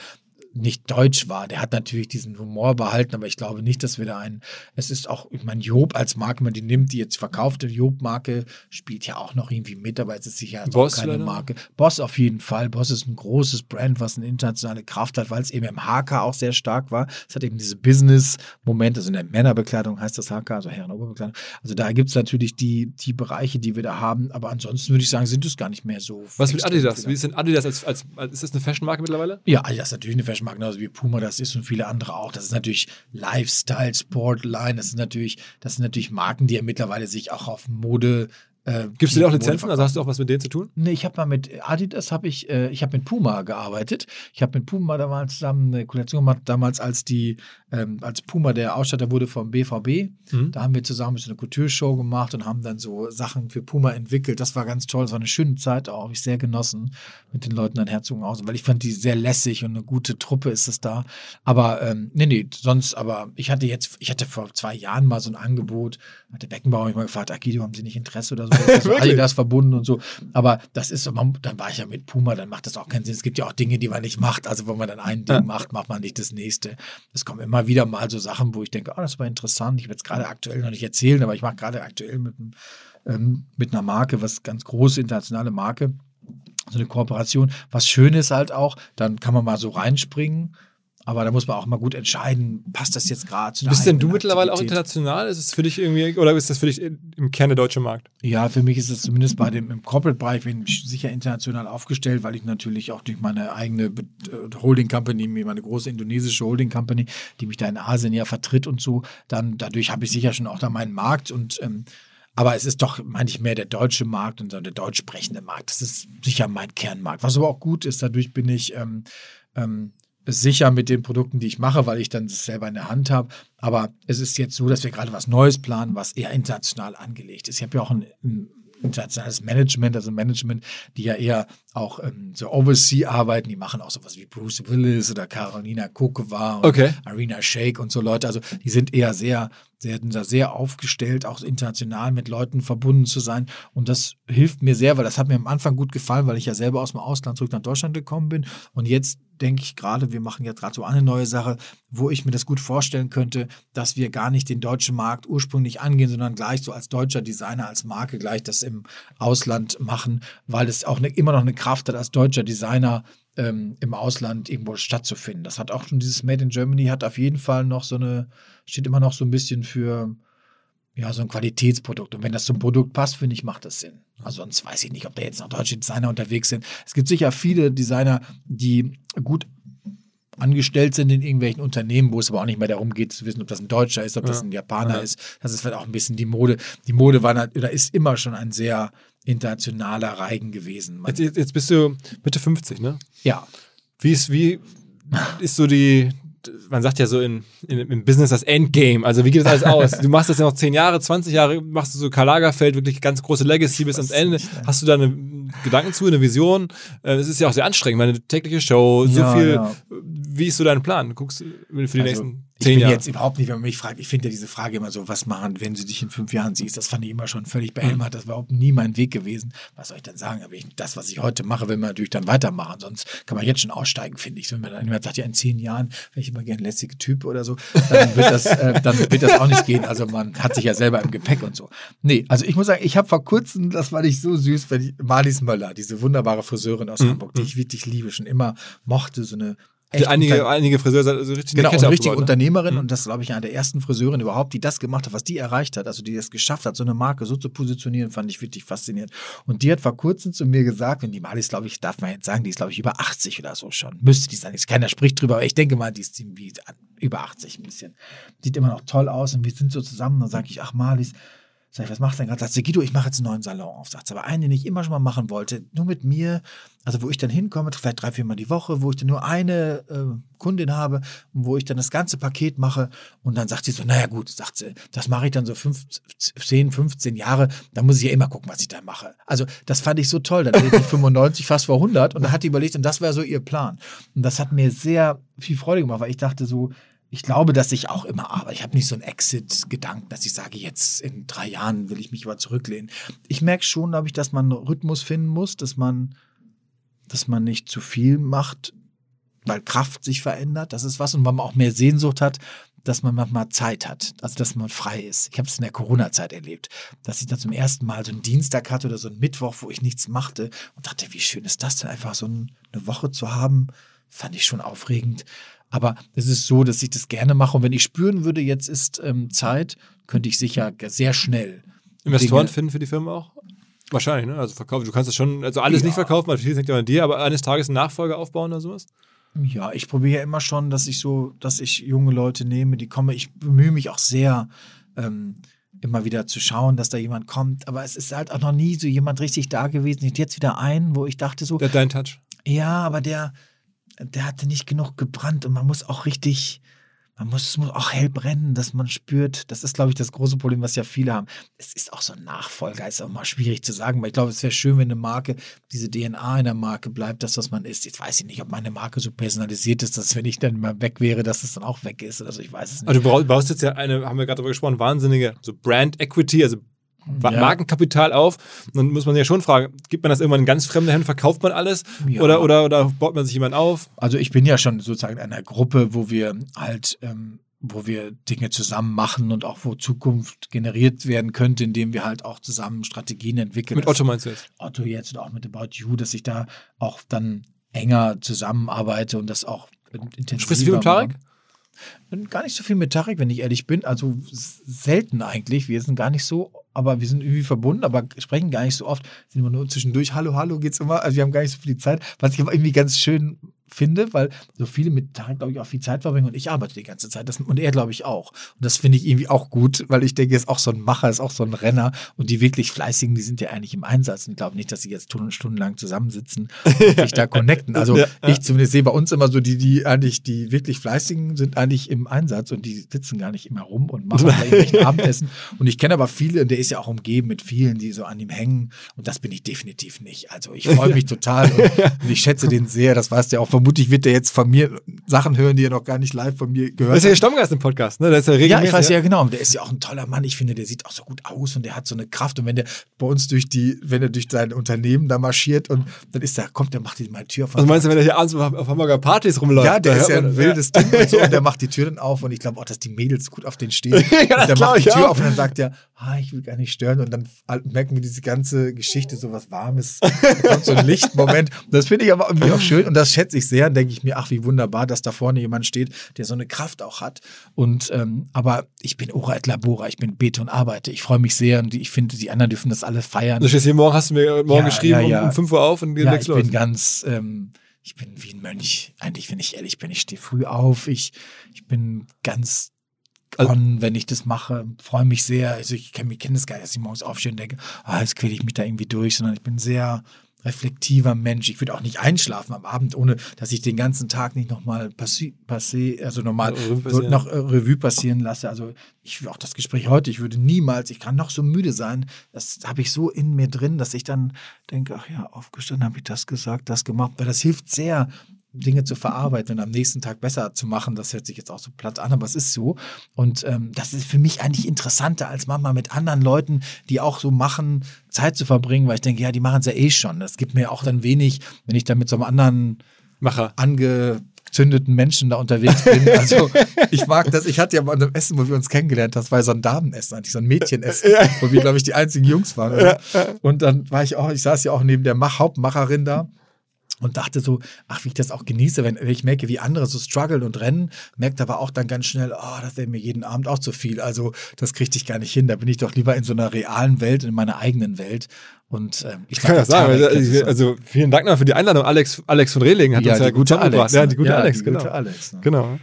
nicht deutsch war. Der hat natürlich diesen Humor behalten, aber ich glaube nicht, dass wir da einen. Es ist auch, ich meine, Job als Marke, wenn man die nimmt, die jetzt verkaufte Job-Marke, spielt ja auch noch irgendwie mit, aber es ist sicher Boss auch keine leider? Marke. Boss auf jeden Fall. Boss ist ein großes Brand, was eine internationale Kraft hat, weil es eben im HK auch sehr stark war. Es hat eben diese Business-Momente, also in der Männerbekleidung heißt das HK, also Herren- und Oberbekleidung. Also da gibt es natürlich die, die Bereiche, die wir da haben, aber ansonsten würde ich sagen, sind es gar nicht mehr so. Was mit Adidas? viele. Wie ist denn Adidas als, als, als ist das eine Fashion-Marke mittlerweile? Ja, Adidas ist natürlich eine Fashionmarke, genauso wie Puma das ist und viele andere auch. Das ist natürlich Lifestyle, Sportline, das sind natürlich, das sind natürlich Marken, die ja mittlerweile sich auch auf Mode. Äh, Gibst du dir auch Lizenzen? Also hast du auch was mit denen zu tun? Nee, ich habe mal mit Adidas habe ich, äh, ich habe mit Puma gearbeitet. Ich habe mit Puma damals zusammen eine Kollektion gemacht, damals als die, ähm, als Puma der Ausstatter wurde vom BVB. Mhm. Da haben wir zusammen so eine Couture-Show gemacht und haben dann so Sachen für Puma entwickelt. Das war ganz toll. Das war eine schöne Zeit auch. Hab ich sehr genossen mit den Leuten an Herzogenaurach, weil ich fand die sehr lässig und eine gute Truppe ist es da. Aber ähm, nee, nee, sonst, aber ich hatte jetzt, ich hatte vor zwei Jahren mal so ein Angebot, hat der Beckenbauer mich mal gefragt, Akido, haben Sie nicht Interesse oder so? <laughs> Das so? Adidas verbunden und so. Aber das ist so, dann war ich ja mit Puma, dann macht das auch keinen Sinn. Es gibt ja auch Dinge, die man nicht macht. Also wenn man dann ein Ding Ja. macht, macht man nicht das nächste. Es kommen immer wieder mal so Sachen, wo ich denke, oh, das war interessant. Ich will es gerade aktuell noch nicht erzählen, aber ich mache gerade aktuell mit, ähm, mit einer Marke, was ganz große internationale Marke, so eine Kooperation. Was schön ist halt auch, dann kann man mal so reinspringen. Aber da muss man auch mal gut entscheiden, passt das jetzt gerade zu Bist denn du mittlerweile auch Aktivität? international? Ist es für dich irgendwie, oder ist das für dich im Kern der deutsche Markt? Ja, für mich ist es zumindest bei dem im Corporate-Bereich bin ich sicher international aufgestellt, weil ich natürlich auch durch meine eigene äh, Holding Company, meine große indonesische Holding Company, die mich da in Asien ja vertritt und so, dann dadurch habe ich sicher schon auch da meinen Markt und ähm, aber es ist doch, meine ich, mehr der deutsche Markt und der deutsch sprechende Markt. Das ist sicher mein Kernmarkt. Was aber auch gut ist, dadurch bin ich ähm, ähm, sicher mit den Produkten, die ich mache, weil ich dann das selber in der Hand habe. Aber es ist jetzt so, dass wir gerade was Neues planen, was eher international angelegt ist. Ich habe ja auch ein, ein internationales Management, also Management, die ja eher auch ähm, so Oversea-Arbeiten, die machen auch sowas wie Bruce Willis oder Carolina Kokova und Okay. Arena Shake und so Leute. Also die sind eher sehr, sehr, sehr aufgestellt, auch international mit Leuten verbunden zu sein. Und das hilft mir sehr, weil das hat mir am Anfang gut gefallen, weil ich ja selber aus dem Ausland zurück nach Deutschland gekommen bin. Und jetzt denke ich gerade, wir machen jetzt gerade so eine neue Sache, wo ich mir das gut vorstellen könnte, dass wir gar nicht den deutschen Markt ursprünglich angehen, sondern gleich so als deutscher Designer, als Marke gleich das im Ausland machen, weil es auch ne, immer noch eine Kraft hat, als deutscher Designer ähm, im Ausland irgendwo stattzufinden. Das hat auch schon dieses Made in Germany hat auf jeden Fall noch so eine, steht immer noch so ein bisschen für ja, so ein Qualitätsprodukt. Und wenn das zum Produkt passt, finde ich, macht das Sinn. Also sonst weiß ich nicht, ob da jetzt noch deutsche Designer unterwegs sind. Es gibt sicher viele Designer, die gut angestellt sind in irgendwelchen Unternehmen, wo es aber auch nicht mehr darum geht zu wissen, ob das ein Deutscher ist, ob das Ja. ein Japaner Ja. ist. Das ist vielleicht auch ein bisschen die Mode. Die Mode war oder ist immer schon ein sehr internationaler Reigen gewesen. Jetzt, jetzt, jetzt bist du Mitte 50, ne? ja, Wie ist, wie ist so die, man sagt ja so in, in, im Business das Endgame. Also wie geht das alles aus? Du machst das ja noch 10 Jahre, 20 Jahre, machst du so Karl Lagerfeld, wirklich ganz große Legacy bis ans Ende. nicht, ja. Hast du da eine Gedanken zu, eine Vision? Äh, Es ist ja auch sehr anstrengend, meine tägliche Show, so Ja, viel. ja. Wie ist so dein Plan? Du guckst für die Also, nächsten ich 10 bin jetzt überhaupt nicht, wenn man mich fragt, ich finde ja diese Frage immer so, was machen, wenn du dich in fünf Jahren siehst, das fand ich immer schon völlig Mhm. behelmert, das war überhaupt nie mein Weg gewesen. Was soll ich denn sagen? Aber ich, das, was ich heute mache, will man natürlich dann weitermachen, sonst kann man jetzt schon aussteigen, finde ich. Wenn man dann jemand sagt, ja, in zehn Jahren wäre ich immer gern ein lässiger Typ oder so, dann wird, das, äh, dann wird das auch nicht gehen. Also man hat sich ja selber im Gepäck und so. Nee, also ich muss sagen, ich habe vor kurzem, das war nicht so süß, wenn ich, Marlies Möller, diese wunderbare Friseurin aus Mhm. Hamburg, die ich wirklich liebe, schon immer mochte, so eine echt einige, unter- einige Friseure sind also richtig Genau, eine richtige ne? Unternehmerin Mhm. und das ist, glaube ich, eine der ersten Friseurinnen überhaupt, die das gemacht hat, was die erreicht hat, also die es geschafft hat, so eine Marke so zu positionieren, fand ich wirklich faszinierend. Und die hat vor kurzem zu mir gesagt, und die Malis, glaube ich, darf man jetzt sagen, die ist, glaube ich, über 80 oder so schon. Müsste die sein. Keiner spricht drüber, aber ich denke mal, die ist irgendwie über 80 ein bisschen. Sieht immer noch toll aus und wir sind so zusammen. Dann sage ich, ach Malis, Sag ich, was machst du denn gerade? Sagt sie, Guido, ich mache jetzt einen neuen Salon auf. Sagt sie, aber einen, den ich immer schon mal machen wollte, nur mit mir, also wo ich dann hinkomme, vielleicht drei, viermal die Woche, wo ich dann nur eine äh, Kundin habe wo ich dann das ganze Paket mache. Und dann sagt sie so, naja gut, sagt sie, das mache ich dann so fünf, 10, 15 Jahre, da muss ich ja immer gucken, was ich da mache. Also das fand ich so toll. Dann ist die 95 fast vor 100 und da hat die überlegt und das war so ihr Plan. Und das hat mir sehr viel Freude gemacht, weil ich dachte so, ich glaube, dass ich auch immer arbeite. Ich habe nicht so einen Exit-Gedanken, dass ich sage, jetzt in drei Jahren will ich mich über zurücklehnen. Ich merke schon, glaube ich, dass man einen Rhythmus finden muss, dass man, dass man nicht zu viel macht, weil Kraft sich verändert. Das ist was. Und weil man auch mehr Sehnsucht hat, dass man manchmal Zeit hat, also dass man frei ist. Ich habe es in der Corona-Zeit erlebt, dass ich da zum ersten Mal so einen Dienstag hatte oder so einen Mittwoch, wo ich nichts machte und dachte, wie schön ist das denn, einfach so ein- eine Woche zu haben, fand ich schon aufregend. Aber es ist so, dass ich das gerne mache. Und wenn ich spüren würde, jetzt ist ähm, Zeit, könnte ich sicher sehr schnell. Investoren Dinge- finden für die Firma auch? Wahrscheinlich, ne? Also verkaufen. Du kannst das schon, also alles Ja. nicht verkaufen, weil vieles hängt ja an dir, aber eines Tages einen Nachfolger aufbauen oder sowas? Ja, ich probiere ja immer schon, dass ich so, dass ich junge Leute nehme, die kommen. Ich bemühe mich auch sehr, ähm, immer wieder zu schauen, dass da jemand kommt. Aber es ist halt auch noch nie so jemand richtig da gewesen. Ich jetzt wieder einen, wo ich dachte so, Der hat deinen Touch. ja, aber der, der hatte nicht genug gebrannt und man muss auch richtig, man muss, es muss auch hell brennen, dass man spürt. Das ist, glaube ich, das große Problem, was ja viele haben. Es ist auch so ein Nachfolger, ist auch mal schwierig zu sagen, weil ich glaube, es wäre schön, wenn eine Marke, diese DNA in der Marke bleibt, das, was man ist. Jetzt weiß ich nicht, ob meine Marke so personalisiert ist, dass wenn ich dann mal weg wäre, dass es dann auch weg ist. Also ich weiß es nicht. Also du brauchst, baust jetzt ja eine, haben wir gerade darüber gesprochen, wahnsinnige so Brand Equity, also Ja. Markenkapital auf. Und dann muss man ja schon fragen, gibt man das irgendwann in ganz fremde Hände, verkauft man alles? Ja. Oder, oder, oder baut man sich jemand auf? Also ich bin ja schon sozusagen in einer Gruppe, wo wir halt, ähm, wo wir Dinge zusammen machen und auch wo Zukunft generiert werden könnte, indem wir halt auch zusammen Strategien entwickeln. Mit Otto meinst du jetzt? Otto jetzt und auch mit About You, dass ich da auch dann enger zusammenarbeite und das auch intensiver Sprichst du viel mit Tarek? Gar nicht so viel mit Tarek, wenn ich ehrlich bin. Also selten eigentlich. Wir sind gar nicht so, aber wir sind irgendwie verbunden, aber sprechen gar nicht so oft. Sind immer nur zwischendurch, hallo, hallo, geht's immer. Also wir haben gar nicht so viel Zeit. Was ich aber irgendwie ganz schön finde, weil so viele mit Tarek, glaube ich, auch viel Zeit verbringen und ich arbeite die ganze Zeit. Das, und er, glaube ich, auch. Und das finde ich irgendwie auch gut, weil ich denke, er ist auch so ein Macher, ist auch so ein Renner und die wirklich Fleißigen, die sind ja eigentlich im Einsatz. Und ich glaube nicht, dass sie jetzt Stunden, stundenlang zusammensitzen und <laughs> sich da connecten. Also Ja, ich zumindest sehe bei uns immer so, die, die eigentlich, die wirklich Fleißigen sind eigentlich im Einsatz und die sitzen gar nicht immer rum und machen da <laughs> irgendwelchen Abendessen. Und ich kenne aber viele, und der ist ja auch umgeben mit vielen, die so an ihm hängen. Und das bin ich definitiv nicht. Also ich freue mich <laughs> total und, und ich schätze den sehr. Das weißt du ja auch. Vermutlich wird der jetzt von mir Sachen hören, die er noch gar nicht live von mir Das gehört ist ja der hat. Stammgast im Podcast, ne? Das ist ja Ja, regelmäßig. ich weiß ja genau. Und Der ist ja auch ein toller Mann. Ich finde, der sieht auch so gut aus und der hat so eine Kraft. Und wenn der bei uns durch die, wenn er durch sein Unternehmen da marschiert und dann ist er, kommt, der macht die mal Tür auf. Was meinst du, wenn er hier abends auf Hamburger Partys rumläuft? Ja, der ist ja ein wildes Ding und so. <laughs> Und der macht die Tür dann auf und ich glaube auch, dass die Mädels gut auf den stehen. <laughs> und der macht die Tür auch. auf und dann sagt er, ah, ich will gar nicht stören. Und dann merken wir diese ganze Geschichte, so was Warmes. Da kommt so ein Lichtmoment. Das finde ich aber irgendwie auch schön und das schätze ich sehr. Und denke ich mir, ach, wie wunderbar, dass da vorne jemand steht, der so eine Kraft auch hat. Und ähm, aber ich bin Ora et Labora, ich bin Bete und arbeite. Ich freue mich sehr und ich finde, die anderen dürfen das alle feiern. Du stehst hier morgen, hast du mir morgen Ja, geschrieben, ja, ja. Um, um 5 Uhr auf und Ja, legst ich los. bin ganz, ähm, ich bin wie ein Mönch. Eigentlich, wenn ich ehrlich bin, ich stehe früh auf. Ich, ich bin ganz Also- on, wenn ich das mache. Freue mich sehr. Also ich kenne kenn das gar nicht, dass ich morgens aufstehe und denke, ah, jetzt quäle ich mich da irgendwie durch, sondern ich bin sehr reflektiver Mensch. Ich würde auch nicht einschlafen am Abend, ohne dass ich den ganzen Tag nicht nochmal passé, passé, also nochmal Revue so passieren. noch äh, Revue passieren lasse. Also ich auch das Gespräch heute, ich würde niemals, ich kann noch so müde sein, das habe ich so in mir drin, dass ich dann denke, ach ja, aufgestanden habe ich das gesagt, das gemacht, weil das hilft sehr, Dinge zu verarbeiten und am nächsten Tag besser zu machen. Das hört sich jetzt auch so platt an, aber es ist so. Und ähm, das ist für mich eigentlich interessanter, als manchmal mit anderen Leuten, die auch so machen, Zeit zu verbringen, weil ich denke, ja, die machen es ja eh schon. Das gibt mir auch dann wenig, wenn ich dann mit so einem anderen Macher. angezündeten Menschen da unterwegs bin. <laughs> Also ich mag das. Ich hatte ja mal einem Essen, wo wir uns kennengelernt haben, das war so ein Damenessen, eigentlich so ein Mädchenessen, wo wir, glaube ich, die einzigen Jungs waren. Und dann war ich auch, ich saß ja auch neben der Mach Hauptmacherin da und dachte so, ach, wie ich das auch genieße, wenn, wenn ich merke, wie andere so strugglen und rennen, merkt aber auch dann ganz schnell, oh, das wäre mir jeden Abend auch zu viel. Also das kriegte ich gar nicht hin. Da bin ich doch lieber in so einer realen Welt, in meiner eigenen Welt. Und ähm, ich Ich kann das sagen. Tarek, Also, also vielen Dank noch für die Einladung. Alex, Alex von Rehlingen hat ja, uns ja gute zusammengebracht. Alex. Ja, ne? die gute ja, Alex, die genau. Gute Alex, ne? Genau.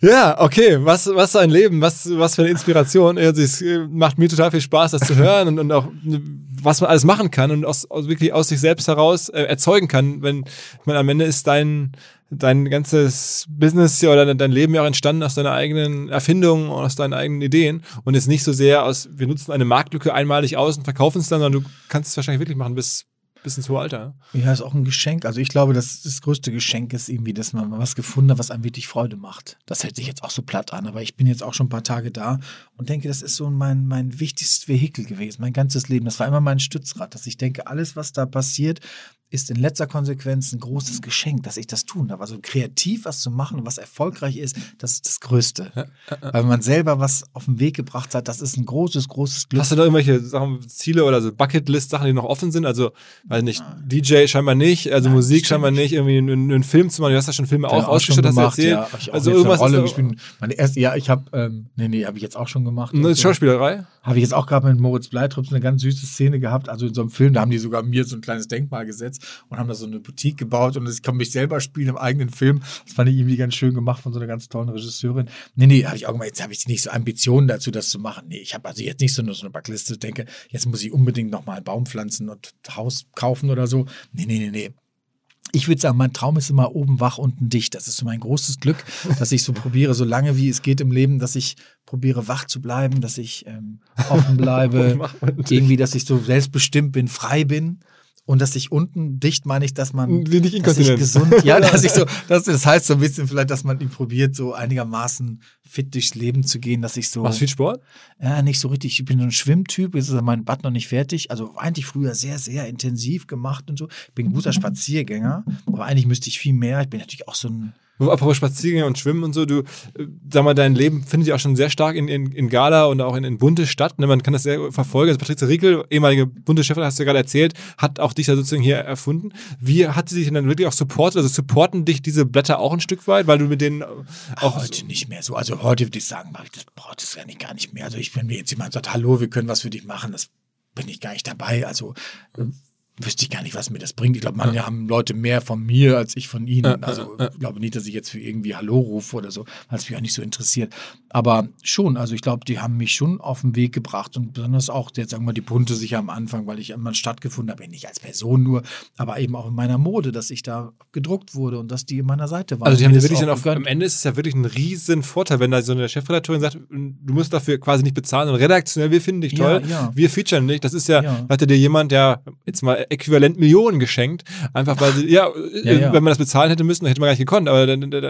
Ja, okay, was, was ein Leben, was, was für eine Inspiration. Also es äh, macht mir total viel Spaß, das zu hören und, und auch, äh, was man alles machen kann und aus, aus, wirklich aus sich selbst heraus äh, erzeugen kann. Wenn, meine, am Ende ist dein, dein ganzes Business oder dein Leben ja auch entstanden aus deiner eigenen Erfindung und aus deinen eigenen Ideen und ist nicht so sehr aus, wir nutzen eine Marktlücke einmalig aus und verkaufen es dann, sondern du kannst es wahrscheinlich wirklich machen bis, bis ins hohe Alter. Ja, ist auch ein Geschenk. Also ich glaube, das, das größte Geschenk ist irgendwie, dass man mal was gefunden hat, was einem wirklich Freude macht. Das hört sich jetzt auch so platt an, aber ich bin jetzt auch schon ein paar Tage da und denke, das ist so mein, mein wichtigstes Vehikel gewesen, mein ganzes Leben. Das war immer mein Stützrad, dass ich denke, alles, was da passiert, ist in letzter Konsequenz ein großes Geschenk, dass ich das tun darf. Also kreativ was zu machen, was erfolgreich ist, das ist das Größte. Weil man selber was auf den Weg gebracht hat, das ist ein großes, großes Glück. Hast du da irgendwelche Sachen, Ziele oder so Bucketlist-Sachen, die noch offen sind? Also, weiß nicht, DJ scheinbar nicht, also Nein, Musik scheinbar nicht, irgendwie einen, einen Film zu machen. Du hast ja schon Filme auch ausgestattet, hast du erzählt. Ja, ich auch also irgendwas Rolle gespielt. Meine erste, ja, ich habe, ähm, nee, nee, habe ich jetzt auch schon gemacht. Eine Und so. Schauspielerei? Habe ich jetzt auch gerade mit Moritz Bleitrups eine ganz süße Szene gehabt. Also in so einem Film, da haben die sogar mir so ein kleines Denkmal gesetzt und haben da so eine Boutique gebaut und ich kann mich selber spielen im eigenen Film. Das fand ich irgendwie ganz schön gemacht von so einer ganz tollen Regisseurin. Nee, nee, habe ich auch gemacht. Jetzt habe ich nicht so Ambitionen dazu, das zu machen. Nee, ich habe also jetzt nicht so nur so eine Backliste, denke, jetzt muss ich unbedingt nochmal einen Baum pflanzen und Haus kaufen oder so. Nee, nee, nee, nee. Ich würde sagen, mein Traum ist immer oben wach, unten dicht. Das ist so mein großes Glück, dass ich so probiere, so lange wie es geht im Leben, dass ich probiere, wach zu bleiben, dass ich ähm, offen <laughs> bleibe, irgendwie, dass ich so selbstbestimmt bin, frei bin. Und dass ich unten dicht meine ich, dass man dass ich gesund, <laughs> ja, dass ich so, das, das heißt so ein bisschen vielleicht, dass man ihn probiert, so einigermaßen fit durchs Leben zu gehen, dass ich so, Machst du viel Sport? ja, nicht so richtig, ich bin so ein Schwimmtyp, jetzt ist mein Bad noch nicht fertig, also eigentlich früher sehr, sehr intensiv gemacht und so, ich bin ein guter Spaziergänger, aber eigentlich müsste ich viel mehr, ich bin natürlich auch so ein, Apropos Spaziergänge und Schwimmen und so, du, äh, sag mal, dein Leben findet ja auch schon sehr stark in, in, in Gala und auch in, in Bunte statt. Ne? Man kann das sehr verfolgen. Also Patrizia Riekel, ehemalige Bundeschefin, hast du ja gerade erzählt, hat auch dich da sozusagen hier erfunden. Wie hat sie dich denn dann wirklich auch supportet? Also supporten dich diese Blätter auch ein Stück weit, weil du mit denen auch. heute nicht mehr so. Also heute würde ich sagen, das braucht es ja nicht gar nicht mehr. Also ich, wenn mir jetzt jemand sagt, hallo, wir können was für dich machen, das bin ich gar nicht dabei. Also äh, wüsste ich gar nicht, was mir das bringt. Ich glaube, manche haben Leute mehr von mir als ich von ihnen. Ja, also ja, ja. ich glaube nicht, dass ich jetzt für irgendwie Hallo rufe oder so, weil es mich auch nicht so interessiert. Aber schon, also ich glaube, die haben mich schon auf den Weg gebracht und besonders auch, jetzt sagen wir die Punte sicher am Anfang, weil ich immer stattgefunden habe, nicht als Person nur, aber eben auch in meiner Mode, dass ich da gedruckt wurde und dass die in meiner Seite waren. Also die haben wirklich dann auf, am Ende ist es ja wirklich ein riesen Vorteil, wenn da so eine Chefredakteurin sagt, du musst dafür quasi nicht bezahlen und redaktionell, wir finden dich Ja, toll, ja. wir featuren dich. Das ist ja, Ja. hatte dir jemand ja jetzt mal äquivalent Millionen geschenkt, einfach weil sie, ja, äh, ja. wenn man das bezahlen hätte müssen, dann hätte man gar nicht gekonnt, aber dann, dann,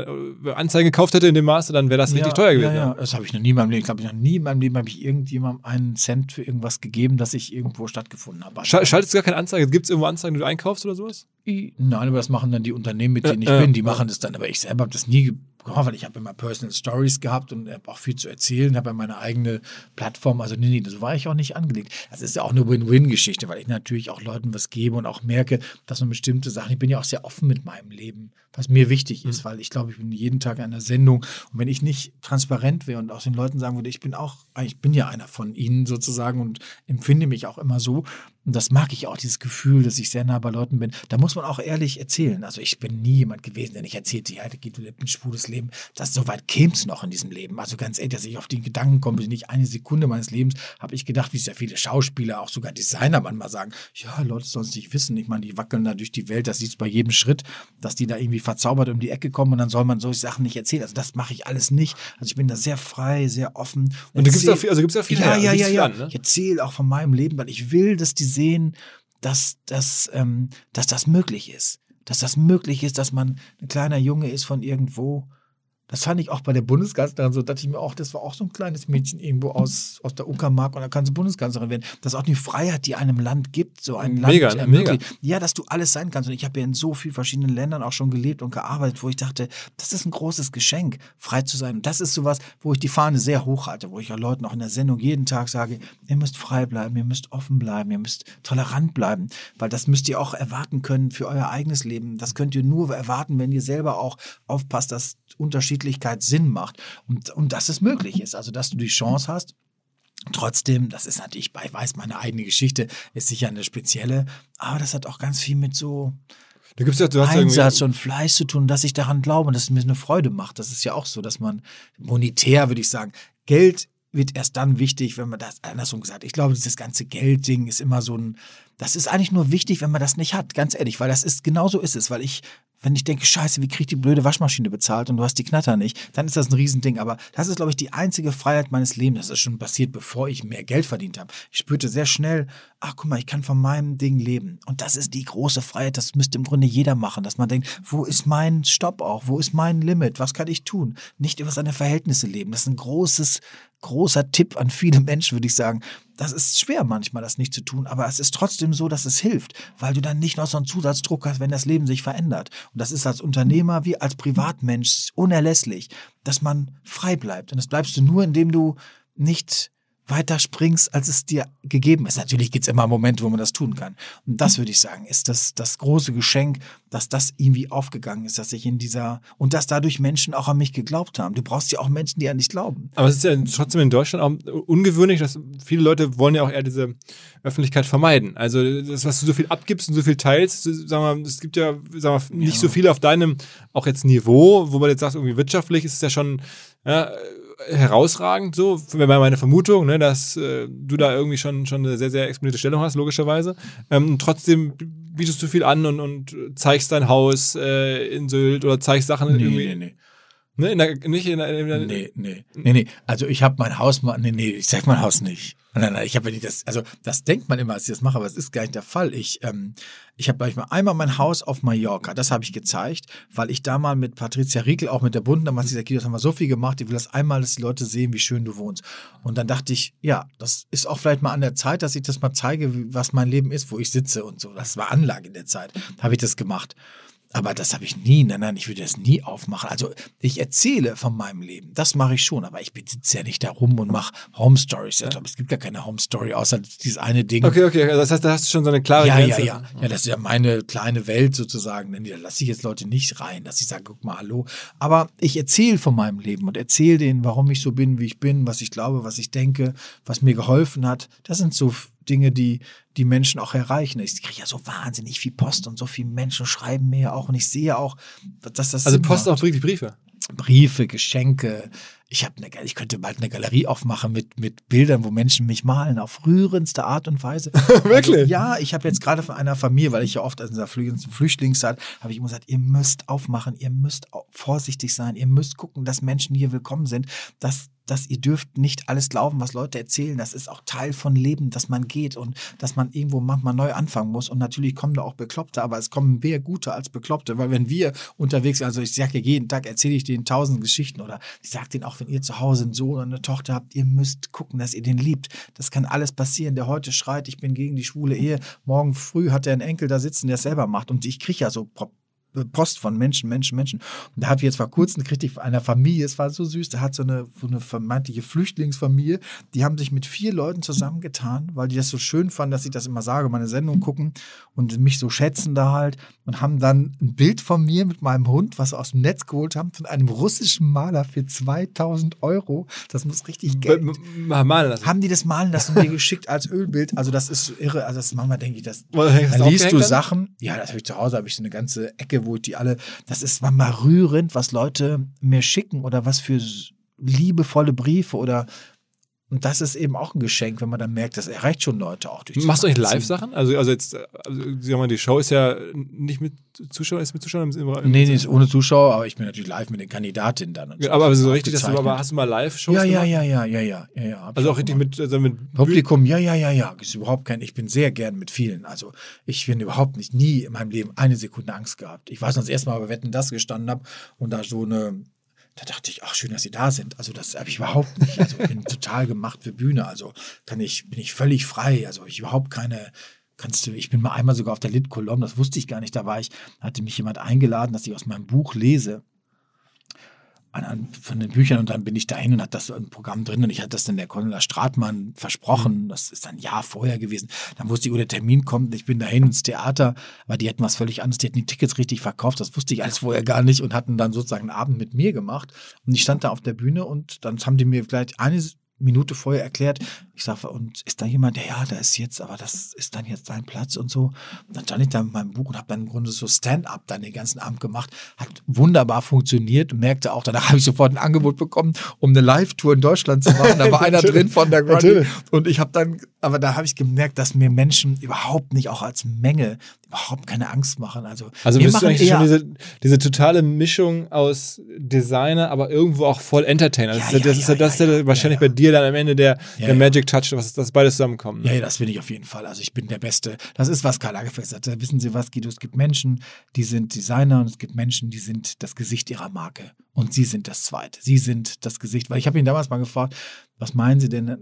wenn Anzeigen gekauft hätte in dem Maße, dann wäre das richtig teuer gewesen. Ja, ja. Das habe ich noch nie in meinem Leben. Ich glaube, noch nie in meinem Leben habe ich irgendjemandem einen Cent für irgendwas gegeben, dass ich irgendwo stattgefunden habe. Schal- Schaltest du gar keine Anzeige? Gibt es irgendwo Anzeigen, die du einkaufst oder sowas? Nein, aber das machen dann die Unternehmen, mit denen ich Ja, ja. bin. Die machen das dann. Aber ich selber habe das nie gemacht, weil ich habe immer Personal Stories gehabt und habe auch viel zu erzählen, habe ja meine eigene Plattform. Also nee, nee, so war ich auch nicht angelegt. Das ist ja auch eine Win-Win-Geschichte, weil ich natürlich auch Leuten was gebe und auch merke, dass man bestimmte Sachen, ich bin ja auch sehr offen mit meinem Leben, was mir wichtig ist, weil ich glaube, ich bin jeden Tag in einer Sendung und wenn ich nicht transparent wäre und auch den Leuten sagen würde, ich bin auch, ich bin ja einer von ihnen sozusagen und empfinde mich auch immer so, und das mag ich auch, dieses Gefühl, dass ich sehr nah bei Leuten bin. Da muss man auch ehrlich erzählen. Also ich bin nie jemand gewesen, der nicht erzählte, ja, da geht ein schwules Leben. Das so weit käme es noch in diesem Leben. Also ganz ehrlich, dass ich auf die Gedanken komme, nicht eine Sekunde meines Lebens habe ich gedacht, wie sehr viele Schauspieler, auch sogar Designer manchmal sagen, ja, Leute sollen es nicht wissen. Ich meine, die wackeln da durch die Welt, das sieht bei jedem Schritt, dass die da irgendwie verzaubert um die Ecke kommen und dann soll man solche Sachen nicht erzählen. Also das mache ich alles nicht. Also ich bin da sehr frei, sehr offen. Und du gibst auch viel, also gibt's auch viel ja, her, ja, ja, ja. an, ne? Ich erzähle auch von meinem Leben, weil ich will, dass die sehen, dass, dass, ähm, dass das möglich ist. Dass das möglich ist, dass man ein kleiner Junge ist von irgendwo. Das fand ich auch bei der Bundeskanzlerin so, dachte ich mir auch, das war auch so ein kleines Mädchen irgendwo aus, aus der Uckermark und da kann sie Bundeskanzlerin werden. Das ist auch die Freiheit, die einem Land gibt, so ein Mega, Land ne? ermöglicht. Ja, dass du alles sein kannst. Und ich habe ja in so vielen verschiedenen Ländern auch schon gelebt und gearbeitet, wo ich dachte, das ist ein großes Geschenk, frei zu sein. Und das ist sowas, wo ich die Fahne sehr hoch halte, wo ich ja Leuten auch in der Sendung jeden Tag sage, ihr müsst frei bleiben, ihr müsst offen bleiben, ihr müsst tolerant bleiben, weil das müsst ihr auch erwarten können für euer eigenes Leben. Das könnt ihr nur erwarten, wenn ihr selber auch aufpasst, dass Unterschiedlichkeit Sinn macht und, und dass es möglich ist. Also, dass du die Chance hast, Trotzdem, das ist natürlich, ich weiß, meine eigene Geschichte ist sicher eine spezielle, aber das hat auch ganz viel mit so Du gibst ja, du hast Einsatz und Fleiß zu tun, dass ich daran glaube und dass es mir eine Freude macht. Das ist ja auch so, dass man monetär, würde ich sagen, Geld wird erst dann wichtig, wenn man das andersrum gesagt. Ich glaube, dieses ganze Geldding ist immer so ein, das ist eigentlich nur wichtig, wenn man das nicht hat, ganz ehrlich, weil das ist, genau so ist es, weil ich, wenn ich denke, scheiße, wie krieg ich die blöde Waschmaschine bezahlt und du hast die Knatter nicht, dann ist das ein Riesending. Aber das ist, glaube ich, die einzige Freiheit meines Lebens. Das ist schon passiert, bevor ich mehr Geld verdient habe. Ich spürte sehr schnell, ach guck mal, ich kann von meinem Ding leben. Und das ist die große Freiheit, das müsste im Grunde jeder machen, dass man denkt, wo ist mein Stopp auch? Wo ist mein Limit? Was kann ich tun? Nicht über seine Verhältnisse leben. Das ist ein großes, großer Tipp an viele Menschen, würde ich sagen. Das ist schwer manchmal, das nicht zu tun, aber es ist trotzdem so, dass es hilft, weil du dann nicht noch so einen Zusatzdruck hast, wenn das Leben sich verändert. Und das ist als Unternehmer wie als Privatmensch unerlässlich, dass man frei bleibt. Und das bleibst du nur, indem du nicht weiter springst, als es dir gegeben ist. Natürlich gibt es immer Momente, wo man das tun kann. Und das würde ich sagen, ist das, das große Geschenk, dass das irgendwie aufgegangen ist, dass ich in dieser und dass dadurch Menschen auch an mich geglaubt haben. Du brauchst ja auch Menschen, die an dich glauben. Aber es ist ja trotzdem in Deutschland auch ungewöhnlich, dass viele Leute wollen ja auch eher diese Öffentlichkeit vermeiden. Also das, was du so viel abgibst und so viel teilst, sagen wir, mal, es gibt ja sagen wir, nicht Ja. so viele auf deinem auch jetzt Niveau, wo man jetzt sagt, irgendwie wirtschaftlich ist es ja schon ja, herausragend so, wäre meine Vermutung, ne, dass äh, du da irgendwie schon, schon eine sehr, sehr exponierte Stellung hast, logischerweise. Ähm, trotzdem bietest du viel an und, und zeigst dein Haus äh, in Sylt oder zeigst Sachen irgendwie. nee. Ne, in der, nicht in der, in der, Nee, nee, nee, nee. Also ich habe mein Haus mal, nee, nee, ich sag mein Haus nicht. Nein, nein, ich habe nicht das, also das denkt man immer, als ich das mache, aber es ist gar nicht der Fall. Ich, ähm, ich habe mal einmal mein Haus auf Mallorca, das habe ich gezeigt, weil ich da mal mit Patricia Riekel, auch mit der Bund, damals dieser Kino, das haben wir so viel gemacht, ich will das einmal, dass die Leute sehen, wie schön du wohnst. Und dann dachte ich, ja, das ist auch vielleicht mal an der Zeit, dass ich das mal zeige, was mein Leben ist, wo ich sitze und so. Das war Anlage in der Zeit, habe ich das gemacht. Aber das habe ich nie, nein, nein, ich würde das nie aufmachen. Also ich erzähle von meinem Leben, das mache ich schon, aber ich sitze ja nicht da rum und mache Home Stories. Ich glaube, es gibt gar keine Home Story, außer dieses eine Ding. Okay, okay, das heißt, da hast du schon so eine klare Ja, ja, Grenze. ja. Ja, das ist ja meine kleine Welt sozusagen. Denn Da lasse ich jetzt Leute nicht rein, dass ich sage, guck mal, hallo. Aber ich erzähle von meinem Leben und erzähle denen, warum ich so bin, wie ich bin, was ich glaube, was ich denke, was mir geholfen hat. Das sind so Dinge, die die Menschen auch erreichen. Ich kriege ja so wahnsinnig viel Post und so viele Menschen schreiben mir ja auch und ich sehe auch, dass das Also Sinn Post macht. auch wirklich Briefe. Briefe, Geschenke. Ich habe eine, ich könnte bald eine Galerie aufmachen mit mit Bildern, wo Menschen mich malen auf rührendste Art und Weise. <laughs> Wirklich? Also, ja, ich habe jetzt gerade von einer Familie, weil ich ja oft in dieser Flü- Flüchtlingszeit habe ich immer gesagt, ihr müsst aufmachen, ihr müsst vorsichtig sein, ihr müsst gucken, dass Menschen hier willkommen sind, dass dass ihr dürft nicht alles glauben, was Leute erzählen. Das ist auch Teil von Leben, dass man geht und dass man irgendwo manchmal neu anfangen muss. Und natürlich kommen da auch Bekloppte, aber es kommen mehr Gute als Bekloppte, weil wenn wir unterwegs sind, also ich sage jeden Tag, erzähle ich denen tausend Geschichten oder ich sage denen auch, wenn ihr zu Hause einen Sohn oder eine Tochter habt, ihr müsst gucken, dass ihr den liebt. Das kann alles passieren. Der heute schreit, ich bin gegen die schwule Ehe. Morgen früh hat er einen Enkel da sitzen, der es selber macht. Und ich kriege ja so Post von Menschen, Menschen, Menschen. Und da hat jetzt vor kurzem ich von einer Familie, es war so süß, da hat so eine, so eine vermeintliche Flüchtlingsfamilie, die haben sich mit vier Leuten zusammengetan, weil die das so schön fanden, dass ich das immer sage, meine Sendung gucken und mich so schätzen da halt und haben dann ein Bild von mir mit meinem Hund, was sie aus dem Netz geholt haben, von einem russischen Maler für 2000 Euro. Das muss richtig Geld. Malen lassen. Haben die das malen lassen mir geschickt als Ölbild? Also das ist so irre. Also das manchmal denke ich, das dann liest du? Sachen, ja, das habe ich zu Hause, habe ich so eine ganze Ecke, wo ich die alle, das ist manchmal rührend, was Leute mir schicken oder was für liebevolle Briefe oder und das ist eben auch ein Geschenk, wenn man dann merkt, das erreicht schon Leute auch durch Machst du Magazin. Live-Sachen? Also, also jetzt, also, sag mal, die Show ist ja nicht mit Zuschauern, ist mit Zuschauern im, im Nee, nee, ist ohne Zuschauer, aber ich bin natürlich live mit den Kandidatinnen dann. Ja, aber so richtig, dass du aber hast du mal Live-Shows ja, ja, ja, ja, ja, ja, ja, ja. Also auch richtig mit, also mit Publikum, ja, ja, ja, ja. Ist überhaupt kein, ich bin sehr gern mit vielen. Also ich bin überhaupt nicht, nie in meinem Leben eine Sekunde Angst gehabt. Ich weiß noch, das erste Mal bei Wetten das gestanden habe und da so eine, da dachte ich, ach schön, dass Sie da sind. Also das habe ich überhaupt nicht. Also ich bin <laughs> total gemacht für Bühne. Also kann ich, bin ich völlig frei. Also ich überhaupt keine, kannst du, ich bin mal einmal sogar auf der Lit Kolom, das wusste ich gar nicht. Da war ich, hatte mich jemand eingeladen, dass ich aus meinem Buch lese an, an, von den Büchern und dann bin ich dahin und hatte das so im Programm drin und ich hatte das dann der Cornelia Stratmann versprochen. Das ist ein Jahr vorher gewesen. Dann wusste ich, wo der Termin kommt. Ich bin dahin ins Theater, weil die hätten was völlig anderes. Die hätten die Tickets richtig verkauft. Das wusste ich alles vorher gar nicht und hatten dann sozusagen einen Abend mit mir gemacht. Und ich stand da auf der Bühne und dann haben die mir vielleicht eine Minute vorher erklärt. Ich sage, und ist da jemand, der, ja, da ist jetzt, aber das ist dann jetzt dein Platz und so. Und dann stand ich da mit meinem Buch und habe dann im Grunde so Stand-up dann den ganzen Abend gemacht. Hat wunderbar funktioniert und merkte auch, danach habe ich sofort ein Angebot bekommen, um eine Live-Tour in Deutschland zu machen. Da war einer <laughs> drin von der Grundy. Und ich habe dann, aber da habe ich gemerkt, dass mir Menschen überhaupt nicht, auch als Menge, überhaupt keine Angst machen. Also, Also wir machen eigentlich schon eher- diese, diese totale Mischung aus Designer, aber irgendwo auch voll Entertainer. Das Ja, ist ja, das ja, ist ja, das ist ja, ja, ja, wahrscheinlich bei dir dann am Ende der, der ja. Magic Touch, was das beides zusammenkommt. Ja, ja, das bin ich auf jeden Fall. Also ich bin der Beste. Das ist, was Karl Lagerfeld sagte. Wissen Sie was, Guido? Es gibt Menschen, die sind Designer und es gibt Menschen, die sind das Gesicht ihrer Marke. Und Sie sind das Zweite. Sie sind das Gesicht. Weil ich habe ihn damals mal gefragt, was meinen Sie denn, äh,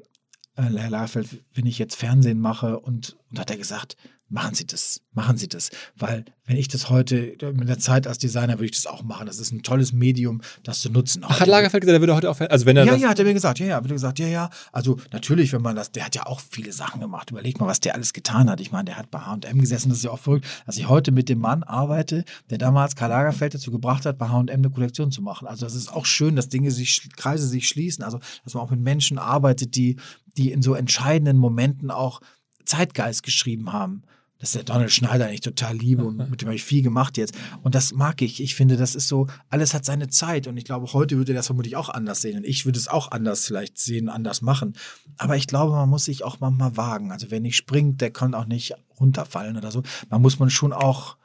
Herr Lagerfeld, wenn ich jetzt Fernsehen mache? Und, und hat er gesagt, machen Sie das, machen Sie das. Weil wenn ich das heute, mit der Zeit als Designer würde ich das auch machen. Das ist ein tolles Medium, das zu nutzen. Ach, hat Lagerfeld gesagt, er würde heute auch, also wenn er Ja, ja, hat er mir gesagt, ja, ja, hat er gesagt, ja, ja. Also natürlich, wenn man das, der hat ja auch viele Sachen gemacht. Überleg mal, was der alles getan hat. Ich meine, der hat bei H&M gesessen, das ist ja auch verrückt, dass ich heute mit dem Mann arbeite, der damals Karl Lagerfeld dazu gebracht hat, bei H&M eine Kollektion zu machen. Also das ist auch schön, dass Dinge sich, Kreise sich schließen. Also, dass man auch mit Menschen arbeitet, die, die in so entscheidenden Momenten auch Zeitgeist geschrieben haben. Das ist der Donald Schneider, den ich total liebe und mit dem habe ich viel gemacht jetzt. Und das mag ich. Ich finde, das ist so, alles hat seine Zeit. Und ich glaube, heute würde er das vermutlich auch anders sehen. Und ich würde es auch anders vielleicht sehen, anders machen. Aber ich glaube, man muss sich auch manchmal wagen. Also wer nicht springt, der kann auch nicht runterfallen oder so. Man muss man schon auch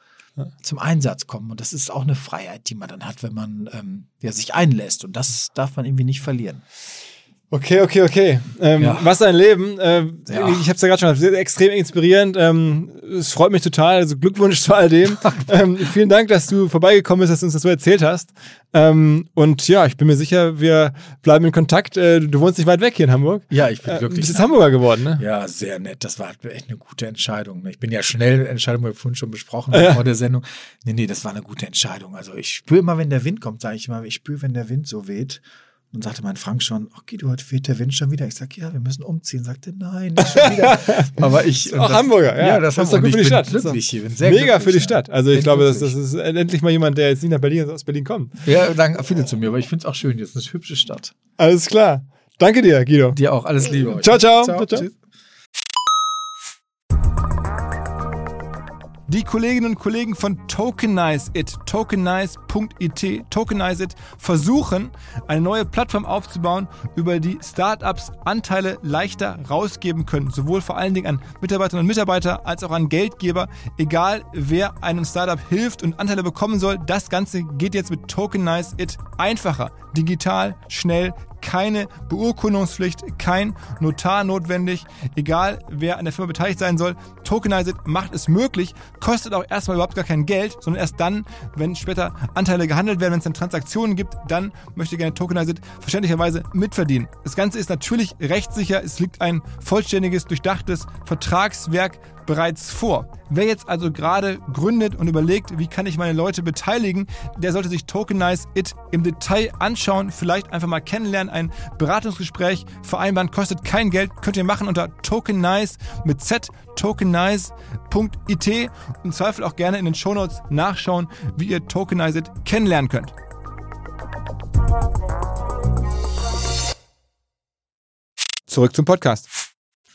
zum Einsatz kommen. Und das ist auch eine Freiheit, die man dann hat, wenn man ähm, ja, sich einlässt. Und das darf man irgendwie nicht verlieren. Okay, okay, okay. Ähm, Ja. Was ein Leben. Ähm, Ja. Ich habe es ja gerade schon gesagt, extrem inspirierend. Ähm, es freut mich total. Also Glückwunsch zu all dem. <laughs> ähm, vielen Dank, dass du vorbeigekommen bist, dass du uns das so erzählt hast. Ähm, und ja, ich bin mir sicher, wir bleiben in Kontakt. Äh, du wohnst nicht weit weg hier in Hamburg. Ja, ich bin Äh, du bist jetzt Hamburger geworden, ne? Ja, sehr nett. Das war echt eine gute Entscheidung. Ich bin ja schnell, Entscheidung wir vorhin schon besprochen Ja. vor der Sendung. Nee, nee, das war eine gute Entscheidung. Also ich spüre immer, wenn der Wind kommt, sage ich immer, ich spüre, wenn der Wind so weht. Und sagte mein Frank schon, okay, du heute weht der Wind schon wieder. Ich sage, ja, wir müssen umziehen. Sagte, nein, nicht schon wieder. <laughs> Aber ich. Auch Hamburger, ja. Ja, das, Das ist doch gut für die Stadt. Das Glücklich hier. Sehr Mega für die. Stadt. Also ich glaube, das, das ist endlich mal jemand, der jetzt nicht nach Berlin, aus Berlin kommt. Ja, sagen viele zu mir, aber ich finde es auch schön. Jetzt ist eine hübsche Stadt. Alles klar. Danke dir, Guido. Dir auch. Alles Liebe. euch. Ciao, ciao. Ciao, ciao. Die Kolleginnen und Kollegen von Tokenize It, tokenize.it, Tokenize It, versuchen, eine neue Plattform aufzubauen, über die Startups Anteile leichter rausgeben können. Sowohl vor allen Dingen an Mitarbeiterinnen und Mitarbeiter als auch an Geldgeber. Egal, wer einem Startup hilft und Anteile bekommen soll, das Ganze geht jetzt mit Tokenize It einfacher, digital, schnell, keine Beurkundungspflicht, kein Notar notwendig, egal wer an der Firma beteiligt sein soll. Tokenized macht es möglich, kostet auch erstmal überhaupt gar kein Geld, sondern erst dann, wenn später Anteile gehandelt werden, wenn es dann Transaktionen gibt, dann möchte gerne Tokenized verständlicherweise mitverdienen. Das Ganze ist natürlich rechtssicher, es liegt ein vollständiges, durchdachtes Vertragswerk bereits vor. Wer jetzt also gerade gründet und überlegt, wie kann ich meine Leute beteiligen, der sollte sich Tokenize It im Detail anschauen, vielleicht einfach mal kennenlernen, ein Beratungsgespräch vereinbaren, kostet kein Geld, könnt ihr machen unter Tokenize mit Z, tokenize.it. Im Zweifel auch gerne in den Shownotes nachschauen, wie ihr Tokenize It kennenlernen könnt. Zurück zum Podcast.